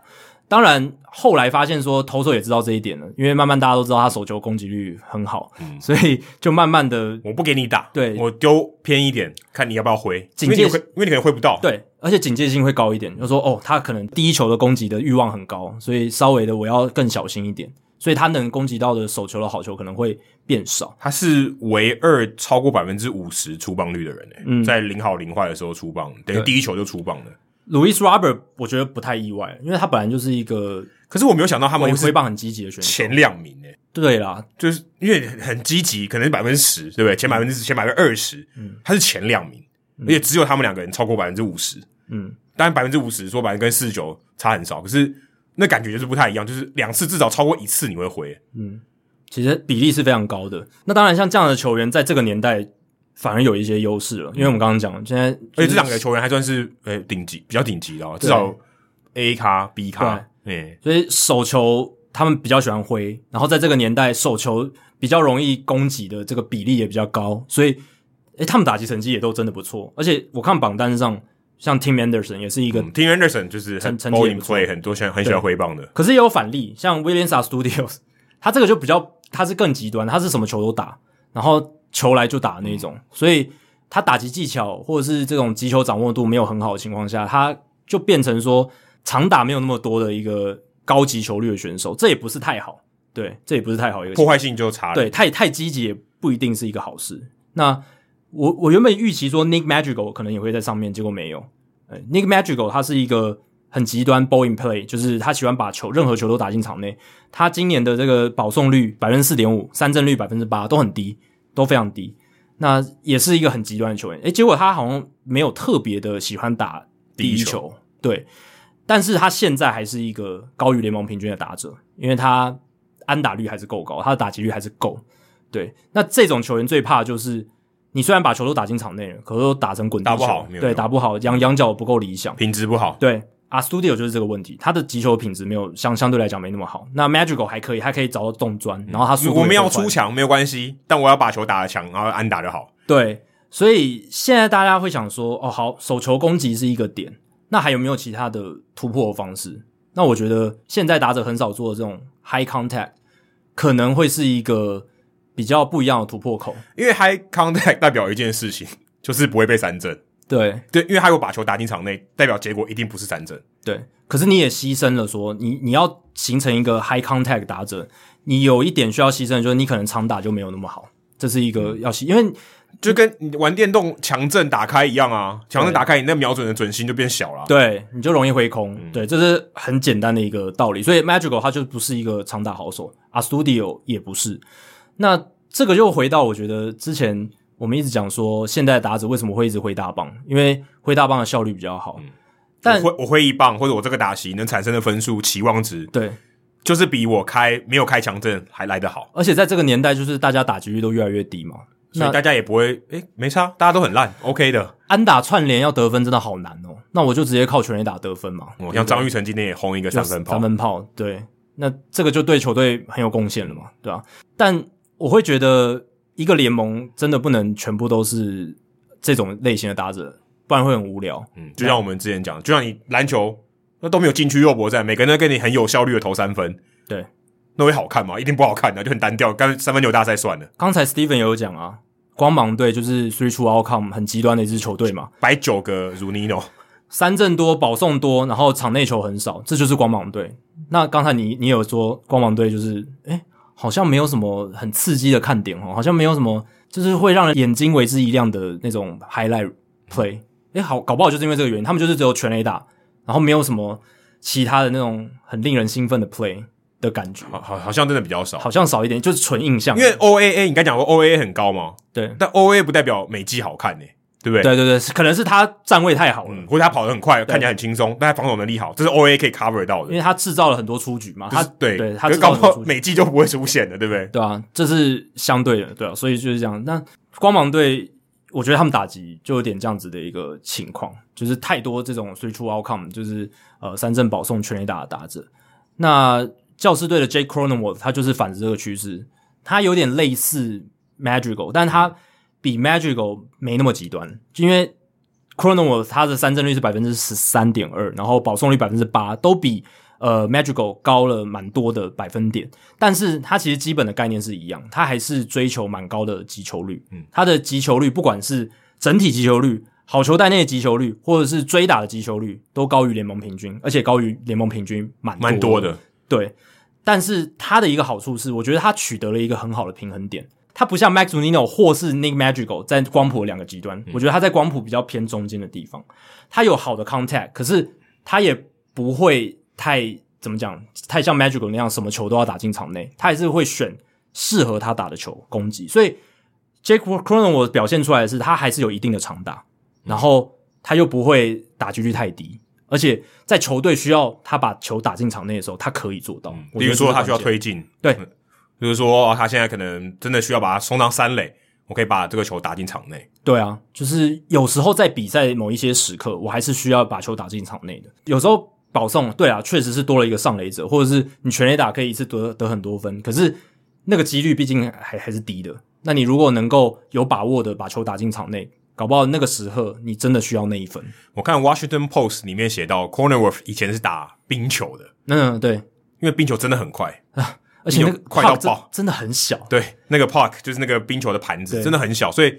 [SPEAKER 1] 当然，后来发现说投手也知道这一点了，因为慢慢大家都知道他手球攻击率很好，嗯，所以就慢慢的，
[SPEAKER 2] 我不给你打，
[SPEAKER 1] 对，
[SPEAKER 2] 我丢偏一点，看你要不要回，警戒，因为你可能回不到，
[SPEAKER 1] 对，而且警戒性会高一点，就说哦，他可能第一球的攻击的欲望很高，所以稍微的我要更小心一点，所以他能攻击到的手球的好球可能会变少。
[SPEAKER 2] 他是唯二超过百分之五十出棒率的人诶，嗯，在零好零坏的时候出棒，等于第一球就出棒了。
[SPEAKER 1] Luis Robert，我觉得不太意外，因为他本来就是一个，
[SPEAKER 2] 可是我没有想到他们
[SPEAKER 1] 挥棒很积极的选手，
[SPEAKER 2] 前两名诶。
[SPEAKER 1] 对啦，
[SPEAKER 2] 就是因为很积极，可能百分之十，对不对？前百分之十，前百分之二十，嗯，他是前两名，而且只有他们两个人超过百分之五十，嗯，当然百分之五十说白了跟四十九差很少，可是那感觉就是不太一样，就是两次至少超过一次你会回，
[SPEAKER 1] 嗯，其实比例是非常高的。那当然，像这样的球员在这个年代。反而有一些优势了，因为我们刚刚讲，现在
[SPEAKER 2] 而且这两个球员还算是呃顶级，比较顶级的，至少 A 咖 B 咖，对，所
[SPEAKER 1] 以手球他们比较喜欢挥，然后在这个年代手球比较容易攻击的这个比例也比较高，所以诶他们打击成绩也都真的不错，而且我看榜单上像 Tim Anderson 也是一个、
[SPEAKER 2] 嗯、Tim Anderson 就是很成绩也不错，很多喜欢很喜欢挥棒的，
[SPEAKER 1] 可是也有反例，像 Willians Astudillo，他这个就比较他是更极端，他是什么球都打，然后。球来就打的那种，嗯、所以他打击技巧或者是这种击球掌握度没有很好的情况下，他就变成说长打没有那么多的一个高级球率的选手，这也不是太好。对，这也不是太好一个
[SPEAKER 2] 破坏性就差了。
[SPEAKER 1] 对，太太积极也不一定是一个好事。那我我原本预期说 Nick Magical 可能也会在上面，结果没有。Nick Magical 他是一个很极端 ball in play，就是他喜欢把球任何球都打进场内。他今年的这个保送率百分之四点五，三振率百分之八都很低。都非常低，那也是一个很极端的球员。诶，结果他好像没有特别的喜欢打第一球，第一球，对，但是他现在还是一个高于联盟平均的打者，因为他安打率还是够高，他的打击率还是够。对，那这种球员最怕就是你虽然把球都打进场内了，可是都打成滚地球，
[SPEAKER 2] 打不好，
[SPEAKER 1] 对，打不好，仰仰角不够理想，
[SPEAKER 2] 品质不好，
[SPEAKER 1] 对。Astudillo 就是这个问题，他的击球品质没有相相对来讲没那么好。那 Madrigal 还可以，还可以找到洞钻，然后他速度、
[SPEAKER 2] 嗯、我们要出墙没有关系，但我要把球打得强，然后安打就好。
[SPEAKER 1] 对，所以现在大家会想说，哦，好，手球攻击是一个点，那还有没有其他的突破的方式？那我觉得现在打者很少做的这种 high contact，可能会是一个比较不一样的突破口，
[SPEAKER 2] 因为 high contact 代表一件事情，就是不会被三振。
[SPEAKER 1] 对
[SPEAKER 2] 对，因为他有把球打进场内，代表结果一定不是三振。
[SPEAKER 1] 对，可是你也牺牲了说，你你要形成一个 high contact 打者，你有一点需要牺牲，就是你可能长打就没有那么好，这是一个要牺，因为
[SPEAKER 2] 就跟你玩电动强震打开一样啊，强震打开，你那瞄准的准心就变小了，
[SPEAKER 1] 对，你就容易挥空。嗯、对，这是很简单的一个道理。所以 Madrigal 他就不是一个长打好手，Astudillo 也不是。那这个又回到我觉得之前。我们一直讲说，现在打者为什么会一直挥大棒？因为挥大棒的效率比较好。嗯、但
[SPEAKER 2] 我挥我挥一棒或者我这个打席能产生的分数期望值，
[SPEAKER 1] 对，
[SPEAKER 2] 就是比我开没有开强阵还来得好。
[SPEAKER 1] 而且在这个年代，就是大家打击率都越来越低嘛，
[SPEAKER 2] 所以大家也不会诶没差，大家都很烂，OK 的。
[SPEAKER 1] 安打串联要得分真的好难哦，那我就直接靠全垒打得分嘛。
[SPEAKER 2] 哦，像张玉成今天也轰一个三分炮，
[SPEAKER 1] 三分炮，对，那这个就对球队很有贡献了嘛，对吧？但我会觉得一个联盟真的不能全部都是这种类型的打者。不然会很无聊。
[SPEAKER 2] 嗯，就像我们之前讲，就像你篮球那都没有禁区肉搏战，每个人都跟你很有效率的投三分，
[SPEAKER 1] 对，
[SPEAKER 2] 那会好看吗？一定不好看的，就很单调，干三分球大赛算了。
[SPEAKER 1] 刚才 Steven 也有讲啊，光芒队就是 three true outcome 很极端的一支球队嘛，
[SPEAKER 2] 摆九个 Zunino，
[SPEAKER 1] 三振多，保送多，然后场内球很少，这就是光芒队。那刚才你你有说光芒队就是，诶，好像没有什么很刺激的看点哦，好像没有什么就是会让人眼睛为之一亮的那种 highlight play。哎，好，搞不好就是因为这个原因，他们就是只有全垒打，然后没有什么其他的那种很令人兴奋的 play 的感觉，
[SPEAKER 2] 好，好，好像真的比较少，
[SPEAKER 1] 好像少一点，就是纯印象。
[SPEAKER 2] 因为 OAA 你刚讲过 OAA 很高嘛，
[SPEAKER 1] 对，
[SPEAKER 2] 但 OAA 不代表每季好看呢，对不对？
[SPEAKER 1] 对对对，可能是他站位太好了，
[SPEAKER 2] 嗯、或者他跑得很快，看起来很轻松，但他防守能力好，这是 OAA 可以 cover 到的，
[SPEAKER 1] 因为他制造了很多出局嘛，
[SPEAKER 2] 就是、
[SPEAKER 1] 他
[SPEAKER 2] 对
[SPEAKER 1] 对，他
[SPEAKER 2] 搞不好每季就不会出现的，对不对？
[SPEAKER 1] 对啊，这是相对的，对啊，所以就是这样。那光芒队。我觉得他们打击就有点这样子的一个情况，就是太多这种 three true outcome，就是呃三振保送全垒打的打者。那教师队的 Jake Cronenworth 他就是反着这个趋势，他有点类似 Madrigal，但他比 Madrigal 没那么极端，因为 Cronenworth 他的三振率是百分之十三点二，然后保送率百分之八，都比。呃，Madrigal 高了蛮多的百分点，但是它其实基本的概念是一样，它还是追求蛮高的击球率。嗯，它的击球率不管是整体击球率、好球带内的击球率，或者是追打的击球率，都高于联盟平均，而且高于联盟平均蛮
[SPEAKER 2] 蛮多的。
[SPEAKER 1] 对，但是它的一个好处是，我觉得它取得了一个很好的平衡点。它不像 Max Zunino 或是 Nick Madrigal 在光谱两个极端，嗯，我觉得它在光谱比较偏中间的地方，它有好的 contact，可是它也不会。太怎么讲？太像 Madrigal 那样，什么球都要打进场内，他还是会选适合他打的球攻击。所以 Jake Cronenworth 表现出来的是，他还是有一定的长打，然后他又不会打击率太低，而且在球队需要他把球打进场内的时候，他可以做到。
[SPEAKER 2] 比如说他需要推进，
[SPEAKER 1] 对，
[SPEAKER 2] 比如说他现在可能真的需要把他送到三垒，我可以把这个球打进场内。
[SPEAKER 1] 对啊，就是有时候在比赛某一些时刻，我还是需要把球打进场内的。有时候。保送，对啊，确实是多了一个上垒者，或者是你全垒打可以一次得得很多分，可是那个几率毕竟还还是低的。那你如果能够有把握的把球打进场内，搞不好那个时刻你真的需要那一分。
[SPEAKER 2] 我看 Washington Post 里面写到，Cronenworth 以前是打冰球的，
[SPEAKER 1] 嗯，对，
[SPEAKER 2] 因为冰球真的很快
[SPEAKER 1] 啊，而且那个
[SPEAKER 2] 快到爆，
[SPEAKER 1] 真的很小。
[SPEAKER 2] 对，那个 puck 就是那个冰球的盘子，真的很小，所以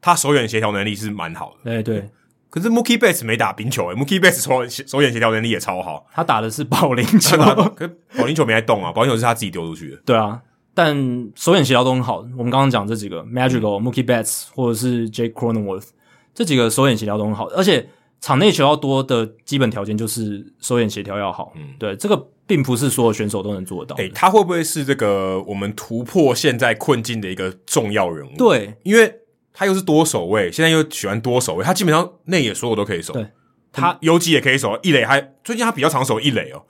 [SPEAKER 2] 他手眼协调能力是蛮好的。
[SPEAKER 1] 哎对。
[SPEAKER 2] 可是 Mookie Betts 没打冰球诶，Mookie Betts 手手眼协调能力也超好。
[SPEAKER 1] 他打的是保龄球，
[SPEAKER 2] 可保龄球没在动啊，保龄球是他自己丢出去的。
[SPEAKER 1] 对啊，但手眼协调都很好。我们刚刚讲这几个 Madrigal、嗯、Mookie Betts 或者是 Jake Cronenworth 这几个手眼协调都很好，而且场内球要多的基本条件就是手眼协调要好。嗯，对，这个并不是所有选手都能做得到。
[SPEAKER 2] 诶，他会不会是这个我们突破现在困境的一个重要人物？
[SPEAKER 1] 对，
[SPEAKER 2] 因为。他又是多守卫，现在又喜欢多守卫，他基本上内野所有都可以守。
[SPEAKER 1] 对，
[SPEAKER 2] 他游击也可以守，一垒还最近他比较常守一垒哦。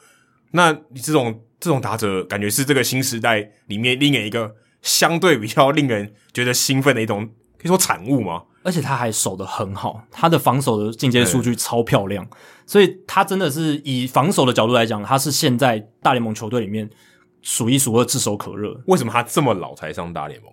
[SPEAKER 2] 那你这种这种打者，感觉是这个新时代里面另一个相对比较令人觉得兴奋的一种，可以说产物吗？
[SPEAKER 1] 而且他还守得很好，他的防守的进阶数据超漂亮，所以他真的是以防守的角度来讲，他是现在大联盟球队里面数一数二炙手可热。
[SPEAKER 2] 为什么他这么老才上大联盟？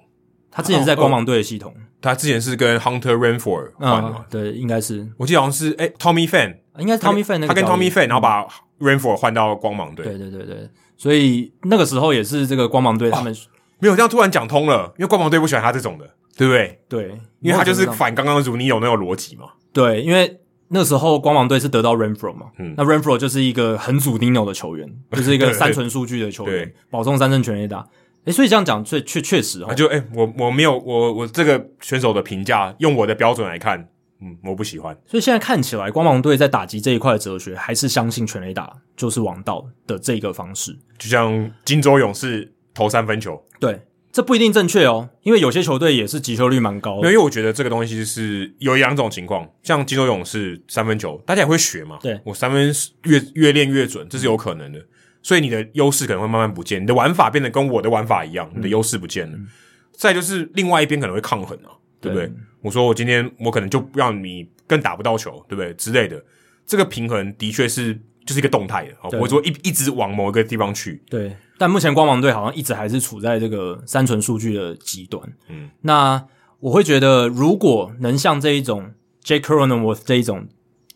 [SPEAKER 1] 他之前是在光芒队的系统、
[SPEAKER 2] 他之前是跟 Hunter Renfroe 换的、
[SPEAKER 1] 嗯，对，应该是，
[SPEAKER 2] 我记得好像是哎、欸、Tommy Pham，
[SPEAKER 1] 应该是 Tommy Fan，
[SPEAKER 2] 他跟 Tommy Pham，然后把 Renfroe 换到光芒队，
[SPEAKER 1] 对对对对，所以那个时候也是这个光芒队他们、哦、
[SPEAKER 2] 没有这样突然讲通了，因为光芒队不喜欢他这种的，对不对？
[SPEAKER 1] 对，
[SPEAKER 2] 因为他就是反刚刚的 Zunino 那个逻辑嘛，
[SPEAKER 1] 对，因为那时候光芒队是得到 Renfroe 嘛，嗯，那 Renfroe 就是一个很 Zunino 的球员，就是一个三纯数据的球员，保送三振全垒打。诶，所以这样讲，确确确实哦，
[SPEAKER 2] 就诶，我我没有我我这个选手的评价，用我的标准来看，嗯，我不喜欢。
[SPEAKER 1] 所以现在看起来，光芒队在打击这一块的哲学，还是相信全垒打就是王道的这个方式。
[SPEAKER 2] 就像金州勇士投三分球，
[SPEAKER 1] 对，这不一定正确哦，因为有些球队也是击球率蛮高的。
[SPEAKER 2] 因为我觉得这个东西是有两种情况，像金州勇士三分球，大家也会学嘛。
[SPEAKER 1] 对，
[SPEAKER 2] 我三分越越练越准，这是有可能的。所以你的优势可能会慢慢不见，你的玩法变得跟我的玩法一样，你的优势不见了。嗯、再就是另外一边可能会抗衡啊，对不对？对我说我今天我可能就让你更打不到球，对不对？之类的，这个平衡的确是就是一个动态的，我说一一直往某一个地方去。
[SPEAKER 1] 对，但目前光芒队好像一直还是处在这个三纯数据的极端。嗯，那我会觉得，如果能像这一种 Jake Cronenworth 这一种，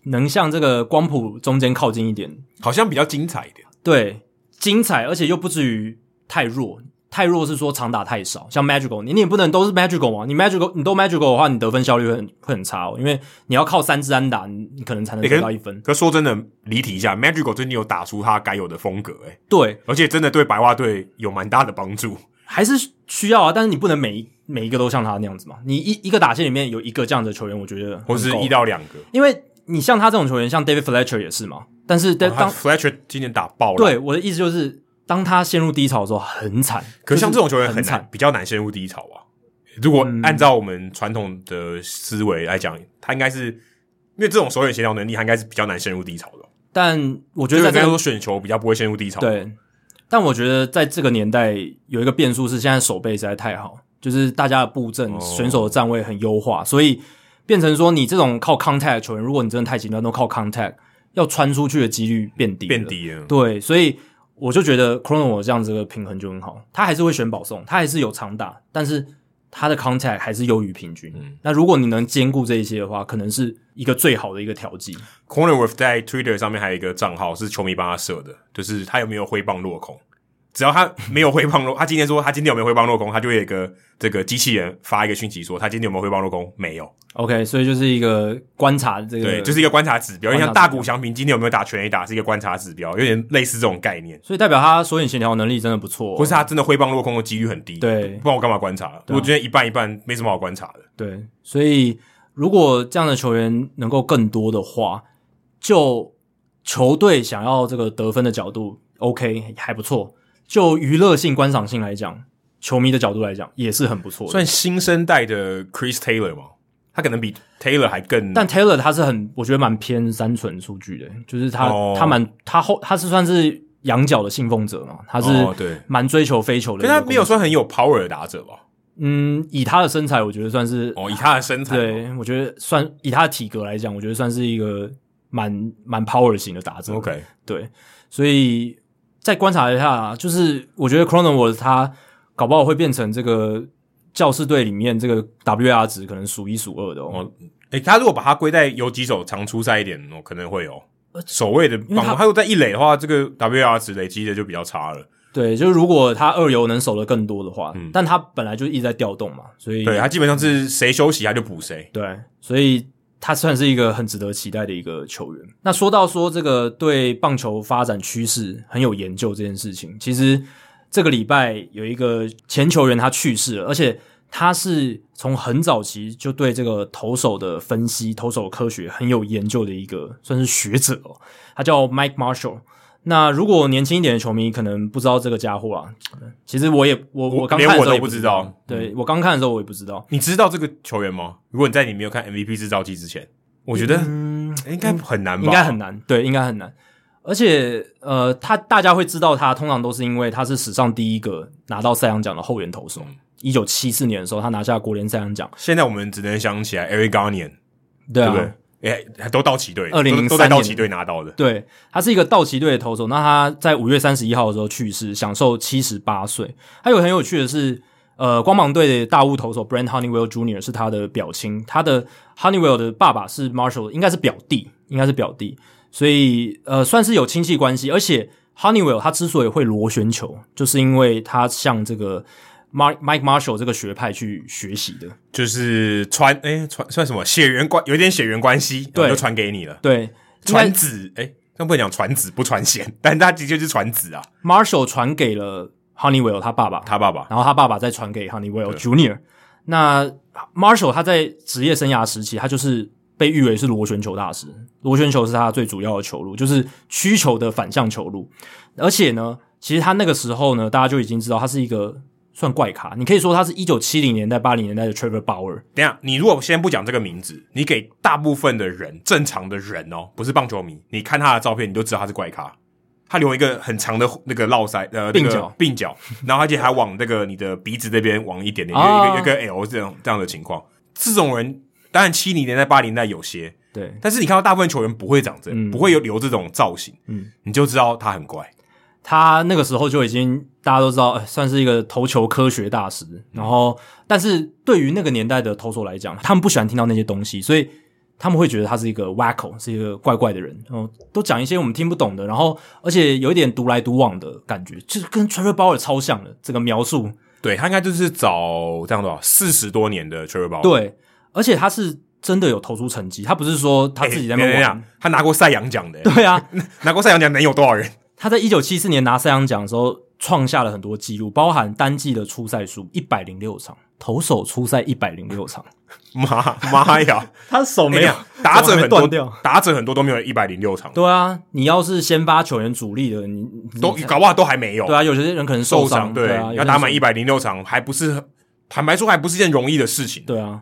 [SPEAKER 1] 能向这个光谱中间靠近一点，
[SPEAKER 2] 好像比较精彩一点。
[SPEAKER 1] 对，精彩，而且又不至于太弱。太弱是说长打太少，像 Magical，你你也不能都是 Magical 嘛。你 Magical，你都 Magical 的话，你得分效率会很会很差哦，因为你要靠三支安打，你你可能才能得到一分。
[SPEAKER 2] 可是说真的，离题一下，Magical 最近有打出他该有的风格，诶
[SPEAKER 1] 对，
[SPEAKER 2] 而且真的对白袜队有蛮大的帮助，
[SPEAKER 1] 还是需要啊。但是你不能每一每一个都像他那样子嘛。你一一个打线里面有一个这样的球员，我觉得
[SPEAKER 2] 或是一到两个，
[SPEAKER 1] 因为你像他这种球员，像 David Fletcher 也是嘛。但是当、哦、
[SPEAKER 2] Fletcher 今年打爆了，
[SPEAKER 1] 对我的意思就是。当他陷入低潮的时候，很惨。
[SPEAKER 2] 可是像这种球员很惨，比较难陷入低潮啊。如果按照我们传统的思维来讲，他应该是因为这种手眼协调能力，他应该是比较难陷入低潮的。
[SPEAKER 1] 但我觉得在这
[SPEAKER 2] 个选球比较不会陷入低潮。
[SPEAKER 1] 对，但我觉得在这个年代有一个变数是，现在手背实在太好，就是大家的布阵、选手的站位很优化，所以变成说你这种靠 contact 的球员，如果你真的太极端，都靠 contact，要穿出去的几率变低，
[SPEAKER 2] 变低了。
[SPEAKER 1] 对，所以。我就觉得 Cronenworth 这样子的平衡就很好，他还是会选保送，他还是有长打，但是他的 contact 还是优于平均。嗯，那如果你能兼顾这一些的话，可能是一个最好的一个调剂。
[SPEAKER 2] Cronenworth 在 Twitter 上面还有一个账号是球迷帮他设的，就是他有没有挥棒落空。只要他没有挥棒落，他今天说他今天有没有挥棒落空，他就会有一个这个机器人发一个讯息说他今天有没有挥棒落空，没有。
[SPEAKER 1] OK，所以就是一个观察这个，
[SPEAKER 2] 对，就是一个观察指标。像大谷翔平今天有没有打全垒打，是一个观察指标，有点类似这种概念。
[SPEAKER 1] 所以代表他手眼协调能力真的不错，
[SPEAKER 2] 或是他真的挥棒落空的几率很低。
[SPEAKER 1] 对，
[SPEAKER 2] 不然我干嘛观察？啊、我觉得一半一半没什么好观察的。
[SPEAKER 1] 对，所以如果这样的球员能够更多的话，就球队想要这个得分的角度，OK 还不错。就娱乐性、观赏性来讲，球迷的角度来讲，也是很不错的。
[SPEAKER 2] 算新生代的 Chris Taylor 吗？他可能比 Taylor 还更……
[SPEAKER 1] 但 Taylor 他是很，我觉得蛮偏三纯数据的，就是他、哦、他蛮他后他是算是羊角的信奉者嘛，他是对蛮追求飞球的，
[SPEAKER 2] 但他没有算很有 power 的打者吧？
[SPEAKER 1] 嗯，以他的身材，我觉得算是
[SPEAKER 2] 哦，以他的身材，
[SPEAKER 1] 对，我觉得算以他的体格来讲，我觉得算是一个蛮蛮 power 型的打者。
[SPEAKER 2] OK，
[SPEAKER 1] 对，所以。再观察一下，就是我觉得 Cronenworth 他搞不好会变成这个教士队里面这个 WAR 值可能数一数二的哦。
[SPEAKER 2] 诶、欸，他如果把它归在有几手常出赛一点哦，可能会有守卫的帮忙。他如果在一垒的话，这个 WAR 值累积的就比较差了。
[SPEAKER 1] 对，就是如果他二游能守的更多的话，嗯，但他本来就一直在调动嘛，所以
[SPEAKER 2] 对他基本上是谁休息他就补谁。
[SPEAKER 1] 对，所以。他算是一个很值得期待的一个球员。那说到说这个对棒球发展趋势很有研究这件事情，其实这个礼拜有一个前球员他去世了，而且他是从很早期就对这个投手的分析、投手科学很有研究的一个算是学者哦。他叫 Mike Marshall。那如果年轻一点的球迷可能不知道这个家伙啊，其实我也我我刚看的时候也不知道，对，我刚看的时候我也不知道。
[SPEAKER 2] 你知道这个球员吗？如果你在你没有看 MVP 制造机之前，我觉得嗯应该很难吧，
[SPEAKER 1] 应该很难，对，应该很难。而且呃，他大家会知道他，通常都是因为他是史上第一个拿到赛扬奖的后援投手。一九七四年的时候，他拿下国联赛扬奖。
[SPEAKER 2] 现在我们只能想起来 Eric Garnier，
[SPEAKER 1] 对啊。
[SPEAKER 2] 对诶、欸，都道奇队，
[SPEAKER 1] 二零零三年
[SPEAKER 2] 都在道奇队拿到的。
[SPEAKER 1] 对，他是一个道奇队的投手。那他在五月三十一号的时候去世，享受七十八岁。还有很有趣的是，呃，光芒队的大物投手 Brent Honeywell Jr. 是他的表亲，他的 Honeywell 的爸爸是 Marshall，应该是表弟，应该是表弟，所以呃，算是有亲戚关系。而且 Honeywell 他之所以会螺旋球，就是因为他像这个。Mike Mike Marshall 这个学派去学习的，
[SPEAKER 2] 就是传诶传算什么血缘关，有点血缘关系，对，就传给你了。
[SPEAKER 1] 对，
[SPEAKER 2] 传子诶，那不能讲传子不传贤，但他的确是传子啊。
[SPEAKER 1] Marshall 传给了 Honeywell 他爸爸，
[SPEAKER 2] 他爸爸，
[SPEAKER 1] 然后他爸爸再传给 Honeywell Junior。那 Marshall 他在职业生涯时期，他就是被誉为是螺旋球大师。螺旋球是他最主要的球路，就是曲球的反向球路。而且呢，其实他那个时候呢，大家就已经知道他是一个。算怪咖。你可以说他是一九七零年代、八零年代的 Trevor Bauer。
[SPEAKER 2] 等一下，你如果先不讲这个名字，你给大部分的人，正常的人哦，不是棒球迷，你看他的照片，你就知道他是怪咖。他留一个很长的那个络腮，呃，鬓角，鬓角，然后而且还往那个你的鼻子那边往一点点，哦、一个一个 L 这样这样的情况。这种人当然七零年代、八零年代有些，
[SPEAKER 1] 对，
[SPEAKER 2] 但是你看到大部分球员不会长这样，嗯、不会有留这种造型，
[SPEAKER 1] 嗯，
[SPEAKER 2] 你就知道他很怪。
[SPEAKER 1] 他那个时候就已经大家都知道，算是一个投球科学大师。然后，但是对于那个年代的投手来讲，他们不喜欢听到那些东西，所以。他们会觉得他是一个 wacko，是一个怪怪的人，然后都讲一些我们听不懂的，然后而且有一点独来独往的感觉，就是跟 Trevor Bauer 超像的这个描述。
[SPEAKER 2] 对，他应该就是早这样多少四十多年的 Trevor Bauer。
[SPEAKER 1] 对，而且他是真的有投出成绩，他不是说他自己在那边讲，
[SPEAKER 2] 他拿过赛扬奖的。
[SPEAKER 1] 对啊，
[SPEAKER 2] 拿过赛扬奖能有多少人？
[SPEAKER 1] 他在一九七四年拿赛扬奖的时候，创下了很多记录，包含单季的出赛数一百零六场，投手出赛一百零六场。
[SPEAKER 2] 妈妈呀，
[SPEAKER 1] 他手没有、欸、
[SPEAKER 2] 打者很多，打者很多都没有一百零六场。
[SPEAKER 1] 对啊，你要是先发球员主力的，你
[SPEAKER 2] 都搞不好都还没有。
[SPEAKER 1] 对啊，有些人可能受伤，
[SPEAKER 2] 对，
[SPEAKER 1] 对啊，
[SPEAKER 2] 要打满一百零六场，还不是坦白说，还不是件容易的事情。
[SPEAKER 1] 对啊，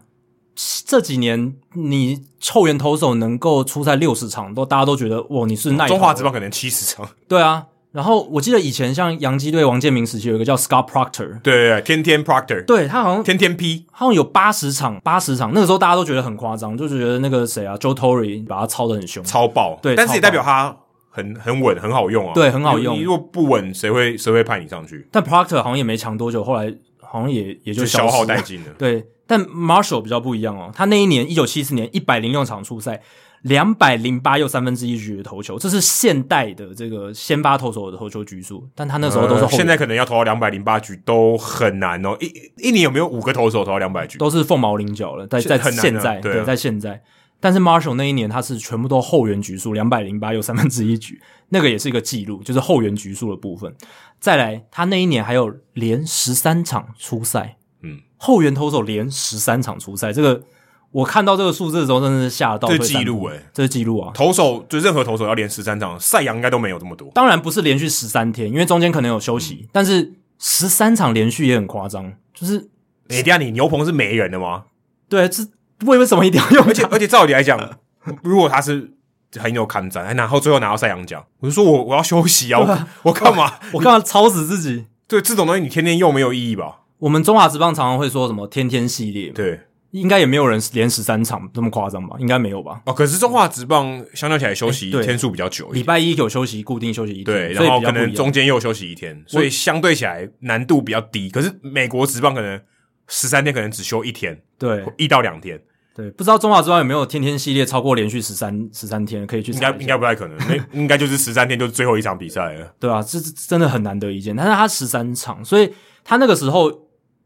[SPEAKER 1] 这几年你后援投手能够出赛六十场，都大家都觉得哇，你是耐。
[SPEAKER 2] 中华职棒可能七十场。
[SPEAKER 1] 对啊。然后我记得以前像洋基队王建民时期有一个叫 Scott Proctor，
[SPEAKER 2] 对对对，天天 Proctor，
[SPEAKER 1] 对他好像
[SPEAKER 2] 天天 P，
[SPEAKER 1] 好像有八十场，八十场，那个时候大家都觉得很夸张，就是觉得那个谁啊，Joe Torre 把他操的很凶，
[SPEAKER 2] 超爆，
[SPEAKER 1] 对，
[SPEAKER 2] 但是也代表他很很稳，很好用啊，
[SPEAKER 1] 对，很好用。
[SPEAKER 2] 你如果不稳，谁会谁会派你上去？
[SPEAKER 1] 但 Proctor 好像也没强多久，后来好像也也就
[SPEAKER 2] 消耗殆尽了。
[SPEAKER 1] 对，但 Marshall 比较不一样哦，他那一年一九七四年一百零六场出赛。两百零八又三分之一局的投球，这是现代的这个先发投手的投球局数，但他那时候都是后、呃、
[SPEAKER 2] 现在可能要投到两百零八局都很难哦。一一年有没有五个投手投到两百局？
[SPEAKER 1] 都是凤毛麟角了。在在现在，对，对，在现在。但是 Marshall 那一年他是全部都后援局数，两百零八又三分之一局，那个也是一个记录，就是后援局数的部分。再来，他那一年还有连十三场出赛，
[SPEAKER 2] 嗯，
[SPEAKER 1] 后援投手连十三场出赛，这个。我看到这个数字的时候，真的是吓到。
[SPEAKER 2] 这记录诶，
[SPEAKER 1] 这是记录啊！
[SPEAKER 2] 投手就任何投手要连十三场，赛扬应该都没有这么多。
[SPEAKER 1] 当然不是连续十三天，因为中间可能有休息。嗯、但是十三场连续也很夸张，就是。
[SPEAKER 2] 哎、欸，等下你牛棚是没人的吗？
[SPEAKER 1] 对，这为为什么一定要用？
[SPEAKER 2] 而且而且照理来讲，如果他是很有抗战，然后最后拿到赛扬奖，我就说我我要休息啊！啊我我干嘛？
[SPEAKER 1] 我干嘛操死自己？
[SPEAKER 2] 对，这种东西你天天用没有意义吧？
[SPEAKER 1] 我们中华职棒常常会说什么天天系列，
[SPEAKER 2] 对。
[SPEAKER 1] 应该也没有人连十三场这么夸张吧？应该没有吧？
[SPEAKER 2] 哦，可是中华职棒相较起来休息天数比较久，
[SPEAKER 1] 礼拜一有休息，固定休息一天，
[SPEAKER 2] 对，然后可能中间又休息一天，所以相对起来难度比较低。可是美国职棒可能十三天可能只休一天，
[SPEAKER 1] 对，
[SPEAKER 2] 一到两天，
[SPEAKER 1] 对，不知道中华职棒有没有天天系列超过连续十三十三天可以去？
[SPEAKER 2] 应该应该不太可能，那应该就是十三天就是最后一场比赛了，
[SPEAKER 1] 对啊，这真的很难得一见。但是他十三场，所以他那个时候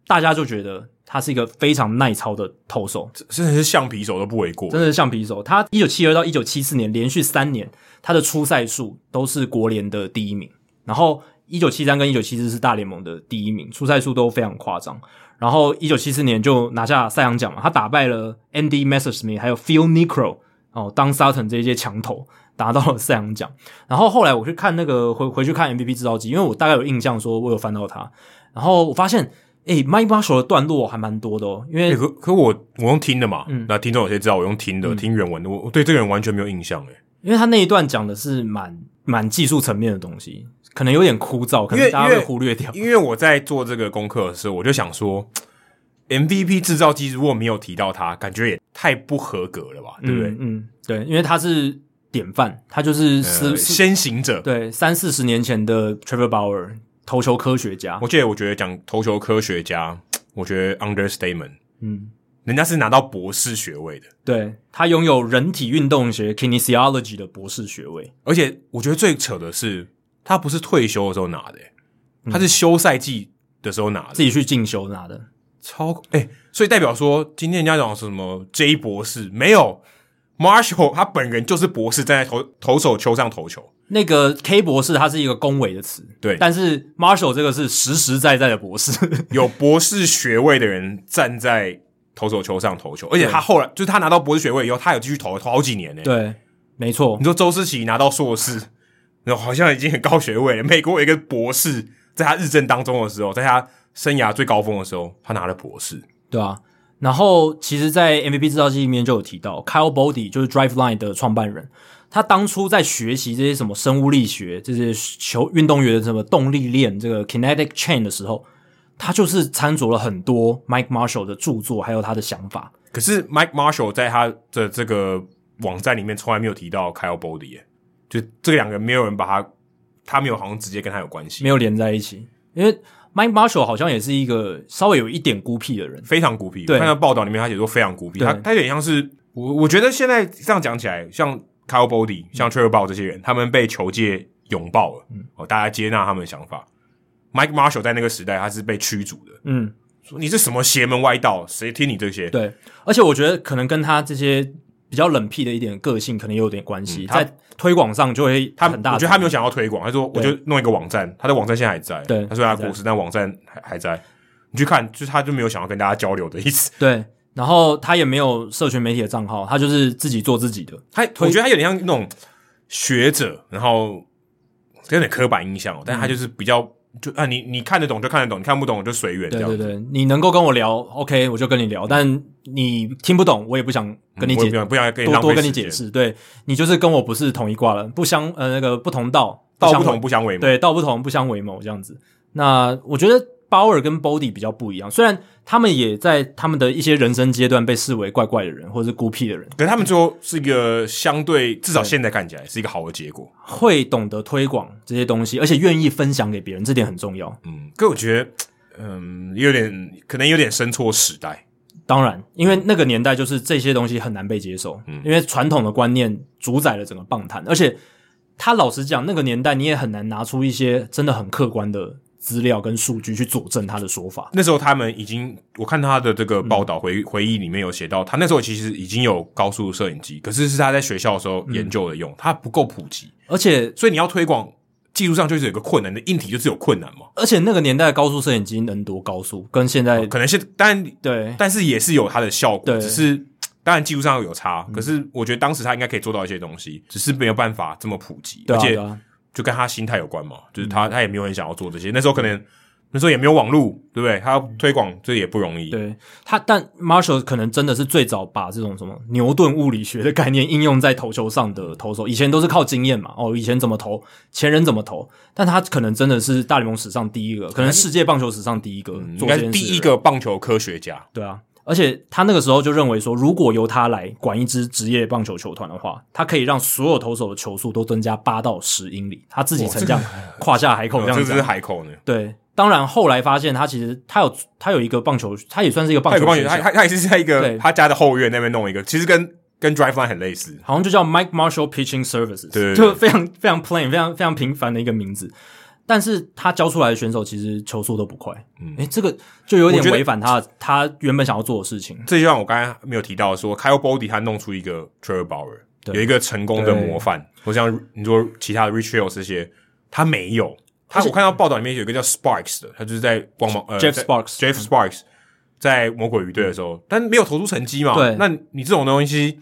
[SPEAKER 1] 大家就觉得。他是一个非常耐操的投手，
[SPEAKER 2] 真的是橡皮手都不为过。
[SPEAKER 1] 真的是橡皮手。他一九七二到一九七四年连续三年，他的出赛数都是国联的第一名。然后一九七三跟一九七四是大联盟的第一名，出赛数都非常夸张。然后一九七四年就拿下赛扬奖嘛，他打败了 Andy Messersmith 还有 Phil Niekro 哦，Don Sutton 这些强投，拿到了赛扬奖。然后后来我去看那个回回去看 MVP 制造机，因为我大概有印象说我有翻到他，然后我发现。诶，Mike Marshall 的段落还蛮多的哦，因为、欸、可
[SPEAKER 2] 可我我用听的嘛，嗯，那听众有些知道我用听的，嗯、听原文的，我我对这个人完全没有印象诶，
[SPEAKER 1] 因为他那一段讲的是蛮蛮技术层面的东西，可能有点枯燥，可能大家会忽略掉。
[SPEAKER 2] 因为，我在做这个功课的时候，我就想说，MVP 制造机如果没有提到他，感觉也太不合格了吧，对不对？
[SPEAKER 1] 嗯，嗯对，因为他是典范，他就是是、呃、
[SPEAKER 2] 先行者，
[SPEAKER 1] 对，三四十年前的 Trevor Bauer。投球科学家，
[SPEAKER 2] 我记得，我觉得讲投球科学家，我觉得 understatement，
[SPEAKER 1] 嗯，
[SPEAKER 2] 人家是拿到博士学位的，
[SPEAKER 1] 对，他拥有人体运动学 kinesiology 的博士学位，
[SPEAKER 2] 而且我觉得最扯的是，他不是退休的时候拿的，他是休赛季的时候拿的，
[SPEAKER 1] 自己去进修拿的，
[SPEAKER 2] 超哎、欸，所以代表说，今天人家讲什么 J 博士没有，Marshall 他本人就是博士，站在投投手球上投球。
[SPEAKER 1] 那个 K 博士，他是一个恭维的词，
[SPEAKER 2] 对。
[SPEAKER 1] 但是 Marshall 这个是实实在在的博士，
[SPEAKER 2] 有博士学位的人站在投手球上投球，而且他后来就是他拿到博士学位以后，他有继续投投好几年呢。
[SPEAKER 1] 对，没错。
[SPEAKER 2] 你说周思齐拿到硕士，然后好像已经很高学位了。美国有一个博士在他日正当中的时候，在他生涯最高峰的时候，他拿了博士，
[SPEAKER 1] 对啊。然后其实，在 MVP 制造机里面就有提到，Kyle Boddy 就是 Driveline 的创办人，他当初在学习这些什么生物力学、这些球运动员的什么动力链、这个 Kinetic Chain 的时候，他就是参酌了很多 Mike Marshall 的著作，还有他的想法。
[SPEAKER 2] 可是 Mike Marshall 在他的这个网站里面从来没有提到 Kyle Boddy 耶，就这两个人没有人把他，他没有好像直接跟他有关系，
[SPEAKER 1] 没有连在一起。因为 Mike Marshall 好像也是一个稍微有一点孤僻的人，
[SPEAKER 2] 非常孤僻。
[SPEAKER 1] 对，
[SPEAKER 2] 看到报道里面他写说非常孤僻，他他有点像是我我觉得现在这样讲起来，像 Kyle Boddy、嗯、像 Trevor Bauer 这些人，他们被球界拥抱了，嗯，哦，大家接纳他们的想法。Mike Marshall 在那个时代他是被驱逐的，
[SPEAKER 1] 嗯。
[SPEAKER 2] 说你是什么邪门歪道？谁听你这些？
[SPEAKER 1] 对，而且我觉得可能跟他这些比较冷僻的一点个性，可能也有点关系。嗯、在推广上就会他很大，
[SPEAKER 2] 我觉得他没有想要推广。他说，我就弄一个网站，他的网站现在还在。
[SPEAKER 1] 对，
[SPEAKER 2] 他说他故事，但网站还还在。你去看，就是他就没有想要跟大家交流的意思。
[SPEAKER 1] 对，然后他也没有社群媒体的账号，他就是自己做自己的。
[SPEAKER 2] 他我觉得他有点像那种学者，然后有点刻板印象，但他就是比较。嗯就啊，你你看得懂就看得懂，你看不懂就随缘。对
[SPEAKER 1] 对对，你能够跟我聊，OK，我就跟你聊。但你听不懂，我也不想跟你解，
[SPEAKER 2] 嗯、不想跟你
[SPEAKER 1] 多多跟你解释。对，你就是跟我不是同一挂了，不相呃那个不同道，
[SPEAKER 2] 道不同不相为谋。
[SPEAKER 1] 对，道不同不相为谋这样子。那我觉得。鲍尔跟 Boddy 比较不一样，虽然他们也在他们的一些人生阶段被视为怪怪的人，或者是孤僻的人，
[SPEAKER 2] 可是他们最后是一个相对，至少现在看起来是一个好的结果，
[SPEAKER 1] 会懂得推广这些东西，而且愿意分享给别人，这点很重要。
[SPEAKER 2] 嗯，可我觉得，嗯，有点可能有点生错时代。
[SPEAKER 1] 当然，因为那个年代就是这些东西很难被接受，嗯，因为传统的观念主宰了整个棒坛，而且他老实讲，那个年代你也很难拿出一些真的很客观的。资料跟数据去佐证他的说法。
[SPEAKER 2] 那时候他们已经，我看他的这个报道回回忆里面有写到，他那时候其实已经有高速摄影机，可是是他在学校的时候研究的用，他不够普及，
[SPEAKER 1] 而且
[SPEAKER 2] 所以你要推广，技术上就是有个困难的，硬体就是有困难嘛。
[SPEAKER 1] 而且那个年代的高速摄影机能多高速，跟现在
[SPEAKER 2] 可能是，但
[SPEAKER 1] 对，
[SPEAKER 2] 但是也是有它的效果，
[SPEAKER 1] 对，
[SPEAKER 2] 只是当然技术上有差，可是我觉得当时他应该可以做到一些东西，只是没有办法这么普及，而且就跟他心态有关嘛，就是他他也没有很想要做这些，那时候可能。那时候也没有网络，对不对？他要推广这也不容易。
[SPEAKER 1] 对他，但 Marshall 可能真的是最早把这种什么牛顿物理学的概念应用在投球上的投手。以前都是靠经验嘛，哦，以前怎么投，前人怎么投。但他可能真的是大联盟史上第一个，可能世界棒球史上第一个，
[SPEAKER 2] 应该是第一个棒球科学家。
[SPEAKER 1] 对啊，而且他那个时候就认为说，如果由他来管一支职业棒球球团的话，他可以让所有投手的球速都增加八到十英里。他自己曾这样夸下海口这样子，
[SPEAKER 2] 这是海口呢？
[SPEAKER 1] 对。当然，后来发现他其实他有他有一个棒球，他也算是一个棒球。
[SPEAKER 2] 他他他也是在一个他家的后院那边弄一个，其实跟跟 Driveline 很类似，
[SPEAKER 1] 好像就叫 Mike Marshall Pitching Services，
[SPEAKER 2] 对，
[SPEAKER 1] 就非常非常 plain，非常非常平凡的一个名字。但是他教出来的选手其实球速都不快，嗯，诶、欸，这个就有点违反他他原本想要做的事情。
[SPEAKER 2] 这就像我刚才没有提到说，Kyle Boddy 他弄出一个 Trevor Bauer，有一个成功的模范，或像你说其他的 Rich Hill 这些，他没有。他我看到报道里面有一个叫 Sparks 的，他就是在光芒呃
[SPEAKER 1] Jeff Sparks，Jeff
[SPEAKER 2] Sparks 在魔鬼鱼队的时候，但没有投出成绩嘛。对，那你这种东西，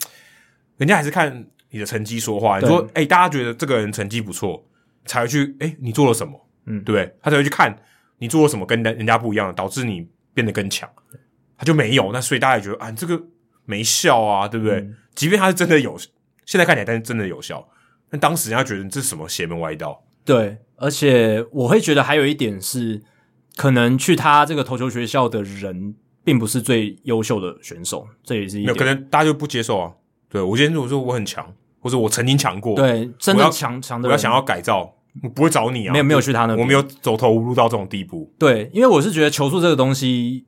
[SPEAKER 2] 人家还是看你的成绩说话。你说，哎，大家觉得这个人成绩不错，才会去，哎，你做了什么？嗯，对不对？他才会去看你做了什么跟人人家不一样的，导致你变得更强。他就没有，那所以大家也觉得啊，这个没效啊，对不对？即便他是真的有，现在看起来但是真的有效，但当时人家觉得这是什么邪门歪道？
[SPEAKER 1] 对。而且我会觉得还有一点是，可能去他这个投球学校的人并不是最优秀的选手，这也是一点。
[SPEAKER 2] 可能大家就不接受啊。对，我今天如果说我很强，或者我曾经强过，
[SPEAKER 1] 对，真的强强的，
[SPEAKER 2] 我要想要改造，我不会找你啊。
[SPEAKER 1] 没有没有去他那，
[SPEAKER 2] 我没有走投无路到这种地步。
[SPEAKER 1] 对，因为我是觉得球速这个东西。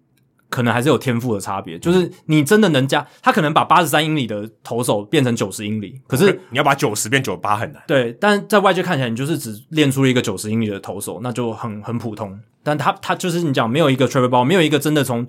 [SPEAKER 1] 可能还是有天赋的差别，就是你真的能加，他可能把八十三英里的投手变成九十英里，可是
[SPEAKER 2] 你要把九十变九十八很难。
[SPEAKER 1] 对，但在外界看起来，你就是只练出了一个九十英里的投手，那就很很普通。但他他就是你讲没有一个 travel Bauer，没有一个真的从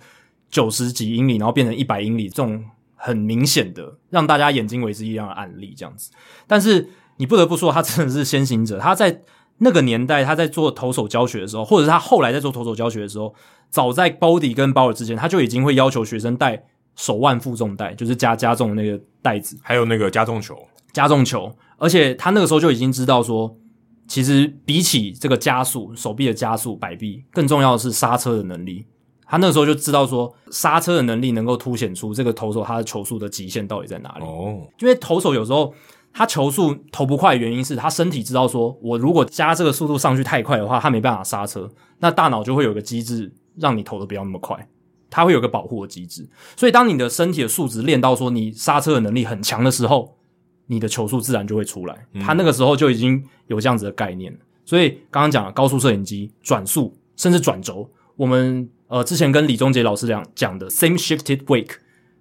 [SPEAKER 1] 九十几英里然后变成一百英里这种很明显的让大家眼睛为之一亮的案例这样子。但是你不得不说，他真的是先行者。他在那个年代，他在做投手教学的时候，或者是他后来在做投手教学的时候。早在 Boddy 跟鲍尔之前，他就已经会要求学生带手腕负重带，就是加加重的那个带子，
[SPEAKER 2] 还有那个加重球，
[SPEAKER 1] 加重球。而且他那个时候就已经知道说，其实比起这个加速手臂的加速摆臂，更重要的是刹车的能力。他那个时候就知道说，刹车的能力能够凸显出这个投手他的球速的极限到底在哪里。
[SPEAKER 2] 哦，
[SPEAKER 1] 因为投手有时候他球速投不快的原因是他身体知道说，我如果加这个速度上去太快的话，他没办法刹车，那大脑就会有一个机制让你投的不要那么快，它会有个保护的机制。所以当你的身体的素质练到说你刹车的能力很强的时候，你的球速自然就会出来。他那个时候就已经有这样子的概念了。所以刚刚讲了高速摄影机、转速甚至转轴，我们。呃，之前跟李宗杰老师讲讲的 same shifted wake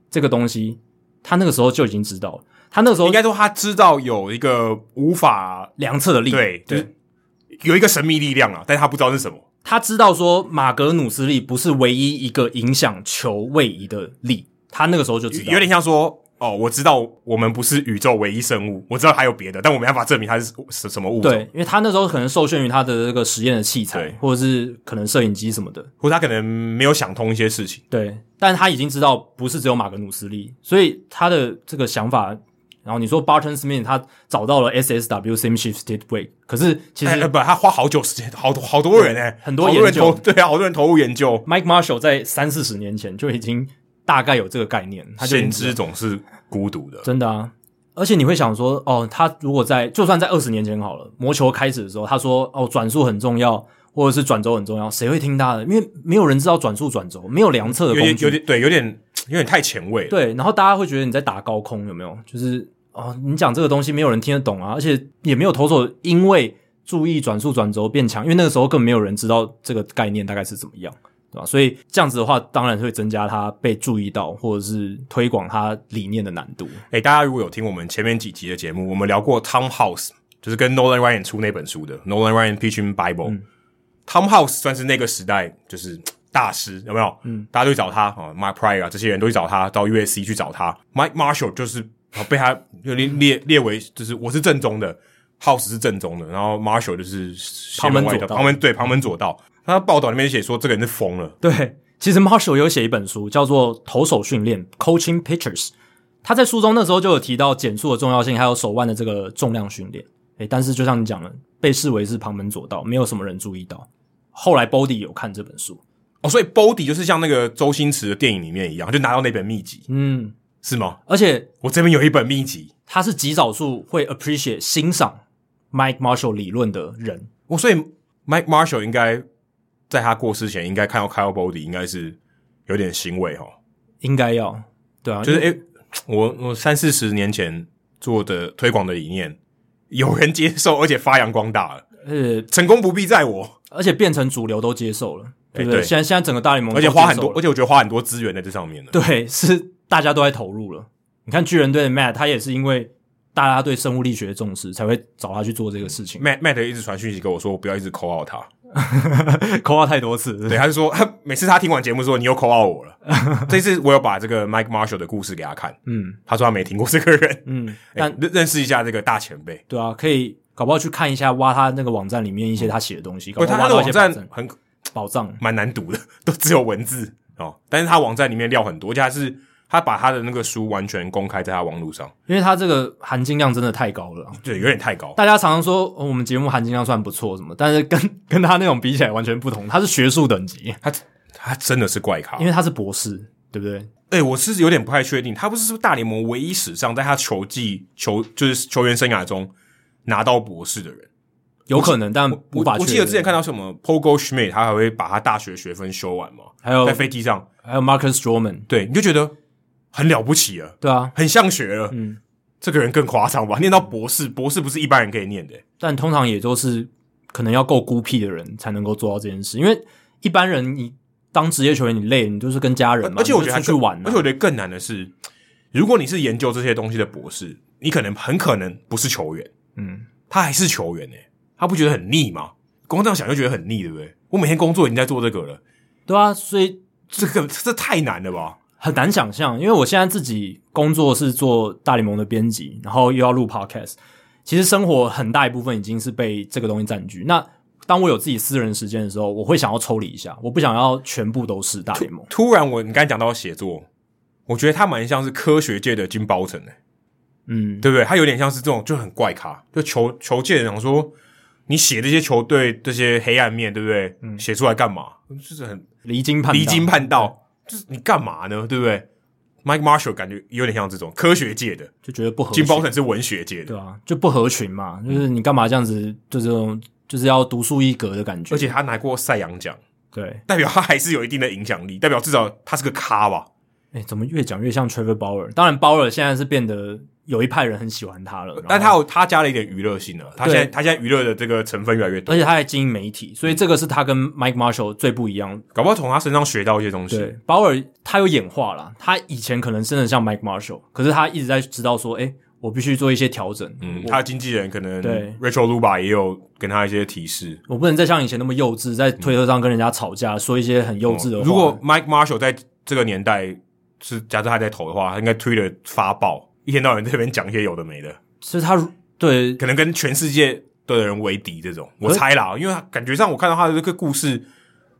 [SPEAKER 1] 这个东西，他那个时候就已经知道了。他那个时候
[SPEAKER 2] 应该说他知道有一个无法
[SPEAKER 1] 量测的力，
[SPEAKER 2] 对对，有一个神秘力量啊，但是他不知道是什么。
[SPEAKER 1] 他知道说马格努斯力不是唯一一个影响球位移的力，他那个时候就知道，
[SPEAKER 2] 有点像说。哦，我知道我们不是宇宙唯一生物，我知道还有别的，但我没办法证明它是什什么物种。
[SPEAKER 1] 对，因为他那时候可能受限于他的这个实验的器材，或者是可能摄影机什么的，
[SPEAKER 2] 或他可能没有想通一些事情。
[SPEAKER 1] 对，但他已经知道不是只有马格努斯利，所以他的这个想法。然后你说 Barton Smith 他找到了 SSW Same Shifted Wake，可是其实、
[SPEAKER 2] 欸、不，他花好久时间，好多好多人诶、欸，
[SPEAKER 1] 很多研究，
[SPEAKER 2] 对啊，好多人投入研究。
[SPEAKER 1] Mike Marshall 在三四十年前就已经。大概有这个概念，他
[SPEAKER 2] 先知总是孤独的，
[SPEAKER 1] 真的啊！而且你会想说，哦，他如果在，就算在二十年前好了，魔球开始的时候，他说，哦，转速很重要，或者是转轴很重要，谁会听他的？因为没有人知道转速、转轴，没有量测的工具，
[SPEAKER 2] 有点，有点对，有点有点太前卫。
[SPEAKER 1] 对，然后大家会觉得你在打高空，有没有？就是哦，你讲这个东西没有人听得懂啊，而且也没有投手因为注意转速、转轴变强，因为那个时候更没有人知道这个概念大概是怎么样。所以这样子的话，当然会增加他被注意到，或者是推广他理念的难度。
[SPEAKER 2] 诶，大家如果有听我们前面几集的节目，我们聊过 Tom House，就是跟 Nolan Ryan 出那本书的 Nolan Ryan Pitching Bible。嗯、Tom House 算是那个时代就是大师，有没有？嗯，大家都去找他啊，Mark Prior 啊，这些人都去找他，到 USC 去找他。Mike Marshall 就是被他有点列列为，就是我是正宗的，House 是正宗的，然后 Marshall 就是
[SPEAKER 1] 旁门左道，
[SPEAKER 2] 旁门对旁门左道。他报道里面写说，这个人是疯了。
[SPEAKER 1] 对，其实 Marshall 有写一本书，叫做《投手训练》（Coaching Pitchers）。他在书中那时候就有提到减速的重要性，还有手腕的这个重量训练。诶，但是就像你讲的，被视为是旁门左道，没有什么人注意到。后来 Body 有看这本书
[SPEAKER 2] 哦，所以 Body 就是像那个周星驰的电影里面一样，就拿到那本秘籍，
[SPEAKER 1] 嗯，
[SPEAKER 2] 是吗？
[SPEAKER 1] 而且
[SPEAKER 2] 我这边有一本秘籍，
[SPEAKER 1] 他是极少数会 appreciate 欣赏 Mike Marshall 理论的人。
[SPEAKER 2] 我、哦、所以 Mike Marshall 应该。在他过世前，应该看到 Kyle Boddy 应该是有点欣慰哦，
[SPEAKER 1] 应该要对啊，
[SPEAKER 2] 就是诶、欸，我我三四十年前做的推广的理念，有人接受，而且发扬光大了，呃，成功不必在我，
[SPEAKER 1] 而且变成主流都接受了，对不对？现在现在整个大联盟，
[SPEAKER 2] 而且花很多，而且我觉得花很多资源在这上面了，
[SPEAKER 1] 对，是大家都在投入了。你看巨人队的 Matt，他也是因为大家对生物力学的重视，才会找他去做这个事情。
[SPEAKER 2] Matt Matt 一直传讯息跟我说，我不要一直 call out 他。
[SPEAKER 1] call out 太多次，
[SPEAKER 2] 对，他就说，他 每次他听完节目说，你又 call out 我了。这次我有把这个 Mike Marshall 的故事给他看，嗯，他说他没听过这个人，嗯，但认认识一下这个大前辈，
[SPEAKER 1] 对啊，可以搞不好去看一下，挖他那个网站里面一些他写的东西，
[SPEAKER 2] 不，他那个网站很
[SPEAKER 1] 宝藏，
[SPEAKER 2] 蛮难读的，都只有文字。哦，但是他网站里面料很多，而且还是。他把他的那个书完全公开在他网络上，
[SPEAKER 1] 因为他这个含金量真的太高了，
[SPEAKER 2] 对，有点太高。
[SPEAKER 1] 大家常常说，哦，我们节目含金量算不错什么，但是跟 跟他那种比起来完全不同。他是学术等级，
[SPEAKER 2] 他他真的是怪咖，
[SPEAKER 1] 因为他是博士，对不对？
[SPEAKER 2] 诶，我是有点不太确定，他不是说大联盟唯一史上在他球技球就是球员生涯中拿到博士的人，
[SPEAKER 1] 有可能，但无法。
[SPEAKER 2] 我记得之前看到什么 Paul Goldschmidt，他还会把他大学学分修完嘛？
[SPEAKER 1] 还有
[SPEAKER 2] 在飞机上，
[SPEAKER 1] 还有 Marcus Stroman，
[SPEAKER 2] 对，你就觉得。很了不起了，
[SPEAKER 1] 对啊，
[SPEAKER 2] 很像学了。嗯，这个人更夸张吧？念到博士，博士不是一般人可以念的。
[SPEAKER 1] 但通常也都是可能要够孤僻的人才能够做到这件事，因为一般人你当职业球员，你累，你就是跟家人嘛。
[SPEAKER 2] 而且我觉得还
[SPEAKER 1] 出去玩，
[SPEAKER 2] 而且我觉得更难的是，如果你是研究这些东西的博士，你可能很可能不是球员。嗯，他还是球员诶，他不觉得很腻吗？光这样想就觉得很腻，对不对？我每天工作已经在做这个了，
[SPEAKER 1] 对啊，所以
[SPEAKER 2] 这个这太难了吧？
[SPEAKER 1] 很难想象，因为我现在自己工作是做大联盟的编辑，然后又要录 podcast，其实生活很大一部分已经是被这个东西占据。那当我有自己私人时间的时候，我会想要抽离一下，我不想要全部都是大联盟。
[SPEAKER 2] 突然我，我你刚才讲到写作，我觉得他蛮像是科学界的金包成的，嗯，对不对？他有点像是这种就很怪咖，就球球界的人想说，你写这些球队这些黑暗面，对不对？嗯，写出来干嘛？就是很
[SPEAKER 1] 离经叛
[SPEAKER 2] 离经叛道，就是你干嘛呢？对不对？Mike Marshall 感觉有点像这种科学界的，
[SPEAKER 1] 就觉得不合金
[SPEAKER 2] 包城是文学界的，
[SPEAKER 1] 对啊，就不合群嘛。就是你干嘛这样子？就这种就是要独树一格的感觉。
[SPEAKER 2] 而且他拿过赛扬奖，
[SPEAKER 1] 对，
[SPEAKER 2] 代表他还是有一定的影响力，代表至少他是个咖吧。
[SPEAKER 1] 哎，怎么越讲越像 Trevor Bauer？当然，Bauer 现在是变得有一派人很喜欢他了，
[SPEAKER 2] 但他有他加了一点娱乐性了。他现在他现在娱乐的这个成分越来越多，
[SPEAKER 1] 而且他还经营媒体，所以这个是他跟 Mike Marshall 最不一样。
[SPEAKER 2] 搞不好从他身上学到一些东西。
[SPEAKER 1] 对，Bauer 他有演化了，他以前可能真的像 Mike Marshall，可是他一直在知道说，哎，我必须做一些调整。
[SPEAKER 2] 嗯，他的经纪人可能对 Rachel Luba 也有跟他一些提示，
[SPEAKER 1] 我不能再像以前那么幼稚，在推特上跟人家吵架，说一些很幼稚的话。
[SPEAKER 2] 如果 Mike Marshall 在这个年代。是，假设他在投的话，他应该推了发爆，一天到晚在那边讲一些有的没的。
[SPEAKER 1] 是他对，
[SPEAKER 2] 可能跟全世界的人为敌这种，我猜啦，因为他感觉上我看到他的这个故事，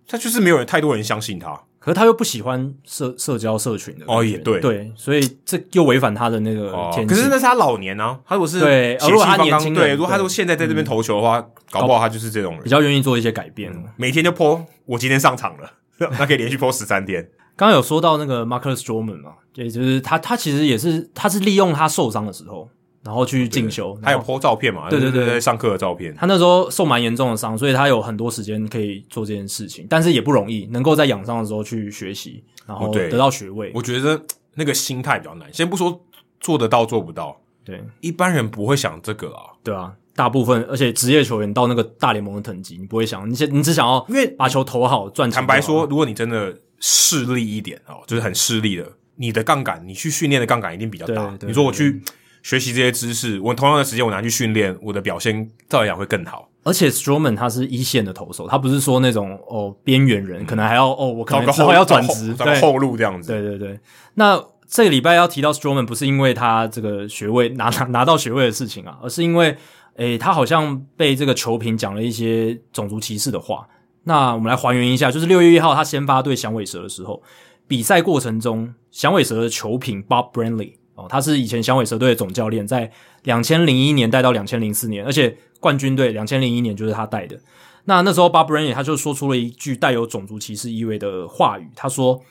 [SPEAKER 2] 他就是没有人太多人相信他，
[SPEAKER 1] 可是他又不喜欢社社交社群的。
[SPEAKER 2] 哦，也对，
[SPEAKER 1] 对，所以这又违反他的那个天。
[SPEAKER 2] 可是那是他老年啊，他如果是
[SPEAKER 1] 对，如果他年轻，
[SPEAKER 2] 对，如果他说现在在这边投球的话，搞不好他就是这种人，
[SPEAKER 1] 比较愿意做一些改变，
[SPEAKER 2] 每天就 po 我今天上场了，他可以连续 po 十三天。
[SPEAKER 1] 刚刚有说到那个 Marcus Stroman 嘛，也就是他，他其实也是，他是利用他受伤的时候，然后去进修，
[SPEAKER 2] 他有 po 照片嘛？对对对，在上课的照片。
[SPEAKER 1] 他那时候受蛮严重的伤，所以他有很多时间可以做这件事情，但是也不容易，能够在养伤的时候去学习，然后得到学位。
[SPEAKER 2] 我觉得那个心态比较难，先不说做得到做不到，
[SPEAKER 1] 对，
[SPEAKER 2] 一般人不会想这个啊，
[SPEAKER 1] 对啊，大部分，而且职业球员到那个大联盟的等级，你不会想，你先你只想要因为把球投好赚钱。
[SPEAKER 2] 坦白说，如果你真的。势利一点哦，就是很势利的。你的杠杆，你去训练的杠杆一定比较大。你说我去学习这些知识，我同样的时间我拿去训练，我的表现照样会更好。
[SPEAKER 1] 而且 Stroman 他是一线的投手，他不是说那种哦边缘人，可能还要哦我可能之后要转职，
[SPEAKER 2] 找个后路这样子。
[SPEAKER 1] 对对对。那这个礼拜要提到 Stroman，不是因为他这个学位拿拿 拿到学位的事情啊，而是因为诶他好像被这个球评讲了一些种族歧视的话。那我们来还原一下，就是六月一号他先发对响尾蛇的时候，比赛过程中响尾蛇的球评 Bob Brenly 哦，他是以前响尾蛇队的总教练，在两千零一年带到两千零四年，而且冠军队两千零一年就是他带的。那那时候 Bob Brenly 他就说出了一句带有种族歧视意味的话语，他说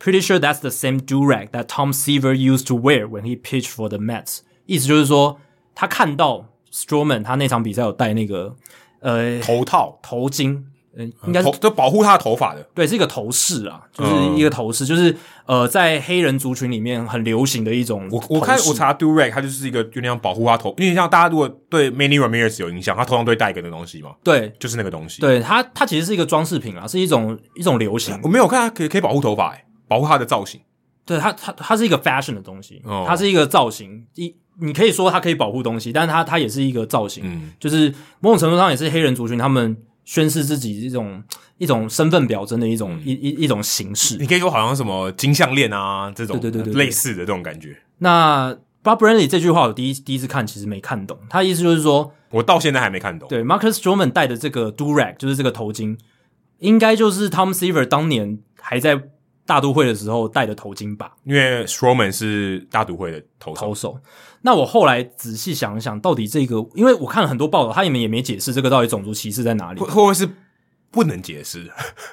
[SPEAKER 1] ：“Pretty sure that's the same durag that Tom Seaver used to wear when he pitched for the Mets。”意思就是说，他看到 Stroman 他那场比赛有戴那个呃
[SPEAKER 2] 头套
[SPEAKER 1] 头巾。嗯，应该是
[SPEAKER 2] 就保护他的头发的，
[SPEAKER 1] 对，是一个头饰啊，就是一个头饰，嗯、就是呃，在黑人族群里面很流行的一种。
[SPEAKER 2] 我我看我查 Durag，它就是一个就那样保护他头，因为像大家如果对 Manny Ramirez 有印象，他头上都会戴一个那东西嘛，
[SPEAKER 1] 对，
[SPEAKER 2] 就是那个东西。
[SPEAKER 1] 对，它它其实是一个装饰品啊，是一种一种流行。
[SPEAKER 2] 我没有看它可以可以保护头发，欸，保护它的造型。
[SPEAKER 1] 对，它它它是一个 fashion 的东西，哦、它是一个造型。一你可以说它可以保护东西，但是它它也是一个造型，嗯，就是某种程度上也是黑人族群他们。宣示自己一种一种身份表征的一种一一一种形式，
[SPEAKER 2] 你可以说好像什么金项链啊这种，对对对对，类似的这种感觉。
[SPEAKER 1] 那 Bob Brenly 这句话我第一第一次看其实没看懂，他的意思就是说，
[SPEAKER 2] 我到现在还没看懂。
[SPEAKER 1] 对，Marcus Stroman 戴的这个 Durag 就是这个头巾，应该就是 Tom Seaver 当年还在。大都会的时候戴的头巾吧，
[SPEAKER 2] 因为 Stroman 是大都会的投
[SPEAKER 1] 投手。那我后来仔细想一想，到底这个，因为我看了很多报道，他里面也没解释这个到底种族歧视在哪里，
[SPEAKER 2] 会会不会是不能解释？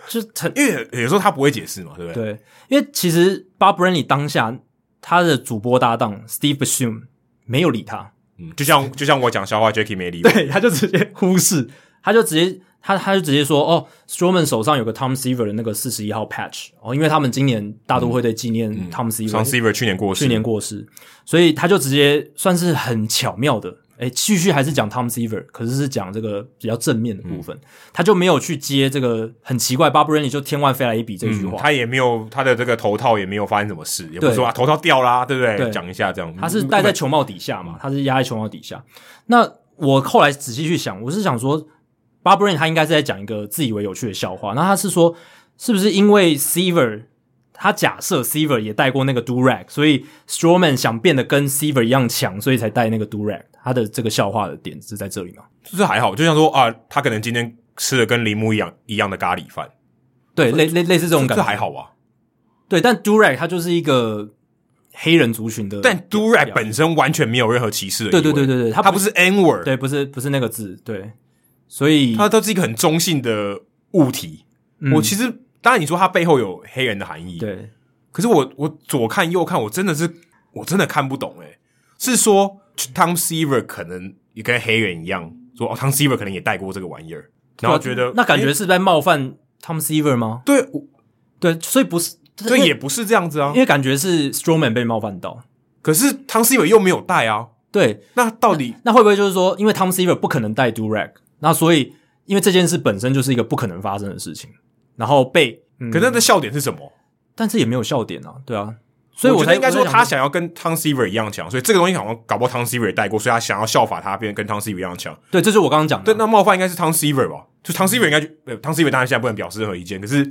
[SPEAKER 1] 就很
[SPEAKER 2] 因为有时候他不会解释嘛，对不对？
[SPEAKER 1] 对，因为其实 Bob Brenly 当下他的主播搭档 Steve Bushum 没有理他，
[SPEAKER 2] 嗯，就像就像我讲笑话，Jackie 没理，
[SPEAKER 1] 对，他就直接忽视，他就直接。他他就直接说哦，Stroman 手上有个 Tom Seaver 的那个四十一号 patch 哦，因为他们今年大都会在纪念 Tom Seaver，Tom、
[SPEAKER 2] 嗯嗯、Seaver 去年过世，
[SPEAKER 1] 去年过世，所以他就直接算是很巧妙的，诶，继续还是讲 Tom Seaver，可是是讲这个比较正面的部分，嗯、他就没有去接这个很奇怪 Brenly 就天外飞来一笔这句话、
[SPEAKER 2] 嗯，他也没有他的这个头套也没有发生什么事，也不是说啊头套掉啦，对不对？
[SPEAKER 1] 对。
[SPEAKER 2] 讲一下这样，
[SPEAKER 1] 他是戴在球帽底下嘛，他是压在球帽底下。那我后来仔细去想，我是想说。Bob Brenly 他应该是在讲一个自以为有趣的笑话，那他是说，是不是因为 Seaver 他假设 Seaver 也戴过那个 Durag，所以 Stroman 想变得跟 Seaver 一样强，所以才戴那个 Durag。他的这个笑话的点是在这里吗？
[SPEAKER 2] 就是还好，就像说啊，他可能今天吃的跟铃木一样一样的咖喱饭，
[SPEAKER 1] 对，类类类似这种感觉，
[SPEAKER 2] 这还好啊。
[SPEAKER 1] 对，但 Durag 他就是一个黑人族群的，
[SPEAKER 2] 但 Durag 本身完全没有任何歧视的，
[SPEAKER 1] 对对对对对，他不，
[SPEAKER 2] 他不是 N word，
[SPEAKER 1] 对，不是不是那个字，对。所以
[SPEAKER 2] 它都是一个很中性的物体。
[SPEAKER 1] 嗯、
[SPEAKER 2] 我其实当然你说它背后有黑人的含义，
[SPEAKER 1] 对，
[SPEAKER 2] 可是我我左看右看，我真的是我真的看不懂诶、欸、是说 Tom Seaver 可能也跟黑人一样，说哦 Tom Seaver 可能也带过这个玩意儿，然后觉得
[SPEAKER 1] 那感觉是在冒犯 Tom Seaver 吗？
[SPEAKER 2] 对，
[SPEAKER 1] 对，所以不是，
[SPEAKER 2] 所以也不是这样子啊，
[SPEAKER 1] 因为感觉是 Strowman 被冒犯到，
[SPEAKER 2] 可是 Tom Seaver 又没有带啊。
[SPEAKER 1] 对，
[SPEAKER 2] 那到底
[SPEAKER 1] 那，那会不会就是说，因为 Tom Seaver 不可能带 Durag，那所以因为这件事本身就是一个不可能发生的事情，然后被，嗯、
[SPEAKER 2] 可是他的笑点是什么？
[SPEAKER 1] 但是也没有笑点啊，对啊，所以我才
[SPEAKER 2] 我应该说他想要跟 Tom Seaver 一样强，所以这个东西好像搞不好 Tom Seaver 也带过，所以他想要效法他，变成跟 Tom Seaver 一样
[SPEAKER 1] 强。对，这是我刚刚讲的。
[SPEAKER 2] 对，那冒犯应该是 Tom Seaver 吧？就 Tom Seaver 应该就呃，Tom Seaver 当然现在不能表示任何意见，可是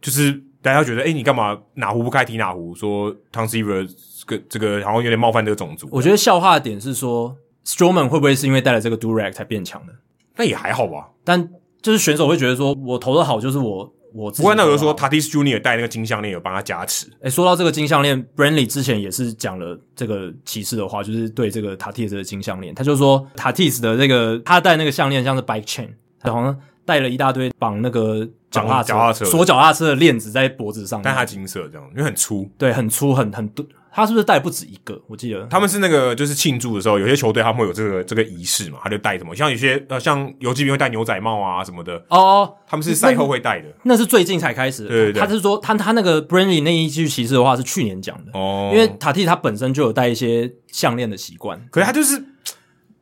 [SPEAKER 2] 就是大家觉得，哎，你干嘛哪壶不开提哪壶？说 Tom Seaver 这个这个好像有点冒犯这个种族。
[SPEAKER 1] 我觉得笑话的点是说。Strowman 会不会是因为带了这个 Durag 才变强的？
[SPEAKER 2] 那也还好吧。
[SPEAKER 1] 但就是选手会觉得说，我投的好就是我我自己。不过
[SPEAKER 2] 那有人说 Tatis Junior 带那个金项链有帮他加持。
[SPEAKER 1] 诶，说到这个金项链，Brenly 之前也是讲了这个歧视的话，就是对这个 Tatis 的金项链，他就说 Tatis 的这个他戴那个项链像是 bike chain，他好像带了一大堆绑那个脚踏车锁脚踏车的链子在脖子上，
[SPEAKER 2] 但它金色这样，因为很粗，
[SPEAKER 1] 对，很粗，很很多。他是不是带不止一个？我记得。
[SPEAKER 2] 他们是那个，就是庆祝的时候，有些球队他们会有这个这个仪式嘛，他就戴什么，像有些呃，像游击兵会戴牛仔帽啊什么的。
[SPEAKER 1] 哦，
[SPEAKER 2] 他们是赛后会戴的。
[SPEAKER 1] 那，那是最近才开始的。
[SPEAKER 2] 对对对，
[SPEAKER 1] 他是说他他那个 Brandy 那一句骑士的话是去年讲的。哦，因为塔蒂他本身就有戴一些项链的习惯，
[SPEAKER 2] 可是他就是，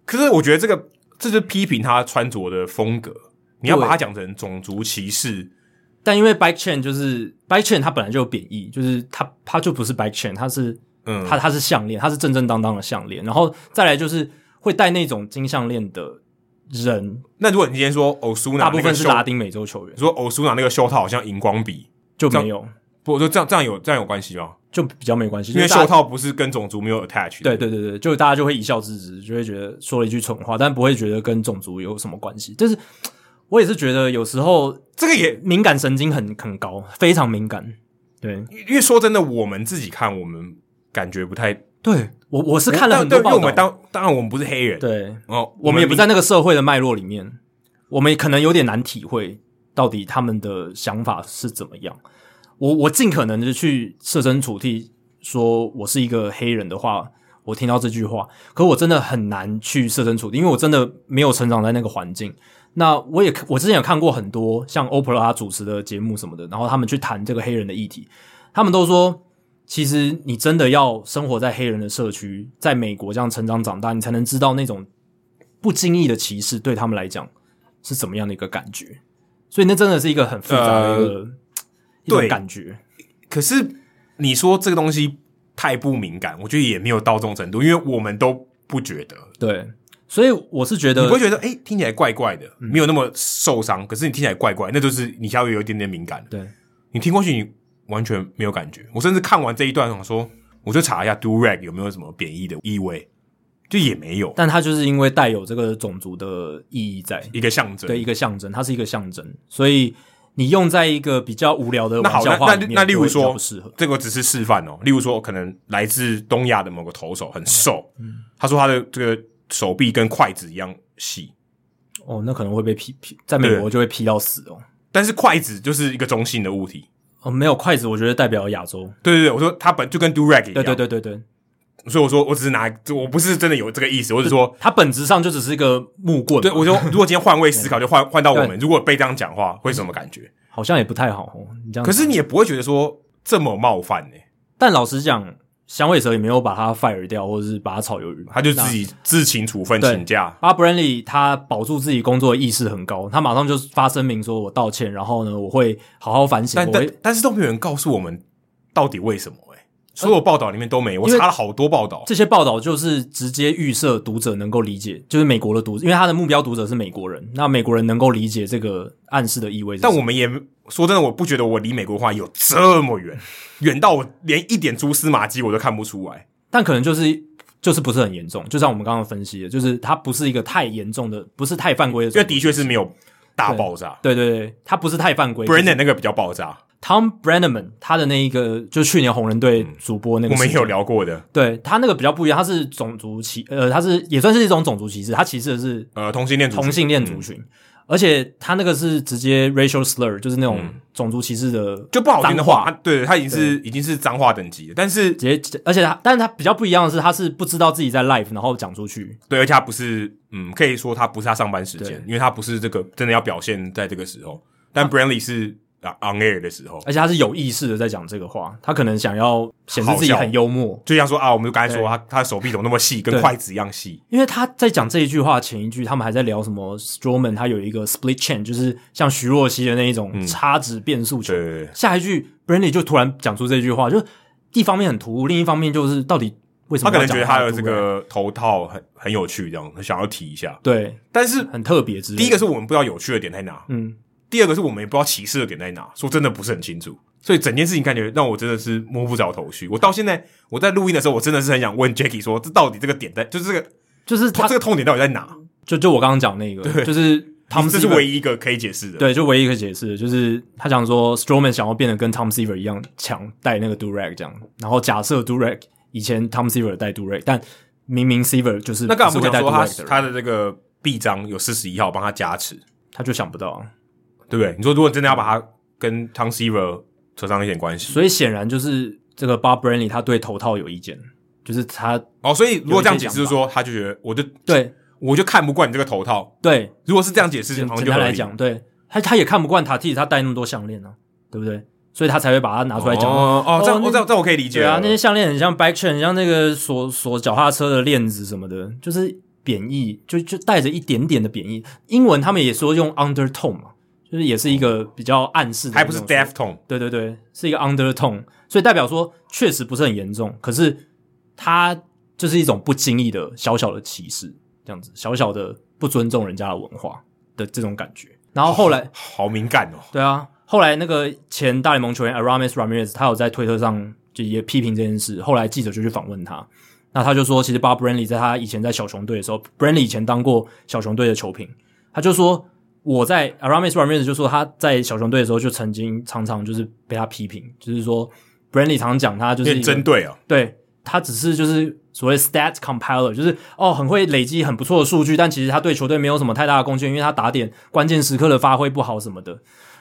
[SPEAKER 2] 可是我觉得这个这是批评他穿着的风格，你要把它讲成种族歧视。
[SPEAKER 1] 但因为 bike chain 就是 bike chain，它本来就有贬义，就是它它就不是 bike chain，它是嗯，它它是项链，它是正正当当的项链。然后再来就是会戴那种金项链的人。
[SPEAKER 2] 那如果你今天说欧苏拿，
[SPEAKER 1] 大部分是拉丁美洲球员。
[SPEAKER 2] 说欧苏拿那个袖套好像荧光笔，
[SPEAKER 1] 就没有。
[SPEAKER 2] 不，我说这样这样有这样有关系吗？
[SPEAKER 1] 就比较没关系，
[SPEAKER 2] 因为袖套不是跟种族没有 attach。
[SPEAKER 1] 对对对对，就大家就会一笑置之，就会觉得说了一句蠢话，但不会觉得跟种族有什么关系。就是。我也是觉得有时候
[SPEAKER 2] 这个也
[SPEAKER 1] 敏感神经很很高，非常敏感。对，
[SPEAKER 2] 因为说真的，我们自己看，我们感觉不太
[SPEAKER 1] 对。我我是看了很多报道，
[SPEAKER 2] 因为我们当当然我们不是黑人，
[SPEAKER 1] 对
[SPEAKER 2] 哦，
[SPEAKER 1] 我们也不在那个社会的脉络里面，我们可能有点难体会到底他们的想法是怎么样。我我尽可能的去设身处地说，我是一个黑人的话，我听到这句话，可我真的很难去设身处地，因为我真的没有成长在那个环境。那我也我之前有看过很多像欧普拉主持的节目什么的，然后他们去谈这个黑人的议题，他们都说，其实你真的要生活在黑人的社区，在美国这样成长长大，你才能知道那种不经意的歧视对他们来讲是怎么样的一个感觉。所以那真的是一个很复杂的一个、呃、一种感觉。
[SPEAKER 2] 可是你说这个东西太不敏感，我觉得也没有到这种程度，因为我们都不觉得。
[SPEAKER 1] 对。所以我是觉得，
[SPEAKER 2] 你会觉得，哎、欸，听起来怪怪的，没有那么受伤、嗯。可是你听起来怪怪，那就是你稍微有一点点敏感。
[SPEAKER 1] 对，
[SPEAKER 2] 你听过去，你完全没有感觉。我甚至看完这一段，想说，我就查一下 “do rag” 有没有什么贬义的意味，就也没有。
[SPEAKER 1] 但它就是因为带有这个种族的意义在，
[SPEAKER 2] 一个象征，
[SPEAKER 1] 对，一个象征，它是一个象征。所以你用在一个比较无聊的玩笑话里面，
[SPEAKER 2] 那那，那例如说
[SPEAKER 1] 不适合。
[SPEAKER 2] 这个只是示范哦。例如说，可能来自东亚的某个投手很瘦，嗯，他说他的这个。手臂跟筷子一样细，
[SPEAKER 1] 哦，那可能会被劈劈，在美国就会劈到死哦。
[SPEAKER 2] 但是筷子就是一个中性的物体，
[SPEAKER 1] 哦，没有筷子，我觉得代表亚洲。
[SPEAKER 2] 对对对，我说它本就跟 do rag 一样，
[SPEAKER 1] 对对对对对。
[SPEAKER 2] 所以我说，我只是拿，我不是真的有这个意思，我只是说，
[SPEAKER 1] 它本质上就只是一个木棍。
[SPEAKER 2] 对，我说，如果今天换位思考，就换换到我们，如果被这样讲话，会什么感觉？
[SPEAKER 1] 好像也不太好哦。你这样，
[SPEAKER 2] 可是你也不会觉得说这么冒犯呢、欸？
[SPEAKER 1] 但老实讲。响尾蛇也没有把他 fire 掉，或者是把他炒鱿鱼，
[SPEAKER 2] 他就自己自请处分请假。
[SPEAKER 1] 阿 Brenly 他保住自己工作的意识很高，他马上就发声明说：“我道歉，然后呢，我会好好反省。”
[SPEAKER 2] 但但但是都没有人告诉我们到底为什么、欸？诶所有报道里面都没有，我查了好多报道，
[SPEAKER 1] 这些报道就是直接预设读者能够理解，就是美国的读者，因为他的目标读者是美国人，那美国人能够理解这个暗示的意味。
[SPEAKER 2] 但我们也说真的，我不觉得我离美国话有这么远，远到我连一点蛛丝马迹我都看不出来。
[SPEAKER 1] 但可能就是就是不是很严重，就像我们刚刚分析的，就是它不是一个太严重的，不是太犯规的，
[SPEAKER 2] 因为的确是没有大爆炸。
[SPEAKER 1] 对对对，它不是太犯规。
[SPEAKER 2] Brennan 那个比较爆炸，
[SPEAKER 1] Tom Brennaman 他的那一个就是去年红人队主播那个、
[SPEAKER 2] 嗯，我们也有聊过的。
[SPEAKER 1] 对他那个比较不一样，他是种族歧，呃，他是也算是一种种族歧视，他歧视的是
[SPEAKER 2] 呃同性恋
[SPEAKER 1] 同性恋族群，嗯、而且他那个是直接 racial slur，就是那种种族歧视的
[SPEAKER 2] 就不好听的话，对他已经是已经是脏话等级了，但是
[SPEAKER 1] 直接，而且他，但是他比较不一样的是，他是不知道自己在 live，然后讲出去，
[SPEAKER 2] 对，而且他不是，嗯，可以说他不是他上班时间，因为他不是这个真的要表现在这个时候，但 Brantley 是。On air 的时候，
[SPEAKER 1] 而且他是有意识的在讲这个话，他可能想要显示自己很幽默，
[SPEAKER 2] 就像说啊，我们就刚才说他他手臂怎么那么细，跟筷子一样细。
[SPEAKER 1] 因为他在讲这一句话前一句，他们还在聊什么 Stroman 他有一个 split chain，就是像徐若曦的那一种差值变速球。
[SPEAKER 2] 嗯、
[SPEAKER 1] 下一句 Brantley 就突然讲出这句话，就一方面很突兀，另一方面就是到底为什么他，
[SPEAKER 2] 他可能觉得他的这个头套很很有趣，这样想要提一下。
[SPEAKER 1] 对，
[SPEAKER 2] 但是
[SPEAKER 1] 很特别。
[SPEAKER 2] 第一个是我们不知道有趣的点在哪，嗯。第二个是我们也不知道歧视的点在哪，说真的不是很清楚，所以整件事情感觉让我真的是摸不着头绪。我到现在我在录音的时候，我真的是很想问 Jacky 说，这到底这个点在，就是这个，
[SPEAKER 1] 就是他
[SPEAKER 2] 这个痛点到底在哪？
[SPEAKER 1] 就就我刚刚讲那个，对就是他们
[SPEAKER 2] 这是唯一一个可以解释的，
[SPEAKER 1] 对，就唯一一个解释的，就是他想说 Stroman 想要变得跟 Tom Seaver 一样强，带那个 Durag 这样，然后假设 Durag 以前 Tom Seaver 带 Durag，但明明 Seaver 就是
[SPEAKER 2] 那干嘛不讲说他他的这个臂章有四十一号帮他加持，
[SPEAKER 1] 他就想不到啊。
[SPEAKER 2] 对不对？你说如果真的要把它跟 Tom Seaver 扯上一点关系，
[SPEAKER 1] 所以显然就是这个 Bob Brenly 他对头套有意见，就是他
[SPEAKER 2] 哦，所以如果这样解释，就是说他就觉得我就
[SPEAKER 1] 对
[SPEAKER 2] 我就看不惯你这个头套。
[SPEAKER 1] 对，
[SPEAKER 2] 如果是这样解释，简
[SPEAKER 1] 单来讲，对他他也看不惯 Tatis 他戴那么多项链呢，对不对？所以他才会把它拿出来讲。
[SPEAKER 2] 哦哦，这我这这我可以理解。
[SPEAKER 1] 对啊，那些项链很像 bike chain，很像那个锁锁脚踏车的链子什么的，就是贬义，就就带着一点点的贬义。英文他们也说用 undertone 嘛。就是也是一个比较暗示的，
[SPEAKER 2] 还不是 deftone，
[SPEAKER 1] 对对对，是一个 undertone，所以代表说确实不是很严重，可是他就是一种不经意的小小的歧视，这样子小小的不尊重人家的文化的这种感觉。然后后来
[SPEAKER 2] 好，好敏感哦，
[SPEAKER 1] 对啊，后来那个前大联盟球员 Aramis Ramirez 他有在推特上就也批评这件事，后来记者就去访问他，那他就说，其实 Bob Brenly 在他以前在小熊队的时候，Brenly 以前当过小熊队的球评，他就说。我在 Aramis Ramirez 就说他在小熊队的时候就曾经常常就是被他批评，就是说 Brantley 常常讲他就是
[SPEAKER 2] 针对啊，
[SPEAKER 1] 对他只是就是所谓 stat compiler，就是哦很会累积很不错的数据，但其实他对球队没有什么太大的贡献，因为他打点关键时刻的发挥不好什么的。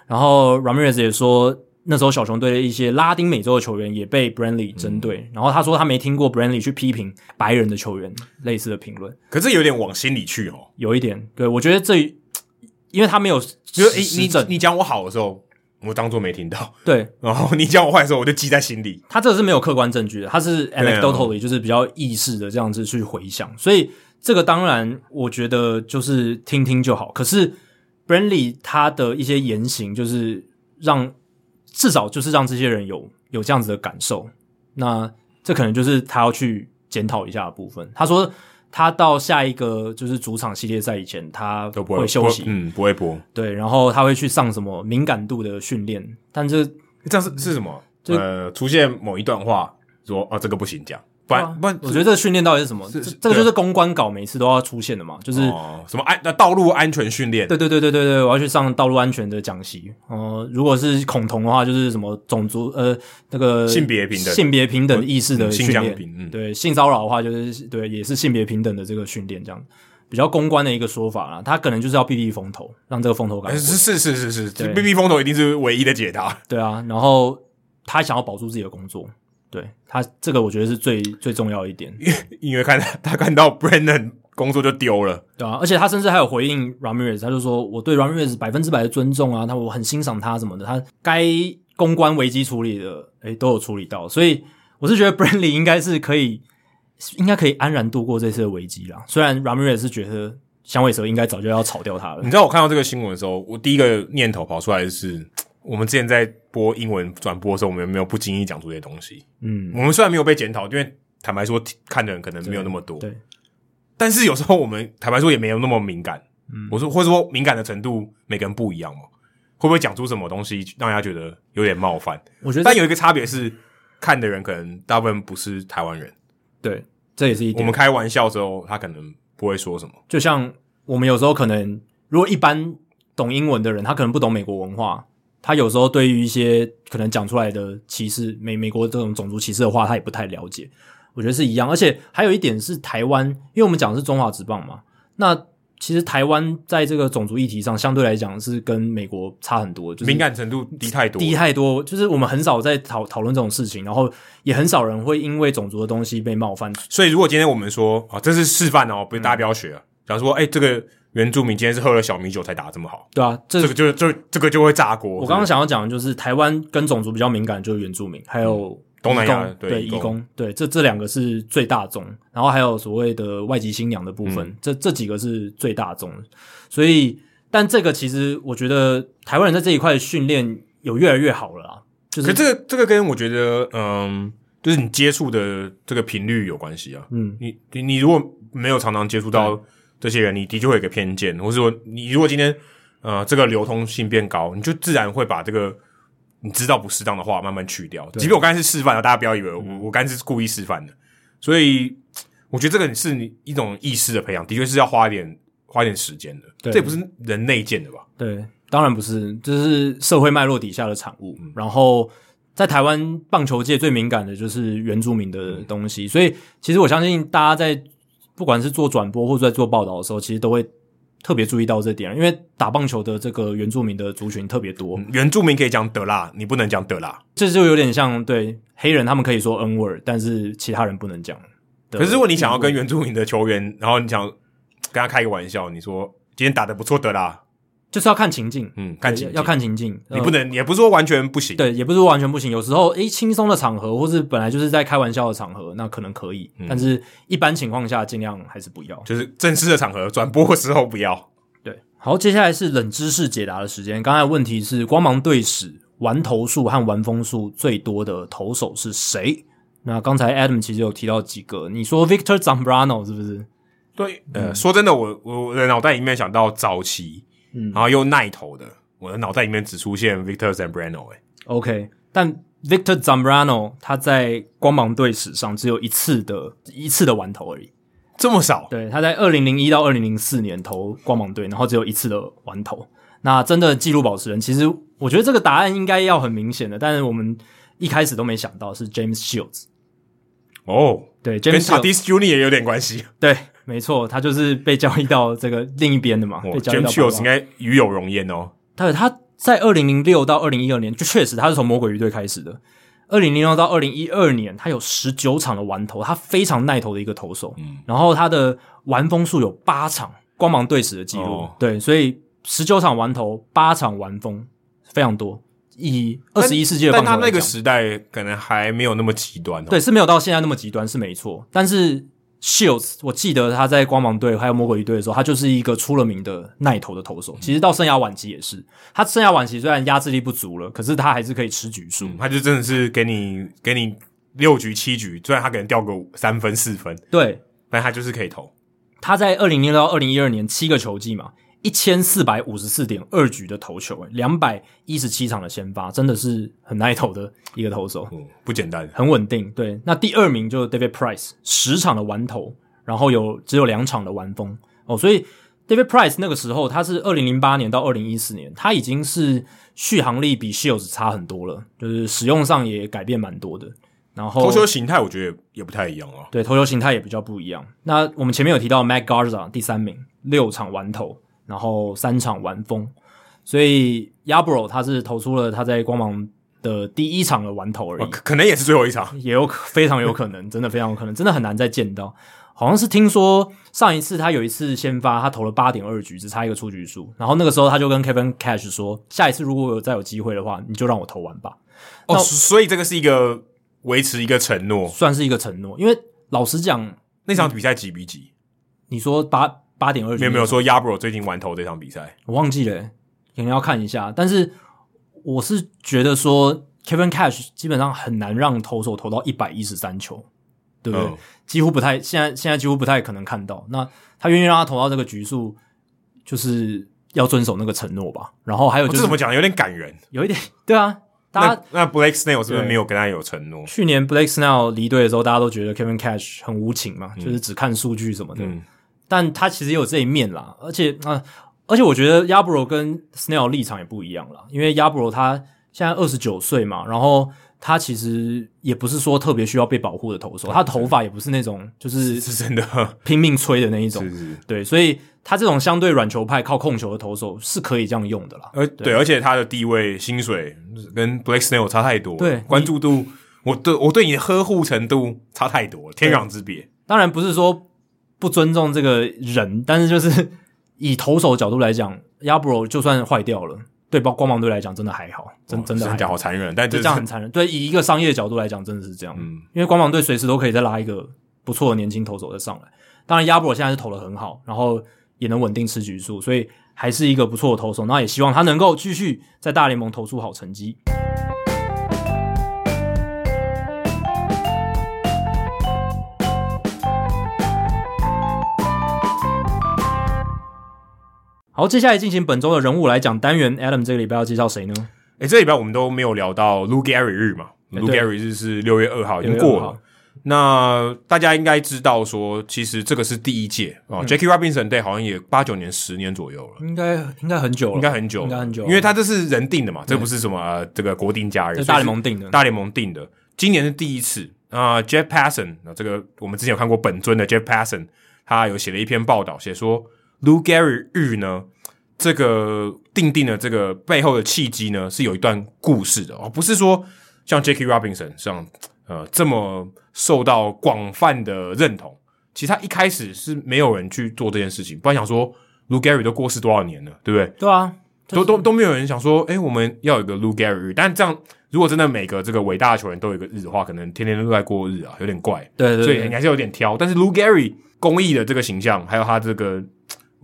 [SPEAKER 1] 然后 Ramirez 也说那时候小熊队的一些拉丁美洲的球员也被 Brantley 针对，嗯、然后他说他没听过 Brantley 去批评白人的球员类似的评论，
[SPEAKER 2] 可是有点往心里去哦，
[SPEAKER 1] 有一点，对我觉得这。因为他没有，
[SPEAKER 2] 就是诶，你你讲我好的时候，我当做没听到。
[SPEAKER 1] 对，
[SPEAKER 2] 然后你讲我坏的时候，我就记在心里。
[SPEAKER 1] 他这个是没有客观证据的，他是 anecdotally，就是比较意识的这样子去回想。所以这个当然，我觉得就是听听就好。可是 Brantley 他的一些言行，就是让至少就是让这些人有有这样子的感受。那这可能就是他要去检讨一下的部分。他说。他到下一个就是主场系列赛以前，他都不会休息，
[SPEAKER 2] 嗯，不会播。
[SPEAKER 1] 对，然后他会去上什么敏感度的训练，但是
[SPEAKER 2] 这样是是什么？就呃，出现某一段话说啊，这个不行讲。不，不然，
[SPEAKER 1] 我觉得这个训练到底是什么？这这个就是公关稿每次都要出现的嘛，就是
[SPEAKER 2] 什么安那道路安全训练。
[SPEAKER 1] 对对对对对对，我要去上道路安全的讲习。哦，如果是恐同的话，就是什么种族呃那个
[SPEAKER 2] 性别平等、
[SPEAKER 1] 性别平等意识的训练。
[SPEAKER 2] 嗯，
[SPEAKER 1] 对，性骚扰的话就是对，也是性别平等的这个训练，这样比较公关的一个说法啦。他可能就是要避避风头，让这个风头感。
[SPEAKER 2] 是是是是是，避避风头一定是唯一的解答。
[SPEAKER 1] 对啊，然后他想要保住自己的工作。对他这个，我觉得是最最重要一点，
[SPEAKER 2] 因为看他看到 Brennan 工作就丢了，
[SPEAKER 1] 对啊，而且他甚至还有回应 Ramirez，他就说我对 Ramirez 百分之百的尊重啊，他我很欣赏他什么的，他该公关危机处理的，诶都有处理到，所以我是觉得 Brantley 应该是可以，应该可以安然度过这次的危机啦。虽然 Ramirez 是觉得响尾蛇应该早就要炒掉他了。
[SPEAKER 2] 你知道我看到这个新闻的时候，我第一个念头跑出来的是。我们之前在播英文转播的时候，我们有没有不经意讲出这些东西？嗯，我们虽然没有被检讨，因为坦白说，看的人可能没有那么多。对，但是有时候我们坦白说也没有那么敏感。嗯，我说或者说敏感的程度每个人不一样嘛，会不会讲出什么东西让大家觉得有点冒犯？
[SPEAKER 1] 我觉得，
[SPEAKER 2] 但有一个差别是，看的人可能大部分不是台湾人。
[SPEAKER 1] 对，这也是一点。
[SPEAKER 2] 我们开玩笑之后，他可能不会说什么。
[SPEAKER 1] 就像我们有时候可能，如果一般懂英文的人，他可能不懂美国文化。他有时候对于一些可能讲出来的歧视美美国这种种族歧视的话，他也不太了解。我觉得是一样，而且还有一点是台湾，因为我们讲的是中华职棒嘛，那。其实台湾在这个种族议题上，相对来讲是跟美国差很多，就是
[SPEAKER 2] 敏感程度低太多，
[SPEAKER 1] 低太多。就是我们很少在讨讨论这种事情，然后也很少人会因为种族的东西被冒犯。
[SPEAKER 2] 所以，如果今天我们说啊，这是示范哦，不是大家不要学啊。假如说，哎，这个原住民今天是喝了小米酒才打得这么好，
[SPEAKER 1] 对啊，这，
[SPEAKER 2] 这个就就这个就会炸锅。
[SPEAKER 1] 我刚刚想要讲的就是台湾跟种族比较敏感，就是原住民，还有。嗯
[SPEAKER 2] 东南亚对
[SPEAKER 1] 移工，对这这两个是最大宗，然后还有所谓的外籍新娘的部分，嗯、这这几个是最大宗。所以，但这个其实我觉得台湾人在这一块训练有越来越好了啊。就是
[SPEAKER 2] 可这个这个跟我觉得，嗯，就是你接触的这个频率有关系啊。嗯，你你你如果没有常常接触到这些人，你的确会有一个偏见，或者说你如果今天呃这个流通性变高，你就自然会把这个。你知道不适当的话，慢慢去掉。即便我刚才是示范的，大家不要以为我、嗯、我刚才是故意示范的。所以我觉得这个是你一种意识的培养，的确是要花一点花一点时间的。对，这也不是人内建的吧？
[SPEAKER 1] 对，当然不是，这是社会脉络底下的产物。嗯、然后在台湾棒球界最敏感的就是原住民的东西，嗯、所以其实我相信大家在不管是做转播或者在做报道的时候，其实都会。特别注意到这点，因为打棒球的这个原住民的族群特别多。
[SPEAKER 2] 嗯、原住民可以讲德拉，你不能讲德拉，
[SPEAKER 1] 这就有点像对黑人，他们可以说 N word，但是其他人不能讲。
[SPEAKER 2] 可是如果你想要跟原住民的球员，然后你想跟他开个玩笑，你说今天打的不错，德拉。
[SPEAKER 1] 就是要看情境，
[SPEAKER 2] 嗯，看情境
[SPEAKER 1] 要看情境，
[SPEAKER 2] 你不能，也不是说完全不行，
[SPEAKER 1] 对，也不是说完全不行。有时候，诶，轻松的场合，或是本来就是在开玩笑的场合，那可能可以，嗯、但是一般情况下，尽量还是不要。
[SPEAKER 2] 就是正式的场合，转播的时候不要。
[SPEAKER 1] 对好，接下来是冷知识解答的时间。刚才问题是光芒队史玩投数和玩风数最多的投手是谁？那刚才 Adam 其实有提到几个，你说 Victor Zambrano 是不是？
[SPEAKER 2] 对，呃，嗯、说真的，我我的脑袋里面想到早期，嗯，然后又耐投的，我的脑袋里面只出现 Victor Zambrano。哎
[SPEAKER 1] ，OK，但 Victor Zambrano 他在光芒队史上只有一次的一次的完投而已。
[SPEAKER 2] 这么少？
[SPEAKER 1] 对，他在二零零一到二零零四年投光芒队，然后只有一次的完投。那真的纪录保持人，其实我觉得这个答案应该要很明显的，但是我们一开始都没想到是 James Shields。
[SPEAKER 2] 哦，
[SPEAKER 1] 对
[SPEAKER 2] ，James 跟 Tatis Junior 也有点关系。
[SPEAKER 1] 对，没错，他就是被交易到这个另一边的嘛。
[SPEAKER 2] 哦、James Shields 应该与有荣焉哦。
[SPEAKER 1] 对，他在二零零六到二零一二年，就确实他是从魔鬼鱼队开始的。二零零六到二零一二年，他有十九场的完投，他非常耐投的一个投手。嗯，然后他的完封数有八场，光芒队史的记录。哦、对，所以十九场完投，八场完封，非常多。以二十一世纪的棒球来讲，
[SPEAKER 2] 但他那个时代可能还没有那么极端、哦。
[SPEAKER 1] 对，是没有到现在那么极端，是没错。但是。Shields，我记得他在光芒队还有魔鬼鱼队的时候，他就是一个出了名的耐投的投手。其实到生涯晚期也是，他生涯晚期虽然压制力不足了，可是他还是可以吃局数。
[SPEAKER 2] 他就真的是给你给你六局七局，虽然他可能掉个三分四分，
[SPEAKER 1] 对，
[SPEAKER 2] 但他就是可以投。
[SPEAKER 1] 他在二零零六到二零一二年七个球季嘛。一千四百五十四点二局的投球，两百一十七场的先发，真的是很耐投的一个投手，
[SPEAKER 2] 嗯，不简单，
[SPEAKER 1] 很稳定。对，那第二名就是 David Price，十场的完投，然后有只有两场的完封哦，所以 David Price 那个时候他是二零零八年到二零一四年，他已经是续航力比 Shields 差很多了，就是使用上也改变蛮多的。然后
[SPEAKER 2] 投球形态我觉得也不太一样啊，
[SPEAKER 1] 对，投球形态也比较不一样。那我们前面有提到 Matt Garza 第三名，六场完投。然后三场完封，所以 Yarbrough 他是投出了他在光芒的第一场的完投而已，
[SPEAKER 2] 可能也是最后一场，
[SPEAKER 1] 也有非常有可能，真的非常有可能，真的很难再见到。好像是听说上一次他有一次先发，他投了八点二局，只差一个出局数，然后那个时候他就跟 Kevin Cash 说，下一次如果有再有机会的话，你就让我投完吧。
[SPEAKER 2] 哦，所以这个是一个维持一个承诺，
[SPEAKER 1] 算是一个承诺。因为老实讲，
[SPEAKER 2] 那场比赛几比几？
[SPEAKER 1] 你说八？八点二
[SPEAKER 2] 有没有说 Yarbrough 最近完投这场比赛，
[SPEAKER 1] 我忘记了，可能要看一下。但是我是觉得说 Kevin Cash 基本上很难让投手投到一百一十三球，对不对？嗯、几乎不太，现在现在几乎不太可能看到。那他愿意让他投到这个局数，就是要遵守那个承诺吧。然后还有就是、
[SPEAKER 2] 哦、怎么讲？有点感人，
[SPEAKER 1] 有一点 对啊。大家
[SPEAKER 2] 那，那 Blake Snell 是不是没有跟他有承诺？
[SPEAKER 1] 去年 Blake Snell 离队的时候，大家都觉得 Kevin Cash 很无情嘛，嗯、就是只看数据什么的。嗯但他其实也有这一面啦，而且啊、呃，而且我觉得 Yarbrough 跟 Snell 立场也不一样了，因为 Yarbrough 他现在二十九岁嘛，然后他其实也不是说特别需要被保护的投手，他头发也不是那种就是
[SPEAKER 2] 是真的。
[SPEAKER 1] 拼命吹的那一种，
[SPEAKER 2] 是是。
[SPEAKER 1] 对，所以他这种相对软球派靠控球的投手是可以这样用的啦。
[SPEAKER 2] 而对，而且他的地位、薪水跟 Blake Snell 差太多，
[SPEAKER 1] 对，
[SPEAKER 2] 关注度，我对我对你的呵护程度差太多，天壤之别。
[SPEAKER 1] 当然不是说不尊重这个人，但是就是。以投手的角度来讲，Yarbrough 就算坏掉了，对包光芒队来讲真的还好，真、哦、真的讲
[SPEAKER 2] 好残忍，但、就、
[SPEAKER 1] 这样很残忍。对，以一个商业的角度来讲，真的是这样。嗯，因为光芒队随时都可以再拉一个不错的年轻投手再上来。当然，Yarbrough 现在是投的很好，然后也能稳定吃局数，所以还是一个不错的投手。那也希望他能够继续在大联盟投出好成绩。好，接下来进行本周的人物来讲单元。Adam 这个礼拜要介绍谁呢？
[SPEAKER 2] 诶，这礼拜我们都没有聊到 Lou Gehrig 日嘛？Lou Gehrig 日是六月二号，已经过了。那大家应该知道说，其实这个是第一届哦。嗯、Jackie Robinson Day 好像也八九年、十年左右了，
[SPEAKER 1] 应该应该很久了，
[SPEAKER 2] 应该很久，
[SPEAKER 1] 应该很久，
[SPEAKER 2] 因为他这是人定的嘛，这不是什么、呃、这个国定假日，
[SPEAKER 1] 大联盟定的，
[SPEAKER 2] 大联盟定的。今年是第一次啊、呃、，Jeff Passan，那这个我们之前有看过本尊的 Jeff Passan，他有写了一篇报道，写说 Lou Gehrig 日呢。这个定定的这个背后的契机呢，是有一段故事的哦，不是说像 Jackie Robinson 像呃这么受到广泛的认同。其实他一开始是没有人去做这件事情，不然想说 Lou Gehrig 都过世多少年了，对不对？
[SPEAKER 1] 对啊，
[SPEAKER 2] 都都都没有人想说，诶，我们要有一个 Lou Gehrig 日。但这样，如果真的每个这个伟大的球员都有一个日的话，可能天天都在过日啊，有点怪。
[SPEAKER 1] 对对对，
[SPEAKER 2] 所以你还是有点挑。但是 Lou Gehrig 公益的这个形象，还有他这个。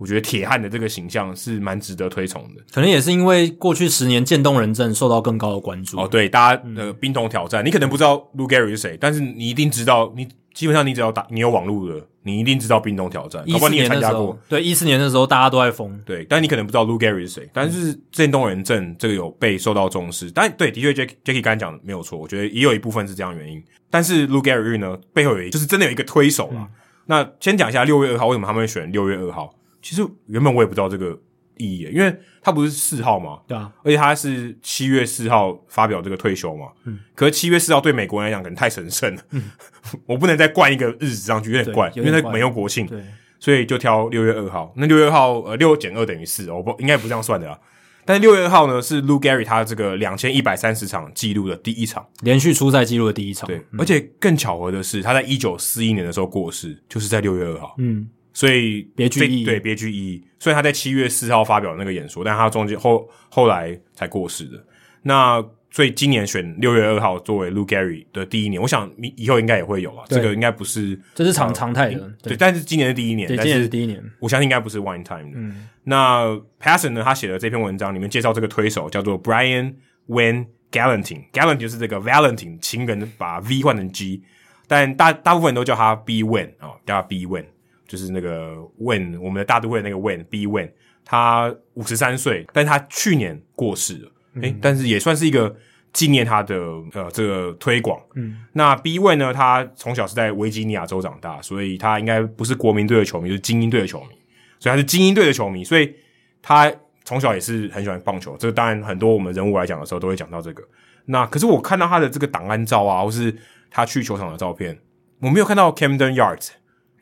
[SPEAKER 2] 我觉得铁汉的这个形象是蛮值得推崇的，
[SPEAKER 1] 可能也是因为过去十年渐冻人症受到更高的关注。
[SPEAKER 2] 哦，对，大家的冰桶挑战，嗯、你可能不知道 Lou Gehrig 是谁，但是你一定知道，你基本上你只要打，你有网络的，你一定知道冰桶挑战。
[SPEAKER 1] 一四年的时候，对，一四年的时候大家都在疯，
[SPEAKER 2] 对，但你可能不知道 Lou Gehrig 是谁，但是渐冻人症这个有被受到重视。但对，的确，Jackie Jackie 刚才讲的没有错，我觉得也有一部分是这样的原因。但是 Lou Gehrig 呢，背后有一就是真的有一个推手啦。嗯、那先讲一下六月二号为什么他们会选六月二号。其实原本我也不知道这个意义，因为他不是四号嘛，
[SPEAKER 1] 对啊，
[SPEAKER 2] 而且他是七月四号发表这个退休嘛，嗯，可是七月四号对美国人来讲可能太神圣了，嗯，我不能再冠一个日子上去，有点怪，因为他没有国庆，对，所以就挑六月二号。那六月二号，呃，六减二等于四，我不应该不这样算的啊。但六月二号呢，是 Lou Gehrig 他这个两千一百三十场记录的第一场，
[SPEAKER 1] 连续出赛记录的第一场，
[SPEAKER 2] 对，嗯，而且更巧合的是，他在一九四一年的时候过世，就是在六月二号，
[SPEAKER 1] 嗯。
[SPEAKER 2] 所以
[SPEAKER 1] 别具意义，
[SPEAKER 2] 对，别具意义。所以他在七月四号发表那个演说，但他中间后后来才过世的。那所以今年选六月二号作为 Lou Gehrig 的第一年，我想以后应该也会有啊。这个应该不是，
[SPEAKER 1] 这是常常态的对。
[SPEAKER 2] 对，但是今年是第一年，
[SPEAKER 1] 对，今年是第一年。
[SPEAKER 2] 我相信应该不是 one time 的。嗯。那 Passon 呢？他写的这篇文章里面介绍这个推手叫做 Brian Wayne Galantine，Galantine 就是这个 Valentine 情人把 V 换成 G，但大大部分人都叫他 B Wayne 啊，叫他 B Wayne。就是那个 Wayne，我们的大都会那个 Wayne，B Wayne，他五十三岁，但是他去年过世了，诶、嗯欸，但是也算是一个纪念他的呃这个推广。嗯，那 B Wayne 呢，他从小是在维吉尼亚州长大，所以他应该不是国民队的球迷，就是精英队的球迷，所以他是精英队的球迷，所以他从小也是很喜欢棒球。这个当然很多我们人物来讲的时候都会讲到这个。那可是我看到他的这个档案照啊，或是他去球场的照片，我没有看到 Camden Yards。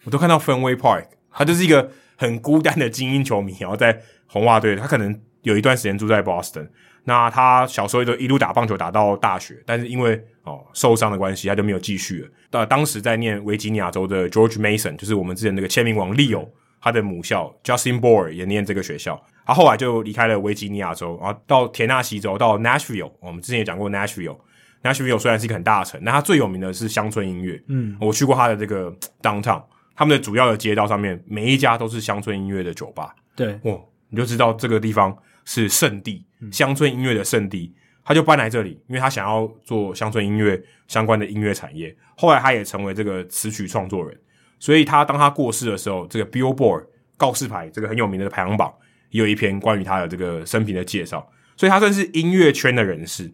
[SPEAKER 2] 我都看到 Fenway Park，他就是一个很孤单的精英球迷，然后在红袜队，他可能有一段时间住在 Boston。那他小时候就一路打棒球打到大学，但是因为哦受伤的关系，他就没有继续了。那当时在念维吉尼亚州的 George Mason，就是我们之前那个签名王 Leo，他的母校 Justin Bour 也念这个学校。他后来就离开了维吉尼亚州，然后到田纳西州，到 Nashville。我们之前也讲过 Nashville。Nashville 虽然是一个很大的城，那它最有名的是乡村音乐。嗯，我去过他的这个 Downtown。他们的主要的街道上面，每一家都是乡村音乐的酒吧。
[SPEAKER 1] 对，
[SPEAKER 2] 哦，你就知道这个地方是圣地，乡村音乐的圣地。他就搬来这里，因为他想要做乡村音乐相关的音乐产业。后来他也成为这个词曲创作人。所以他当他过世的时候，这个 Billboard 告示牌这个很有名的排行榜也有一篇关于他的这个生平的介绍。所以他算是音乐圈的人士。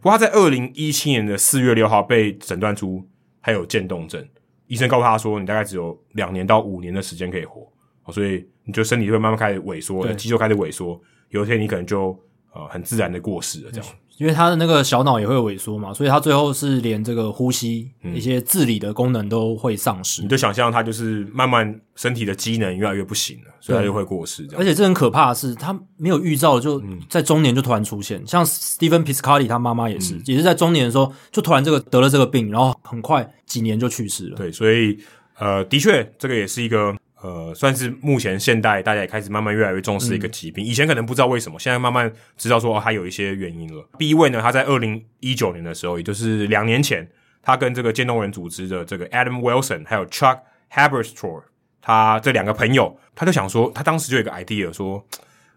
[SPEAKER 2] 不过他在二零一七年的四月六号被诊断出还有渐冻症。医生告诉他说：“你大概只有两年到五年的时间可以活。”所以你就身体就会慢慢开始萎缩，肌肉开始萎缩，有一天你可能就呃很自然的过世了，这样。
[SPEAKER 1] 因为他的那个小脑也会萎缩嘛，所以他最后是连这个呼吸、嗯、一些自理的功能都会丧失。
[SPEAKER 2] 你就想象他就是慢慢身体的机能越来越不行了，所以他就会过世。这样。
[SPEAKER 1] 而且这很可怕的是，他没有预兆，就在中年就突然出现。嗯、像 Stephen Piscotty 他妈妈也是，嗯、也是在中年的时候就突然这个得了这个病，然后很快几年就去世了。
[SPEAKER 2] 对，所以呃，的确这个也是一个。呃，算是目前现代大家也开始慢慢越来越重视的一个疾病。嗯、以前可能不知道为什么，现在慢慢知道说，哦，还有一些原因了。第一位呢，他在二零一九年的时候，也就是两年前，他跟这个渐冻人组织的这个 Adam Wilson 还有 Chuck Haberstroh，他这两个朋友，他就想说，他当时就有一个 idea 说，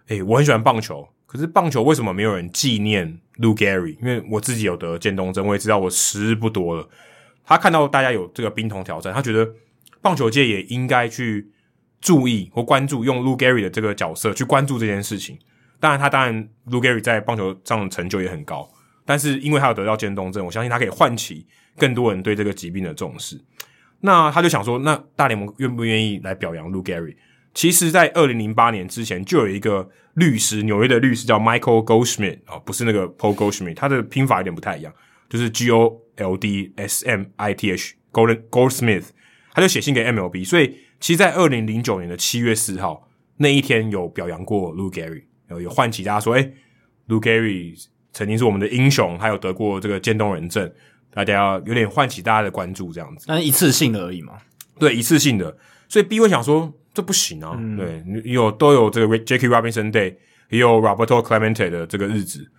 [SPEAKER 2] 诶，我很喜欢棒球，可是棒球为什么没有人纪念 Lou Gehrig？因为我自己有得渐冻症，我也知道我时日不多了。他看到大家有这个冰桶挑战，他觉得棒球界也应该去。注意或关注用 Lu Gary 的这个角色去关注这件事情。当然，他当然 Lu Gary 在棒球上的成就也很高，但是因为他有得到渐冻症，我相信他可以唤起更多人对这个疾病的重视。那他就想说，那大联盟愿不愿意来表扬 Lu Gary？其实，在二零零八年之前，就有一个律师，纽约的律师叫 Michael Goldschmidt 啊，不是那个 Paul Goldschmidt，他的拼法有点不太一样，就是 G O L D S M I T H Golden Goldsmith，他就写信给 MLB，所以。其实，在二零零九年的七月四号那一天，有表扬过 Lou Gehrig，有有唤起大家说：“诶，Lou Gehrig 曾经是我们的英雄，还有得过这个渐冻人症，大家有点唤起大家的关注，这样子。”
[SPEAKER 1] 但是一次性的而已嘛。
[SPEAKER 2] 对，一次性的。所以 B 会想说，这不行啊。嗯、对，有都有这个 Jackie Robinson Day，也有 Roberto Clemente 的这个日子。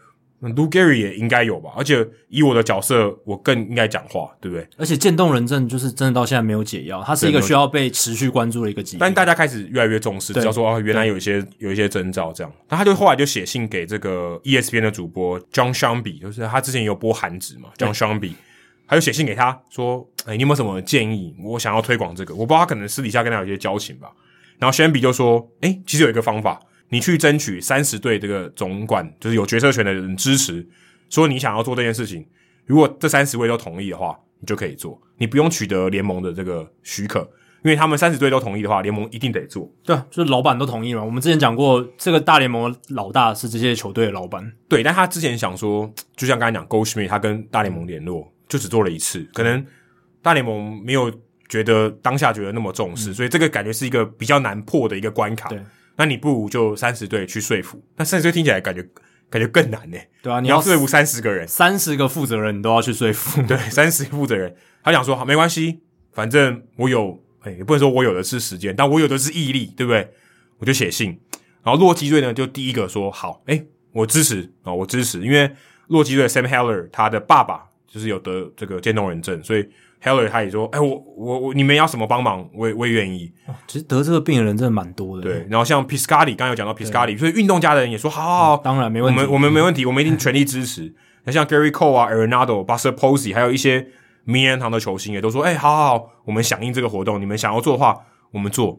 [SPEAKER 2] Lou Gehrig 也应该有吧，而且以我的角色，我更应该讲话，对不对？
[SPEAKER 1] 而且渐冻人症就是真的到现在没有解药，它是一个需要被持续关注的一个疾病。
[SPEAKER 2] 但大家开始越来越重视，知道说哦，原来有一些有一些征兆这样。那他就后来就写信给这个 ESPN 的主播 John Shambi，就是他之前有播韩职嘛，John Shambi，他就写信给他说：“哎，你有没有什么建议？我想要推广这个，我不知道他可能私底下跟他有一些交情吧。”然后 Shambi 就说：“哎，其实有一个方法，你去争取三十队这个总管，就是有决策权的人支持。”说你想要做这件事情，如果这三十位都同意的话，你就可以做。你不用取得联盟的这个许可，因为他们三十队都同意的话，联盟一定得做。
[SPEAKER 1] 对，就是老板都同意了。我们之前讲过，这个大联盟老大是这些球队的老板。
[SPEAKER 2] 对，但他之前想说，就像刚才讲，Goldschmidt 他跟大联盟联络，就只做了一次，可能大联盟没有觉得当下觉得那么重视，嗯、所以这个感觉是一个比较难破的一个关卡。对，那你不如就三十队去说服。那三十队听起来感觉。感觉更难呢，
[SPEAKER 1] 对啊，
[SPEAKER 2] 你要说服三十个人，
[SPEAKER 1] 三十个负责人，你都要去说服。
[SPEAKER 2] 对，三十个负责人，他想说好，没关系，反正我有，哎，也不能说我有的是时间，但我有的是毅力，对不对？我就写信，然后洛基队呢，就第一个说好，哎，我支持啊，我支持，因为洛基队 Sam Heller 他的爸爸就是有得这个渐冻人症，所以。Heller 他也说：“哎、欸，我我我，你们要什么帮忙，我也我也愿意。
[SPEAKER 1] 哦”其实得这个病的人真的蛮多的。
[SPEAKER 2] 对，然后像 Piscotty 刚刚有讲到对所以运动家的人也说：“好好好，嗯、
[SPEAKER 1] 当然没问题，
[SPEAKER 2] 我们我们没问题，我们一定全力支持。”那像 Gerrit Cole 啊，Arenado、Buster Posey，还有一些名人堂的球星也都说：“哎、欸，好好好，我们响应这个活动，你们想要做的话，我们做。”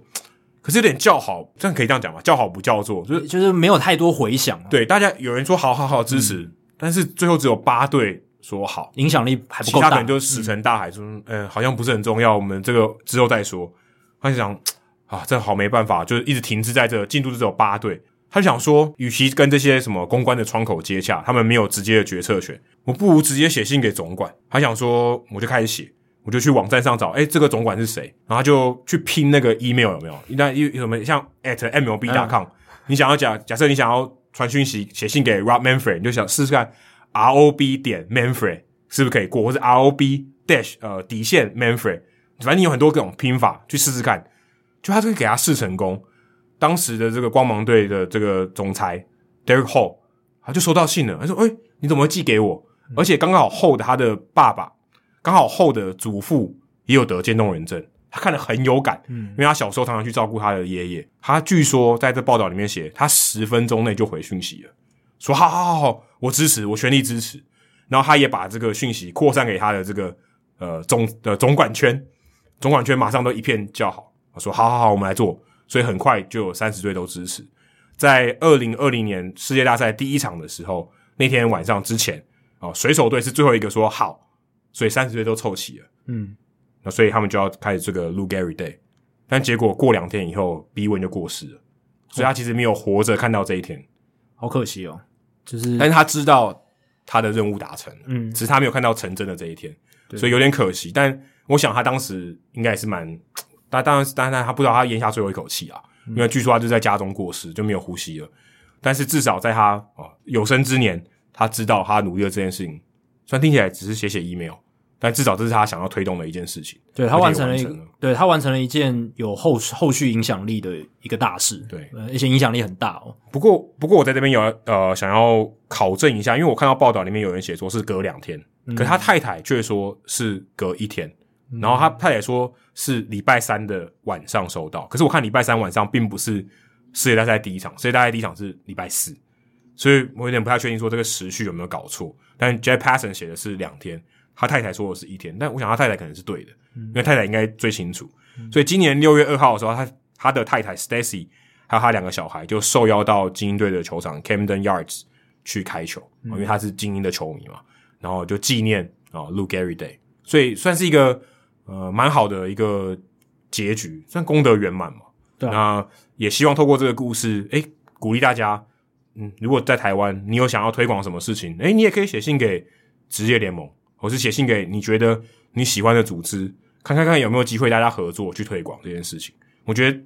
[SPEAKER 2] 可是有点叫好，这样可以这样讲吗？叫好不叫座，就是
[SPEAKER 1] 就是没有太多回响、啊。
[SPEAKER 2] 对，大家有人说：“好好好，支持。嗯”但是最后只有八队。说好，
[SPEAKER 1] 影响力还不够大，其
[SPEAKER 2] 他可能就石沉大海。说，嗯、呃，好像不是很重要，我们这个之后再说。他就想，啊，这好没办法，就是一直停滞在这，进度只有八队。他就想说，与其跟这些什么公关的窗口接洽，他们没有直接的决策权，我不如直接写信给总管。他想说，我就开始写，我就去网站上找，诶，这个总管是谁？然后他就去拼那个 email 有没有？那有什么像 at mlb.com，、嗯、你想要假假设你想要传讯息写信给 Rob Manfred，你就想试试看。R O B 点 Manfred 是不是可以过，或是 R O B dash 呃底线 Manfred，反正你有很多各种拼法去试试看。就他这个给他试成功，当时的这个光芒队的这个总裁 Derek Hall，他就收到信了，他说：“诶、欸，你怎么会寄给我？而且刚好 Hall 的他的爸爸，刚好 Hall 的祖父也有得渐冻人症，他看了很有感，嗯，因为他小时候常常去照顾他的爷爷。他据说在这报道里面写，他十分钟内就回讯息了。”说好好好好，我支持，我全力支持。然后他也把这个讯息扩散给他的这个呃总呃总管圈，总管圈马上都一片叫好，说好好好，我们来做。所以很快就有三十队都支持。在二零二零年世界大赛第一场的时候，那天晚上之前啊，水手队是最后一个说好，所以三十队都凑齐了。嗯，那所以他们就要开始这个 Lou Gehrig Day。但结果过两天以后，B 文就过世了，所以他其实没有活着看到这一天，
[SPEAKER 1] 好可惜哦。就是，
[SPEAKER 2] 但是他知道他的任务达成了，
[SPEAKER 1] 嗯，
[SPEAKER 2] 只是他没有看到成真的这一天，所以有点可惜。但我想他当时应该也是蛮，但当然，当然他不知道他咽下最后一口气啊，因为据说他就在家中过世，就没有呼吸了。但是至少在他啊有生之年，他知道他努力的这件事情，虽然听起来只是写写 email。但至少这是他想要推动的一件事情，
[SPEAKER 1] 对，他完成了一个，对，他完成了一件有后后续影响力的一个大事，
[SPEAKER 2] 对，
[SPEAKER 1] 而且影响力很大哦。
[SPEAKER 2] 不过，不过我在这边有呃想要考证一下，因为我看到报道里面有人写说是隔两天，嗯、可是他太太却说是隔一天，嗯、然后他太太说是礼拜三的晚上收到，可是我看礼拜三晚上并不是世界大赛第一场，世界大赛第一场是礼拜四，所以我有点不太确定说这个时序有没有搞错。但 Jeff Passon 写的是两天。他太太说的是一天，但我想他太太可能是对的，嗯、因为太太应该最清楚。嗯、所以今年六月二号的时候，他他的太太 Stacy 还有他两个小孩就受邀到精英队的球场 Camden Yards 去开球，嗯、因为他是精英的球迷嘛，然后就纪念啊 Lou Gehrig Day，所以算是一个呃蛮好的一个结局，算功德圆满嘛。对、啊，那也希望透过这个故事，诶，鼓励大家，嗯，如果在台湾你有想要推广什么事情，诶，你也可以写信给职业联盟。或是写信给你觉得你喜欢的组织，看看看有没有机会大家合作去推广这件事情。我觉得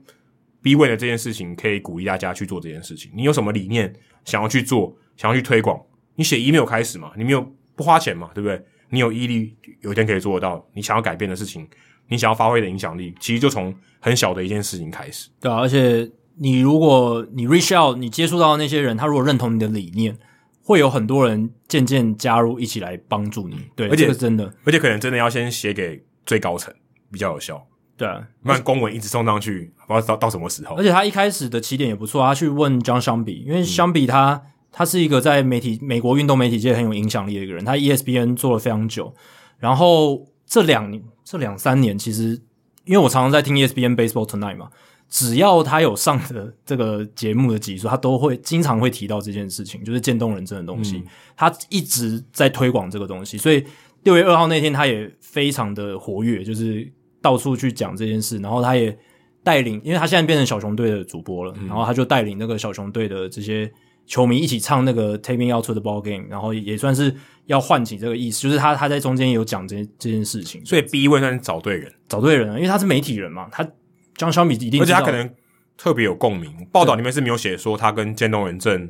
[SPEAKER 2] B Way 的这件事情可以鼓励大家去做这件事情。你有什么理念想要去做，想要去推广，你写 email 开始嘛，你没有不花钱嘛，对不对？你有毅力，有一天可以做得到。你想要改变的事情，你想要发挥的影响力，其实就从很小的一件事情开始。
[SPEAKER 1] 对啊，而且你如果你 reach out，你接触到那些人，他如果认同你的理念。会有很多人渐渐加入，一起来帮助你。对，而且这个真的，
[SPEAKER 2] 而且可能真的要先写给最高层比较有效。
[SPEAKER 1] 对啊，
[SPEAKER 2] 不然公文一直送上去，不知道到到什么时候。
[SPEAKER 1] 而且他一开始的起点也不错，他去问 John Shambi，因为 Shambi 他、嗯、他是一个在媒体美国运动媒体界很有影响力的一个人，他 ESPN 做了非常久。然后这两年这两三年，其实因为我常常在听 ESPN Baseball Tonight 嘛。只要他有上的这个节目的集数，他都会经常会提到这件事情，就是渐冻人症的东西。嗯、他一直在推广这个东西，所以六月二号那天他也非常的活跃，就是到处去讲这件事。然后他也带领，因为他现在变成小熊队的主播了，嗯、然后他就带领那个小熊队的这些球迷一起唱那个 Taking Out to the Ball Game”，然后也算是要唤起这个意思，就是他他在中间有讲这这件事情。
[SPEAKER 2] 所以 B 位算是找对人，
[SPEAKER 1] 找对人了，因为他是媒体人嘛，他。张小米一定，
[SPEAKER 2] 而且他可能特别有共鸣。报道里面是没有写说他跟渐冻人症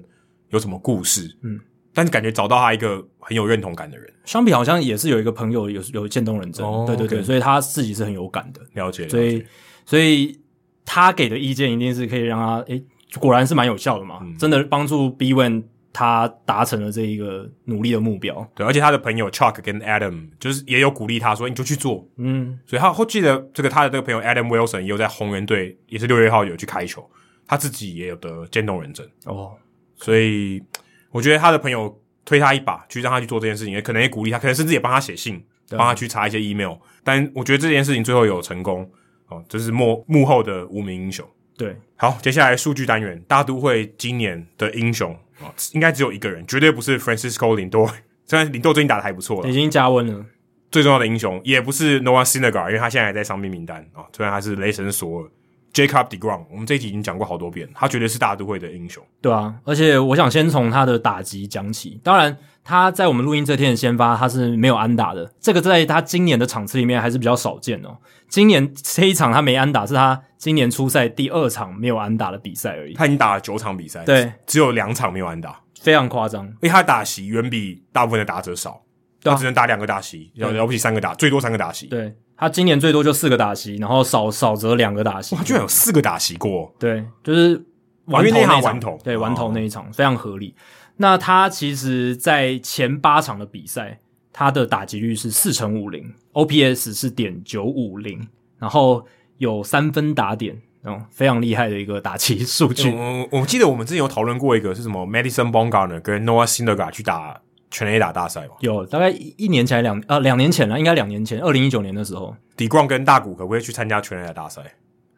[SPEAKER 2] 有什么故事，嗯，但是感觉找到他一个很有认同感的人。
[SPEAKER 1] 相比好像也是有一个朋友有有渐冻人症，哦、对对对所以他自己是很有感的，
[SPEAKER 2] 了解。
[SPEAKER 1] 所以所以他给的意见一定是可以让他，诶，果然是蛮有效的嘛，嗯、真的帮助 B One。他达成了这一个努力的目标，
[SPEAKER 2] 对，而且他的朋友 Chuck 跟 Adam 就是也有鼓励他说：“你就去做。”嗯，所以他后记得这个他的这个朋友 Adam Wilson 也有在红人队，也是六月号有去开球，他自己也有得渐冻人症哦，所以我觉得他的朋友推他一把，去让他去做这件事情，也可能也鼓励他，可能甚至也帮他写信，帮他去查一些 email。但我觉得这件事情最后有成功哦，这是幕幕后的无名英雄。
[SPEAKER 1] 对，
[SPEAKER 2] 好，接下来数据单元，大都会今年的英雄。应该只有一个人，绝对不是 Francisco Lindor。虽然 Lindor 最近打的还不错了，
[SPEAKER 1] 已经加温了。
[SPEAKER 2] 最重要的英雄也不是 Noah Syndergaard，因为他现在还在伤病名单啊。虽然他是雷神索尔，Jacob DeGrom，我们这一集已经讲过好多遍，他绝对是大都会的英雄。
[SPEAKER 1] 对啊，而且我想先从他的打击讲起。当然，他在我们录音这天的先发，他是没有安打的，这个在他今年的场次里面还是比较少见哦。今年这一场他没安打，是他今年初赛第二场没有安打的比赛而已。
[SPEAKER 2] 他已经打了九场比赛，
[SPEAKER 1] 对，
[SPEAKER 2] 只有两场没有安打，
[SPEAKER 1] 非常夸张。
[SPEAKER 2] 因为他打席远比大部分的打者少，他只能打两个打席，了了不起三个打，最多三个打席。
[SPEAKER 1] 对，他今年最多就四个打席，然后少少则两个打席。
[SPEAKER 2] 哇，居然有四个打席过。
[SPEAKER 1] 对，就是完头那场，
[SPEAKER 2] 完投，
[SPEAKER 1] 对，完投那一场非常合理。那他其实，在前八场的比赛。他的打击率是四成五零，OPS 是点九五零，然后有三分打点，嗯，非常厉害的一个打击数据。
[SPEAKER 2] 我我记得我们之前有讨论过一个是什么，Madison Bongardner 跟 Noah Syndergaard 去打全垒打大赛嘛？
[SPEAKER 1] 有，大概一年前两呃两年前了，应该两年前，二零一九年的时候
[SPEAKER 2] ，DeGrom 跟大谷可不可以去参加全垒打大赛？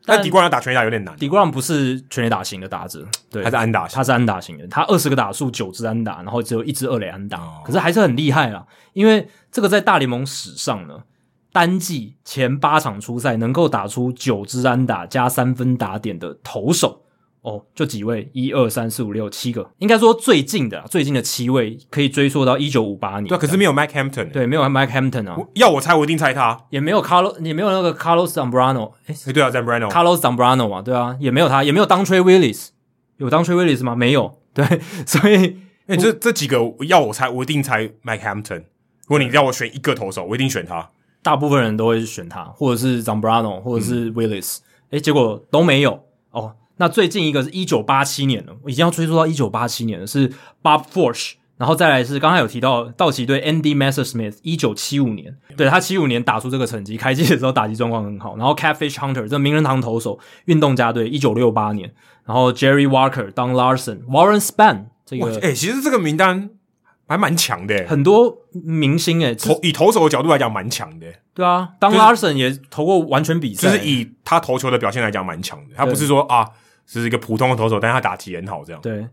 [SPEAKER 2] 但 DeGrom 要打全垒打有点难。
[SPEAKER 1] DeGrom 不是全垒打型的打者，对，
[SPEAKER 2] 他是安打型，
[SPEAKER 1] 他是安打型的。他二十个打数，九支安打，然后只有一支二垒安打，哦、可是还是很厉害啦。因为这个在大联盟史上呢，单季前八场出赛能够打出九支安打加三分打点的投手。哦，就几位，一二三四五六七个，应该说最近的最近的七位可以追溯到一九五八年。
[SPEAKER 2] 对，可是没有 Mike Hampton，
[SPEAKER 1] 对，没有 Mike Hampton 啊。
[SPEAKER 2] 要我猜，我一定猜他。
[SPEAKER 1] 也没有 Carlos，也没有那个 Carlos Zambrano。
[SPEAKER 2] 诶，对啊，Zambrano，Carlos
[SPEAKER 1] Zambrano 嘛，对啊，也没有他，也没有 Dontre Willis，有 Dontre Willis 吗？没有。对，所以，
[SPEAKER 2] 诶，这这几个要我猜，我一定猜 Mike Hampton。如果你要我选一个投手，我一定选他。
[SPEAKER 1] 大部分人都会选他，或者是 Zambrano，或者是 Willis。哎、嗯，结果都没有哦。那最近一个是一九八七年了，我已经要追溯到一九八七年了，是 Bob Forsch，然后再来是刚才有提到道奇队 Andy Messersmith，一九七五年，对，他七五年打出这个成绩，开季的时候打击状况很好，然后 Catfish Hunter 这名人堂投手，运动家队一九六八年，然后 Jerry Walker、Don Larson、Warren Spahn 这个，
[SPEAKER 2] 哎、欸，其实这个名单还蛮强的，
[SPEAKER 1] 很多明星诶，
[SPEAKER 2] 投以投手的角度来讲蛮强的，
[SPEAKER 1] 对啊，Don Larson 也投过完全比赛，
[SPEAKER 2] 就是以他投球的表现来讲蛮强的，他不是说啊。是一个普通的投手，但他打击很好，这样。
[SPEAKER 1] 对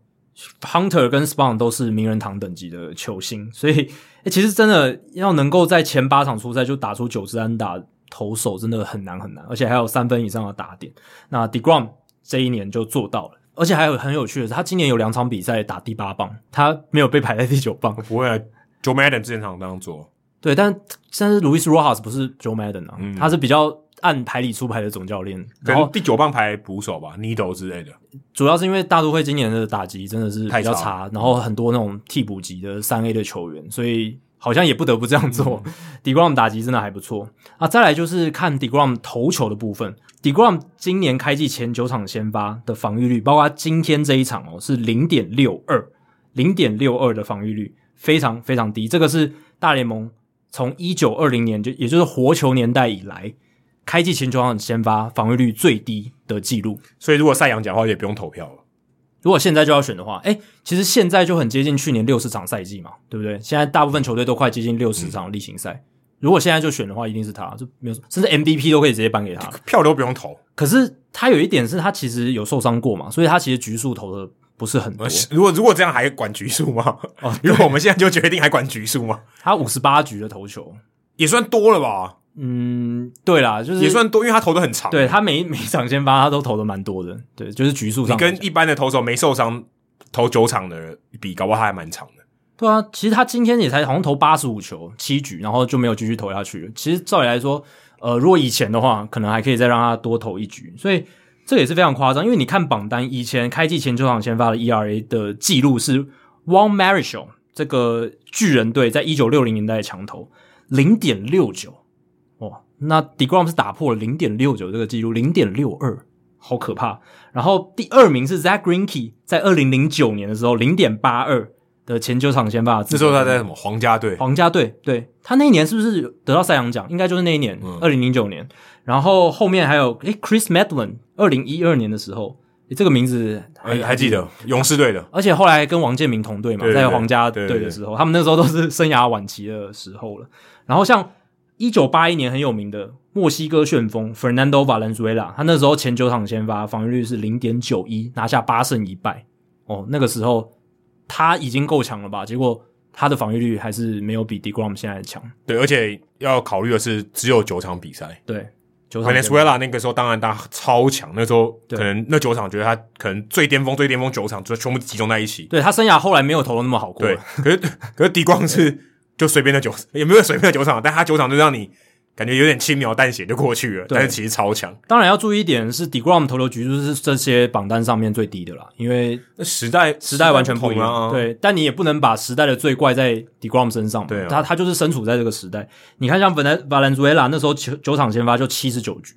[SPEAKER 1] ，Hunter 跟 Spawn 都是名人堂等级的球星，所以，诶、欸，其实真的要能够在前八场出赛就打出九支安打，投手真的很难很难，而且还有三分以上的打点。那 Degrom 这一年就做到了，而且还有很有趣的是，他今年有两场比赛打第八棒，他没有被排在第九棒。
[SPEAKER 2] 不会啊，Joe Madden 之前常这样做。
[SPEAKER 1] 对，但但是 Louis Rojas 不是 Joe Madden 啊，嗯、他是比较。按牌理出牌的总教练，
[SPEAKER 2] 然后第九棒牌捕手吧，Needle 之类的。
[SPEAKER 1] 主要是因为大都会今年的打击真的是比较差，
[SPEAKER 2] 差
[SPEAKER 1] 然后很多那种替补级的三 A 的球员，所以好像也不得不这样做。嗯、Degrom 打击真的还不错啊。再来就是看 Degrom 投球的部分，Degrom 今年开季前九场先发的防御率，包括今天这一场哦，是零点六二，零点六二的防御率非常非常低。这个是大联盟从一九二零年就也就是活球年代以来。开季前中场先发防御率最低的记录，
[SPEAKER 2] 所以如果赛扬奖的话也不用投票了。
[SPEAKER 1] 如果现在就要选的话，诶，其实现在就很接近去年六十场赛季嘛，对不对？现在大部分球队都快接近六十场例行赛，嗯、如果现在就选的话，一定是他，就没有，甚至 MVP 都可以直接颁给他，
[SPEAKER 2] 票都不用投。
[SPEAKER 1] 可是他有一点是他其实有受伤过嘛，所以他其实局数投的不是很多。
[SPEAKER 2] 如果如果这样还管局数吗？哦，如果我们现在就决定还管局数吗？
[SPEAKER 1] 他五十八局的投球
[SPEAKER 2] 也算多了吧？
[SPEAKER 1] 嗯，对啦，就是
[SPEAKER 2] 也算多，因为他投的很长。
[SPEAKER 1] 对，他每每场先发，他都投的蛮多的。对，就是局数上，
[SPEAKER 2] 你跟一般的投手没受伤投九场的人比，搞不好他还蛮长的。
[SPEAKER 1] 对啊，其实他今天也才好像投八十五球七局，然后就没有继续投下去了。其实照理来说，呃，如果以前的话，可能还可以再让他多投一局。所以这也是非常夸张，因为你看榜单，以前开季前九场先发的 ERA 的记录是 Juan Marichal 这个巨人队在一九六零年代的强投零点六九。那 Degrom 是打破了零点六九这个记录，零点六二，好可怕。然后第二名是 Zack Greinke，在二零零九年的时候，零点八二的前九场先发。
[SPEAKER 2] 那时候他在什么皇家队？
[SPEAKER 1] 皇家队，对，他那一年是不是得到赛扬奖？应该就是那一年，二零零九年。然后后面还有诶 Chris Medlin，二零一二年的时候，诶这个名字
[SPEAKER 2] 还还记得，勇士队的。
[SPEAKER 1] 而且后来跟王建民同队嘛，在皇家队的时候，他们那时候都是生涯晚期的时候了。然后像。一九八一年很有名的墨西哥旋风 Fernando Valenzuela，他那时候前九场先发防御率是零点九一，拿下八胜一败。哦，那个时候他已经够强了吧？结果他的防御率还是没有比 Degrom 现在强。
[SPEAKER 2] 对，而且要考虑的是只有九场比赛。
[SPEAKER 1] 对
[SPEAKER 2] ，Valenzuela 那个时候当然他超强，那时候可能那九场觉得他可能最巅峰、最巅峰九场就全部集中在一起。
[SPEAKER 1] 对，他生涯后来没有投的那么好过。
[SPEAKER 2] 对，可是可是 Degrom 是。就随便的酒也没有随便的酒厂，但他酒厂就让你感觉有点轻描淡写就过去了。但是其实超强。
[SPEAKER 1] 当然要注意一点是，Degrom 投球局数是这些榜单上面最低的啦，因为
[SPEAKER 2] 时代
[SPEAKER 1] 时代完全不一样。啊、对，但你也不能把时代的罪怪在 Degrom 身上。对、啊，他他就是身处在这个时代。你看，像本来 Valenzuela 那时候九九场先发就七十九局，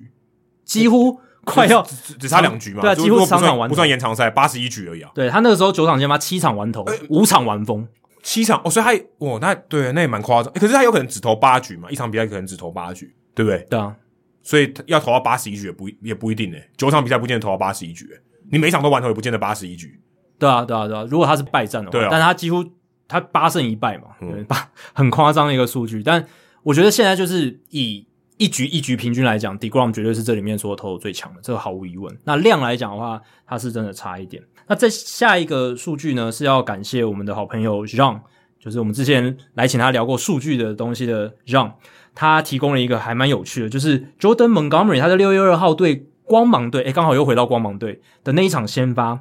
[SPEAKER 1] 几乎快要
[SPEAKER 2] 只，只差两局嘛。
[SPEAKER 1] 对啊，几乎场场完
[SPEAKER 2] 不算延长赛，八十一局而已啊。
[SPEAKER 1] 对他那个时候九场先发七场完投，五、欸、场完封。
[SPEAKER 2] 七场哦，所以他哦，那对，那也蛮夸张。可是他有可能只投八局嘛，一场比赛可能只投八局，对不对？
[SPEAKER 1] 对啊，
[SPEAKER 2] 所以要投到八十一局也不也不一定呢。九场比赛不见得投到八十一局，你每场都完投也不见得八十一局。
[SPEAKER 1] 对啊，对啊，对啊。如果他是败战的话，对啊，但他几乎他八胜一败嘛，八？嗯、很夸张的一个数据。但我觉得现在就是以一局一局平均来讲，Degrom 绝对是这里面所有投的最强的，这个毫无疑问。那量来讲的话，他是真的差一点。那在下一个数据呢，是要感谢我们的好朋友 Jean，就是我们之前来请他聊过数据的东西的 John，他提供了一个还蛮有趣的，就是 Jordan Montgomery 他在六月二号对光芒队，诶，刚好又回到光芒队的那一场先发，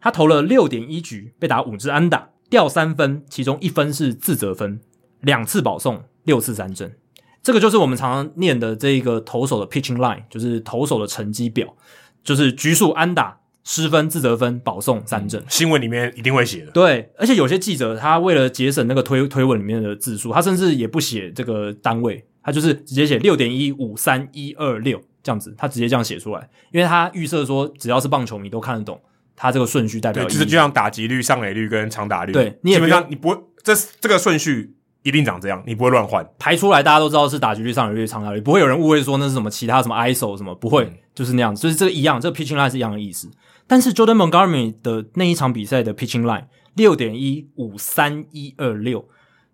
[SPEAKER 1] 他投了六点一局，被打五支安打，掉三分，其中一分是自责分，两次保送，六次三振。这个就是我们常常念的这一个投手的 pitching line，就是投手的成绩表，就是局数安打。失分、自责分、保送三振，
[SPEAKER 2] 新闻里面一定会写的。
[SPEAKER 1] 对，而且有些记者他为了节省那个推推文里面的字数，他甚至也不写这个单位，他就是直接写六点一五三一二六这样子，他直接这样写出来，因为他预设说只要是棒球迷都看得懂他这个顺序代表。
[SPEAKER 2] 就是就像打击率、上垒率跟长打率，
[SPEAKER 1] 对，你也
[SPEAKER 2] 基本上你不会这这个顺序一定长这样，你不会乱换
[SPEAKER 1] 排出来，大家都知道是打击率、上垒率、长打率，不会有人误会说那是什么其他什么 ISO 什么，不会，嗯、就是那样子，就是这个一样，这个 pitching line 是一样的意思。但是 Jordan Montgomery 的那一场比赛的 pitching line 六点一五三一二六，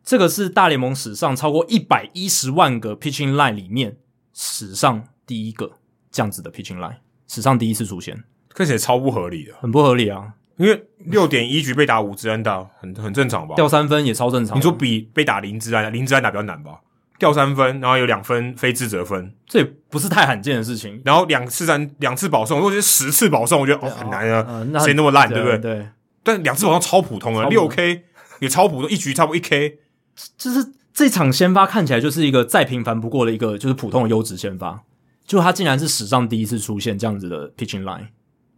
[SPEAKER 1] 这个是大联盟史上超过一百一十万个 pitching line 里面史上第一个这样子的 pitching line，史上第一次出现，
[SPEAKER 2] 看起来超不合理的，
[SPEAKER 1] 很不合理啊！
[SPEAKER 2] 因为六点一局被打五支安打，很很正常吧？
[SPEAKER 1] 掉三分也超正常。
[SPEAKER 2] 你说比被打零支安打，零支安打比较难吧？掉三分，然后有两分非自责分，
[SPEAKER 1] 这也不是太罕见的事情。
[SPEAKER 2] 然后两次三两次保送，如果是十次保送，我觉得哦很难啊，谁、那么烂，对不对？
[SPEAKER 1] 对。
[SPEAKER 2] 但两次保送超普通啊，六 K 也超普通，一局差不多一 K。
[SPEAKER 1] 就是这场先发看起来就是一个再平凡不过的一个就是普通的优质先发，就他竟然是史上第一次出现这样子的 pitching line，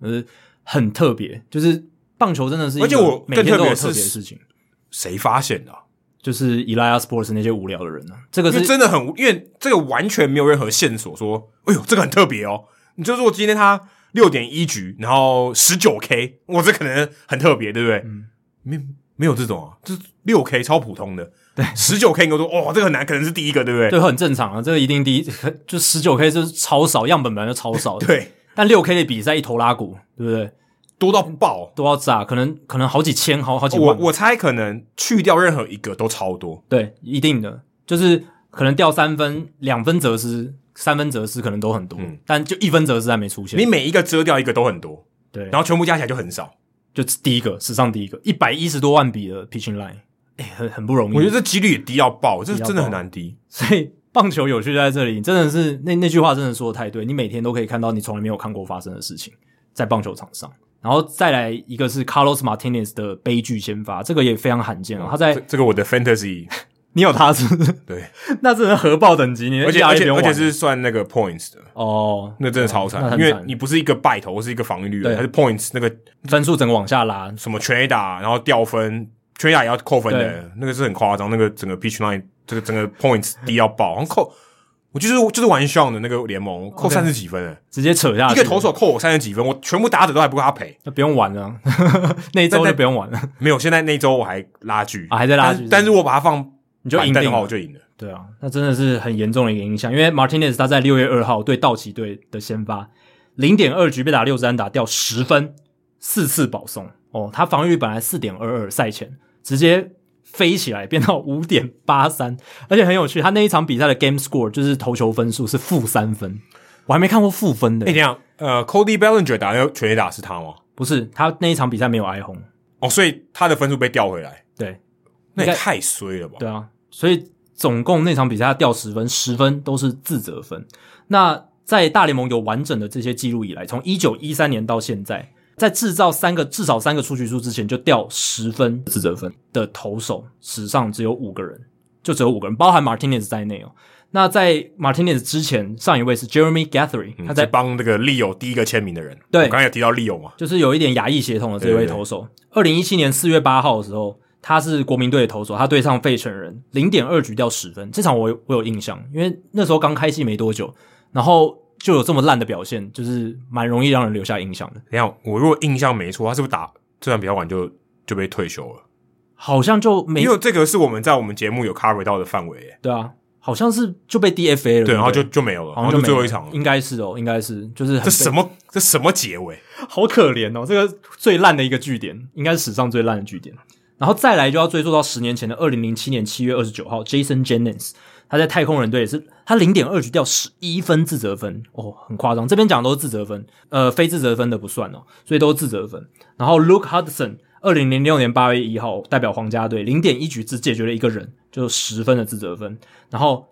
[SPEAKER 1] 呃，很特别。就是棒球真的是一个，而且我每天都有特别的事情，
[SPEAKER 2] 谁发现的、啊？
[SPEAKER 1] 就是 Elias Sports 那些无聊的人呢、啊，这个是
[SPEAKER 2] 真的很，因为这个完全没有任何线索说，哎呦，这个很特别哦。你就说今天他六点一局，然后十九 K，哇，这可能很特别，对不对？嗯，没没有这种啊，这六 K 超普通的，
[SPEAKER 1] 对，
[SPEAKER 2] 十九 K 你都说，哇，这个很难，可能是第一个，对不对？
[SPEAKER 1] 对，很正常啊，这个一定第一，就十九 K 就是超少，样本本来就超少的，
[SPEAKER 2] 对。
[SPEAKER 1] 但六 K 的比赛一头拉鼓，对不对？
[SPEAKER 2] 多到爆，
[SPEAKER 1] 多到炸，可能可能好几千，好好几万。
[SPEAKER 2] 我我猜可能去掉任何一个都超多，
[SPEAKER 1] 对，一定的，就是可能掉三分、两分责失、三分责失，可能都很多，嗯，但就一分责失还没出现。
[SPEAKER 2] 你每一个遮掉一个都很多，
[SPEAKER 1] 对，
[SPEAKER 2] 然后全部加起来就很少，
[SPEAKER 1] 就第一个史上第一个。一百一十多万笔的 pitching line，哎，很很不容易。
[SPEAKER 2] 我觉得这几率也低到爆，这真的很难低。
[SPEAKER 1] 所以棒球有趣在这里，真的是那那句话真的说的太对，你每天都可以看到你从来没有看过发生的事情，在棒球场上。然后再来一个是 Carlos Martinez 的悲剧先发，这个也非常罕见哦。他在
[SPEAKER 2] 这，这个我的 Fantasy，
[SPEAKER 1] 你有他是不是？
[SPEAKER 2] 对，
[SPEAKER 1] 那真的核爆等级，你
[SPEAKER 2] 而且而且而且是算那个 Points 的
[SPEAKER 1] 哦，
[SPEAKER 2] 那真的超惨，哦，因为你不是一个败投，是一个防御率，还是 Points 那个
[SPEAKER 1] 分数整个往下拉，
[SPEAKER 2] 什么全 A 打，然后掉分，全 A 打也要扣分的，那个是很夸张，那个整个 Pitch Line 这个整个 Points 低要爆，然后扣。我就是就是玩笑的那个联盟扣三十几分
[SPEAKER 1] 直接扯下去。
[SPEAKER 2] 一个投手扣我三十几分，我全部打者都还不够他赔，
[SPEAKER 1] 那不用玩了。那一周就不用玩了。
[SPEAKER 2] 没有，现在那一周我还拉锯
[SPEAKER 1] 啊，还在拉锯。
[SPEAKER 2] 但是我把它放，
[SPEAKER 1] 你就赢的
[SPEAKER 2] 话，我就赢了。
[SPEAKER 1] 对啊，那真的是很严重的一个影响。因为 Martinez 他在六月二号对道奇队的先发，零点二局被打六支安打，掉十分，四次保送。哦，他防御本来四点二二，赛前直接。飞起来变到五点八三，而且很有趣。他那一场比赛的 game score 就是投球分数是负三分，我还没看过负分的。
[SPEAKER 2] 哎，这样，呃，Cody Bellinger 打那个全垒打是他吗？
[SPEAKER 1] 不是，他那一场比赛没有挨轰
[SPEAKER 2] 哦，所以他的分数被调回来。
[SPEAKER 1] 对，
[SPEAKER 2] 那也太衰了吧？
[SPEAKER 1] 对啊，所以总共那场比赛他掉十分，十分都是自责分。那在大联盟有完整的这些记录以来，从一九一三年到现在。在制造三个至少三个出局数之前就掉十分自责分的投手史上只有五个人，就只有五个人，包含 Martinez 在内哦。那在 Martinez 之前，上一位是 Jeremy Guthrie，他在
[SPEAKER 2] 帮那个利友第一个签名的人。
[SPEAKER 1] 对，
[SPEAKER 2] 我刚才有提到利友嘛，
[SPEAKER 1] 就是有一点亚裔协同的这位投手。二零一七年四月八号的时候，他是国民队的投手，他对上费城人，零点二局掉十分。这场我有我有印象，因为那时候刚开戏没多久，然后。就有这么烂的表现，就是蛮容易让人留下印象的。
[SPEAKER 2] 等一下，我如果印象没错，他是不是打这场比较晚就就被退休了？
[SPEAKER 1] 好像就没，
[SPEAKER 2] 因为这个是我们在我们节目有 cover 到的范围。
[SPEAKER 1] 对啊，好像是就被 DFA 了，
[SPEAKER 2] 对，然后就就没有了，好像就最后一场了。
[SPEAKER 1] 应该是哦，应该是，就是
[SPEAKER 2] 这什么这什么结尾？
[SPEAKER 1] 好可怜哦，这个最烂的一个据点，应该是史上最烂的据点。然后再来就要追溯到十年前的二零零七年七月二十九号，Jason Jennings。他在太空人队也是，他零点二局掉十一分自责分哦，很夸张。这边讲的都是自责分，呃，非自责分的不算哦，所以都是自责分。然后 Luke Hudson 二零零六年八月一号代表皇家队零点一局只解决了一个人，就十分的自责分。然后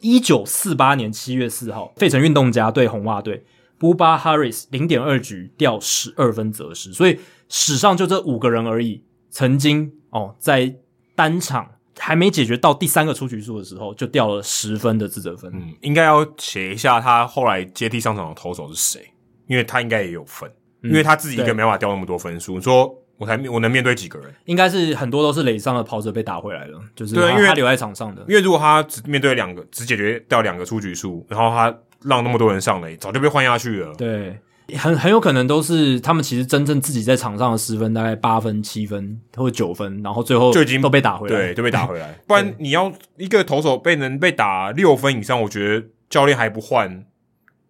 [SPEAKER 1] 一九四八年七月四号，费城运动家对红袜队，Bubba Harris 零点二局掉十二分责失，所以史上就这五个人而已，曾经哦在单场。还没解决到第三个出局数的时候，就掉了十分的自责分。
[SPEAKER 2] 嗯，应该要写一下他后来接替上场的投手是谁，因为他应该也有分，嗯、因为他自己一个没办法掉那么多分数。你说我才我能面对几个人？
[SPEAKER 1] 应该是很多都是垒上的跑者被打回来了，就是对，因为他留在场上的。
[SPEAKER 2] 因为如果他只面对两个，只解决掉两个出局数，然后他让那么多人上垒，早就被换下去了。
[SPEAKER 1] 对。很很有可能都是他们其实真正自己在场上的失分大概八分、七分或者九分，然后最后就已经都被打回来，
[SPEAKER 2] 对，都被打回来。不然你要一个投手被能被打六分以上，我觉得教练还不换，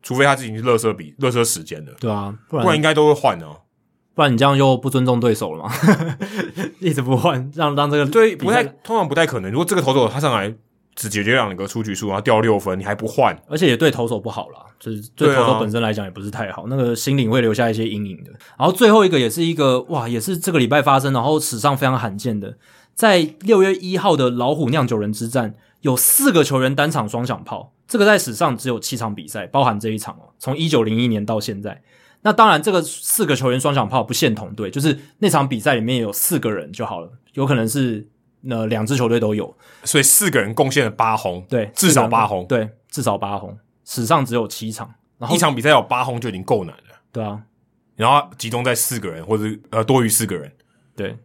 [SPEAKER 2] 除非他自己是垃圾比垃圾时间的，
[SPEAKER 1] 对啊，
[SPEAKER 2] 不然，不然应该都会换哦。
[SPEAKER 1] 不然你这样就不尊重对手了嘛，一直不换，让让这个
[SPEAKER 2] 对不太通常不太可能。如果这个投手他上来。只解决两个出局数，然后掉六分，你还不换，
[SPEAKER 1] 而且也对投手不好啦，就是对投手本身来讲也不是太好，啊、那个心灵会留下一些阴影的。然后最后一个也是一个哇，也是这个礼拜发生，然后史上非常罕见的，在六月一号的老虎酿酒人之战，有四个球员单场双响炮，这个在史上只有七场比赛，包含这一场哦，从一九零一年到现在。那当然，这个四个球员双响炮不限同队，就是那场比赛里面有四个人就好了，有可能是。那两支球队都有，
[SPEAKER 2] 所以四个人贡献了八轰，
[SPEAKER 1] 对，
[SPEAKER 2] 至少八轰，
[SPEAKER 1] 对，至少八轰。史上只有七场，然后
[SPEAKER 2] 一场比赛有八轰就已经够难了，
[SPEAKER 1] 对啊。
[SPEAKER 2] 然后集中在四个人或者呃多于四个人，
[SPEAKER 1] 对，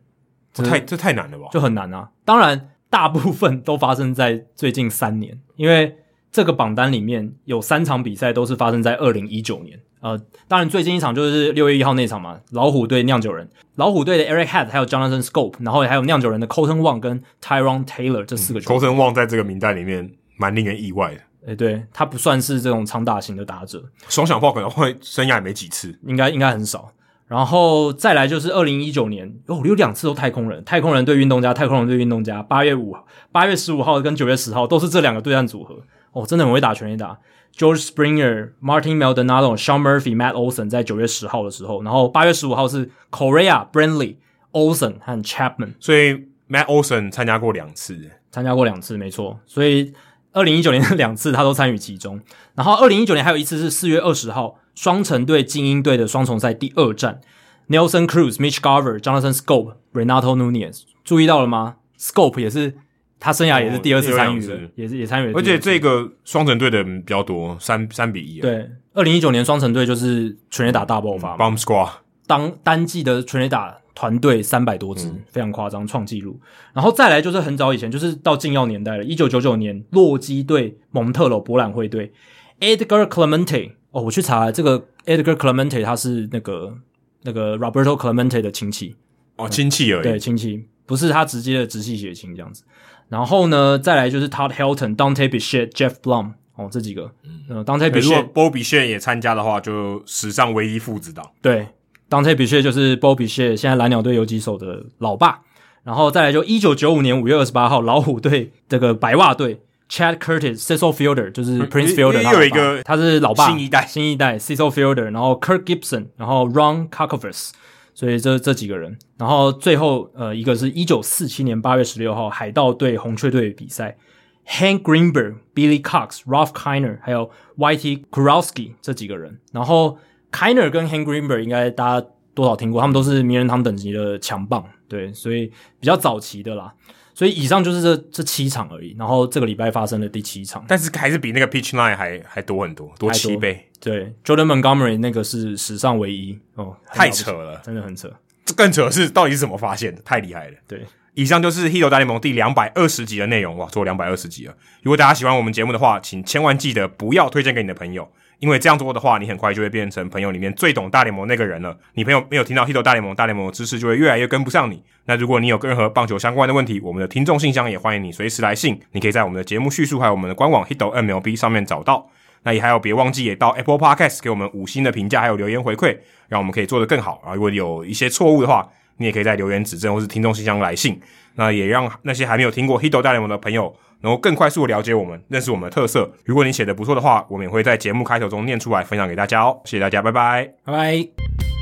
[SPEAKER 2] 这太这太难了吧？
[SPEAKER 1] 就很难啊。当然，大部分都发生在最近三年，因为这个榜单里面有三场比赛都是发生在二零一九年。呃，当然最近一场就是六月一号那场嘛，老虎队酿酒人，老虎队的 Eric Head 还有 Jonathan Schoop，然后还有酿酒人的 Colton Wong 跟 Tyrone Taylor 这四个球员、
[SPEAKER 2] 嗯。Colton Wong 在这个名单里面蛮令人意外的，
[SPEAKER 1] 诶，对，他不算是这种长打型的打者，
[SPEAKER 2] 双响炮可能会生涯也没几次，
[SPEAKER 1] 应该应该很少。然后再来就是二零一九年，哦，有两次都太空人，太空人对运动家，太空人对运动家，八月五八月十五号跟九月十号都是这两个对战组合，哦，真的很会打全垒打。George Springer、Martin Maldonado、Sean Murphy、Matt Olson 在九月十号的时候，然后八月十五号是 Correa、Brantley、Olson 和 Chapman，
[SPEAKER 2] 所以 Matt Olson 参加过两次，
[SPEAKER 1] 参加过两次，没错。所以二零一九年的两次他都参与其中。然后二零一九年还有一次是四月二十号，双城队精英队的双重赛第二战，Nelson Cruz、Mitch Garver、Jonathan Schoop、Renato Nunez，注意到了吗？Schoop 也是。他生涯也是第二次参与的，哦、也是也参与。
[SPEAKER 2] 而且这个双城队的人比较多，三三比一、啊。
[SPEAKER 1] 对，二零一九年双城队就是全垒打大爆发
[SPEAKER 2] ，Bomb Squad，
[SPEAKER 1] 当单季的全垒打团队三百多支，嗯、非常夸张，创纪录。然后再来就是很早以前，就是到禁药年代了，一九九九年洛基队蒙特娄博览会队，Edgar Clemente。哦，我去查了这个 Edgar Clemente，他是那个那个 Roberto Clemente 的亲戚。
[SPEAKER 2] 哦，亲戚而已。
[SPEAKER 1] 对，亲戚，不是他直接的直系血亲这样子。然后呢，再来就是 Todd Helton、Dante Bichette、Jeff Blum 哦，这几个。嗯，Dante Bichette
[SPEAKER 2] 如果 Bo Bichette 也参加的话，就史上唯一父子档。
[SPEAKER 1] 对，Dante Bichette 就是 Bo Bichette 现在蓝鸟队游击手的老爸。然后再来就一九九五年五月二十八号，老虎队这个白袜队 Chad Curtis、Cecil Fielder 就是 Prince Fielder，
[SPEAKER 2] 又有一个
[SPEAKER 1] 他是老爸，
[SPEAKER 2] 新一代，
[SPEAKER 1] 新一代 Cecil Fielder，然后 Kirk Gibson，然后 Ron Carcovers。所以这这几个人，然后最后呃一个是一九四七年八月十六号海盗队红雀队比赛，Hank Greenberg、Billy Cox、Ralph Kiner 还有 Whitey Kurowski 这几个人，然后 Kiner 跟 Hank Greenberg 应该大家多少听过，他们都是名人堂等级的强棒，对，所以比较早期的啦。所以以上就是这这七场而已，然后这个礼拜发生的第七场，
[SPEAKER 2] 但是还是比那个 pitch line 还还多很多，多七倍。
[SPEAKER 1] 对，Jordan Montgomery 那个是史上唯一哦，
[SPEAKER 2] 太扯了，
[SPEAKER 1] 真的很扯。
[SPEAKER 2] 这更扯的是到底是怎么发现的？太厉害了。
[SPEAKER 1] 对，
[SPEAKER 2] 以上就是《Hito 大联盟》第两百二十集的内容，哇，做两百二十集了。如果大家喜欢我们节目的话，请千万记得不要推荐给你的朋友。因为这样做的话，你很快就会变成朋友里面最懂大联盟那个人了。你朋友没有听到 Hito 大联盟，大联盟的知识就会越来越跟不上你。那如果你有任何棒球相关的问题，我们的听众信箱也欢迎你随时来信。你可以在我们的节目叙述还有我们的官网 Hito MLB 上面找到。那也还有别忘记也到 Apple Podcast 给我们五星的评价还有留言回馈，让我们可以做得更好。然后如果有一些错误的话，你也可以在留言指正或是听众信箱来信。那也让那些还没有听过 Hito 大联盟的朋友。能够更快速的了解我们，认识我们的特色。如果你写的不错的话，我们也会在节目开头中念出来，分享给大家哦。谢谢大家，拜拜，
[SPEAKER 1] 拜拜。